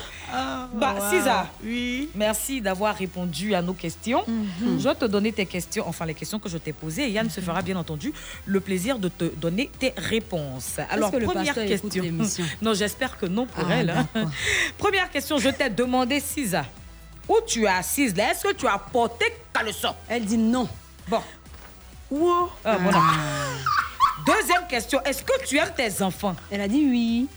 bah, wow. Cisa, Oui. merci d'avoir répondu à nos questions. Mhm. Je vais te donner tes questions, enfin les questions que je t'ai posées. Et Yann se fera bien entendu le plaisir de te donner tes réponses. Alors, que première question. Non, j'espère que non pour Ah, elle. hein. Première question, je t'ai demandé, Cisa, où tu es assise là? Est-ce que tu as porté caleçon? Elle dit non. Bon, Wow. Ah, voilà. Deuxième question, est-ce que tu aimes tes enfants? Elle a dit oui.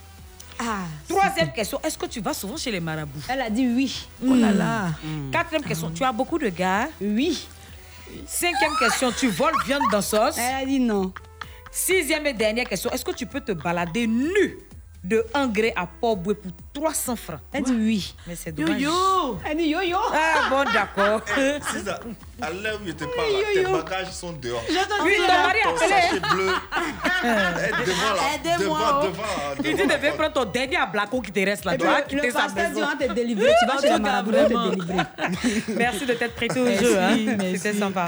Ah. Troisième question, est-ce que tu vas souvent chez les marabouts? Elle a dit oui. Oh là là. Quatrième question, tu as beaucoup de gars? Oui. Cinquième question, tu voles viande dans sauce? Elle a dit non. Sixième et dernière question, est-ce que tu peux te balader nu? De Angré à Port-Boué pour 300 francs Elle dit oui. Mais c'est Yo dommage. yo. Elle dit yo yo. Ah bon, d'accord. C'est ça. À l'heure où il était pas là, Oui, tes yo, yo. bagages sont dehors. Oui, ton mari a appelé. sachet bleu. est devant là. Aidez-moi, Devant, oh. devant. Il dit devant de la venir prendre ton dernier ablacon qui te reste là. Tu vas le quitter sa pasteur dit maison. on te délivrer. Tu vas chez on te délivrer. Merci de t'être prêté au jeu. Hein. merci. C'était sympa.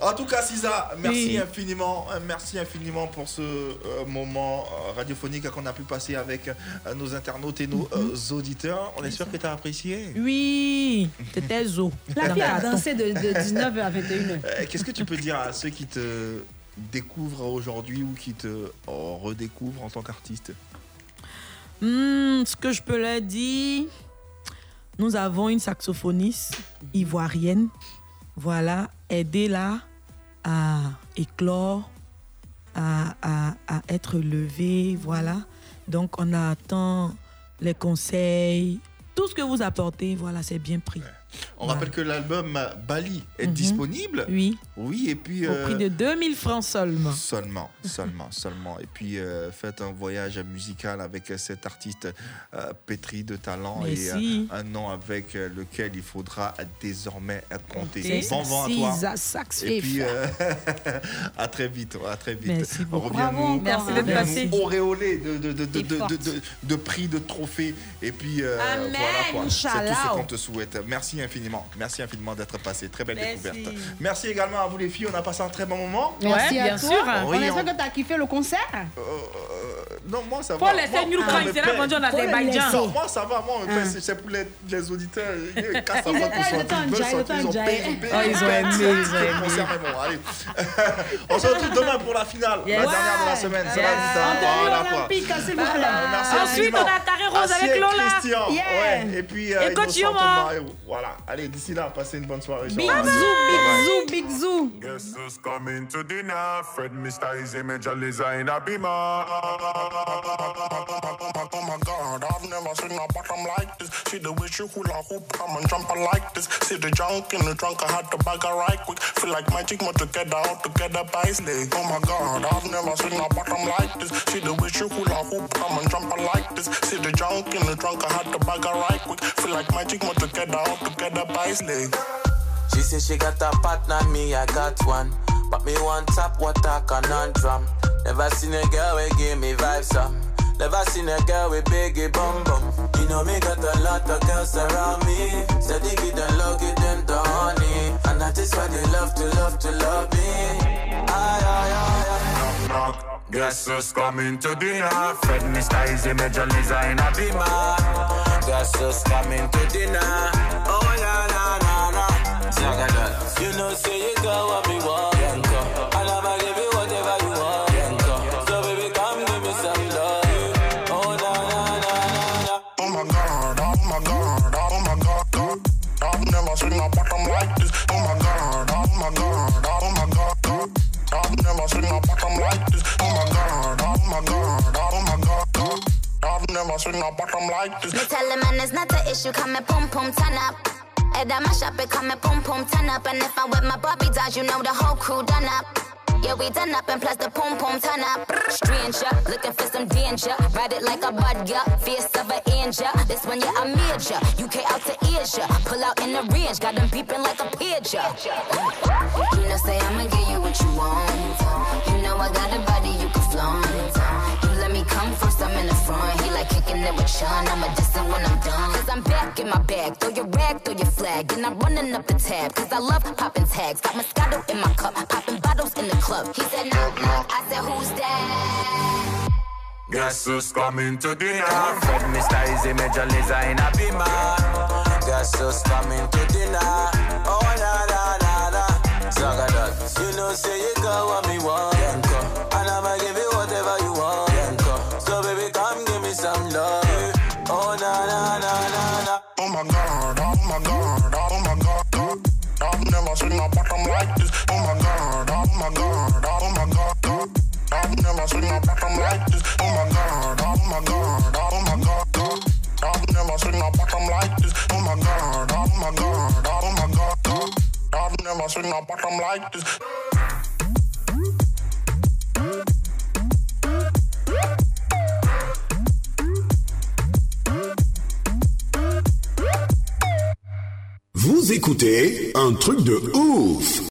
En tout cas, Sisa, merci Oui. infiniment, euh, merci infiniment pour ce euh, moment euh, radiophonique qu'on a pu passer avec euh, nos internautes et nos Mhm. auditeurs. On espère que tu as apprécié. Oui, c'était zo. La fille a dansé de, de 19h à 21h. Euh, Qu'est-ce que tu peux dire à ceux qui te découvrent aujourd'hui ou qui te redécouvrent en tant qu'artiste? Hmm, ce que je peux leur dire, nous avons une saxophoniste ivoirienne. Voilà, aidez-la à éclore, à, à- à être levée. Voilà. Donc, on attend les conseils. Tout ce que vous apportez, voilà, c'est bien pris. On rappelle que l'album Bali est Mhm. disponible. Oui. Oui, et puis. Au euh, prix de 2000 francs seulement. Seulement, seulement, seulement. Et puis euh, faites un voyage musical avec euh, cet artiste euh, pétri de talent Merci. et euh, un nom avec euh, lequel il faudra désormais compter. Bon vent à toi. Et puis euh, à très vite, à très vite. Merci beaucoup. Bravo Merci d'être passé. auréolé de, prix, de trophées. Et puis euh, voilà quoi. C'est tout ce qu'on te souhaite. Merci infiniment. Merci infiniment d'être passé. Très belle Merci. découverte. Merci également à vous les filles. On a passé un très bon moment. Merci à toi. Oui, on espère on- que tu as kiffé le concert. non, moi ça Faut va. laisser Moi, il sera vendu en Azerbaïdjan. ça va, moi c'est- pour les, les auditeurs. euh, Ils ont aimé. On se retrouve demain pour la finale, la dernière de la semaine. Voilà. Euh, Ensuite, on a Carré Rose avec Lola. Christian. Yeah. Ouais. Et puis, euh, Et Coach Innocent Yoma. Voilà. Allez, d'ici là, passez une bonne soirée. Big Ciao. zou, Bye bye. big zoo, big zoo. Guess who's coming to dinner? Fred Mr. Easy Major Liza in a beamer. Oh my god, I've never seen a bottom like this. See the way she hula hoop, come and jump like this. See the junk in the trunk, I had to bag her right quick. Feel like magic, more together, all together by slay. Oh my god, I've never seen a bottom like this. See the way she hula hoop, come and jump like this. See the junk in the trunk, I had to bag her right quick. Feel like magic, more together, all together by slay. She say she got a partner, me I got one. But me want tap water conundrum. Never seen a girl we give me vibes some. Never seen a girl with biggie bum bum. You know me got a lot of girls around me. Steady give them love, give them the honey. And that is why they love to love to love me. Aye, aye, aye, aye. Knock, knock. Guess who's coming to dinner? Fred Mr. Easy Major Liza in a beamer. Guess who's coming to dinner? Oh la la la. Zagadot. You know, say you got what me want. I've never seen a bottom like this. Me tell him man it's not the issue, come and pum pum turn up. Head on my shop, it come and pum pum turn up. And if I'm with my Bobby dolls, you know the whole crew done up. Yeah, we done up and plus the pum pum turn up. Stranger, looking for some danger. Ride it like a bud, yeah. Face of an angel. This one, yeah, I major. UK out to Asia. Pull out in the range, got them beeping like a pager. You know, say I'ma give you what you want. You know I got a body you can flaunt. Come first, I'm in the front. He like kicking it with Sean. I'ma it when I'm done. Cause I'm back in my bag. Throw your rag, throw your flag. And I'm running up the tab. Cause I love popping tags. Got Moscato in my cup. Popping bottles in the club. He said, knock, knock. I said, who's that? Guess who's coming to dinner? Fred Mr. Easy Major Liza in a beamer. Guess who's coming to dinner? Oh na na na na. Zagadot. You know, say you got what me want. Vous écoutez un truc de ouf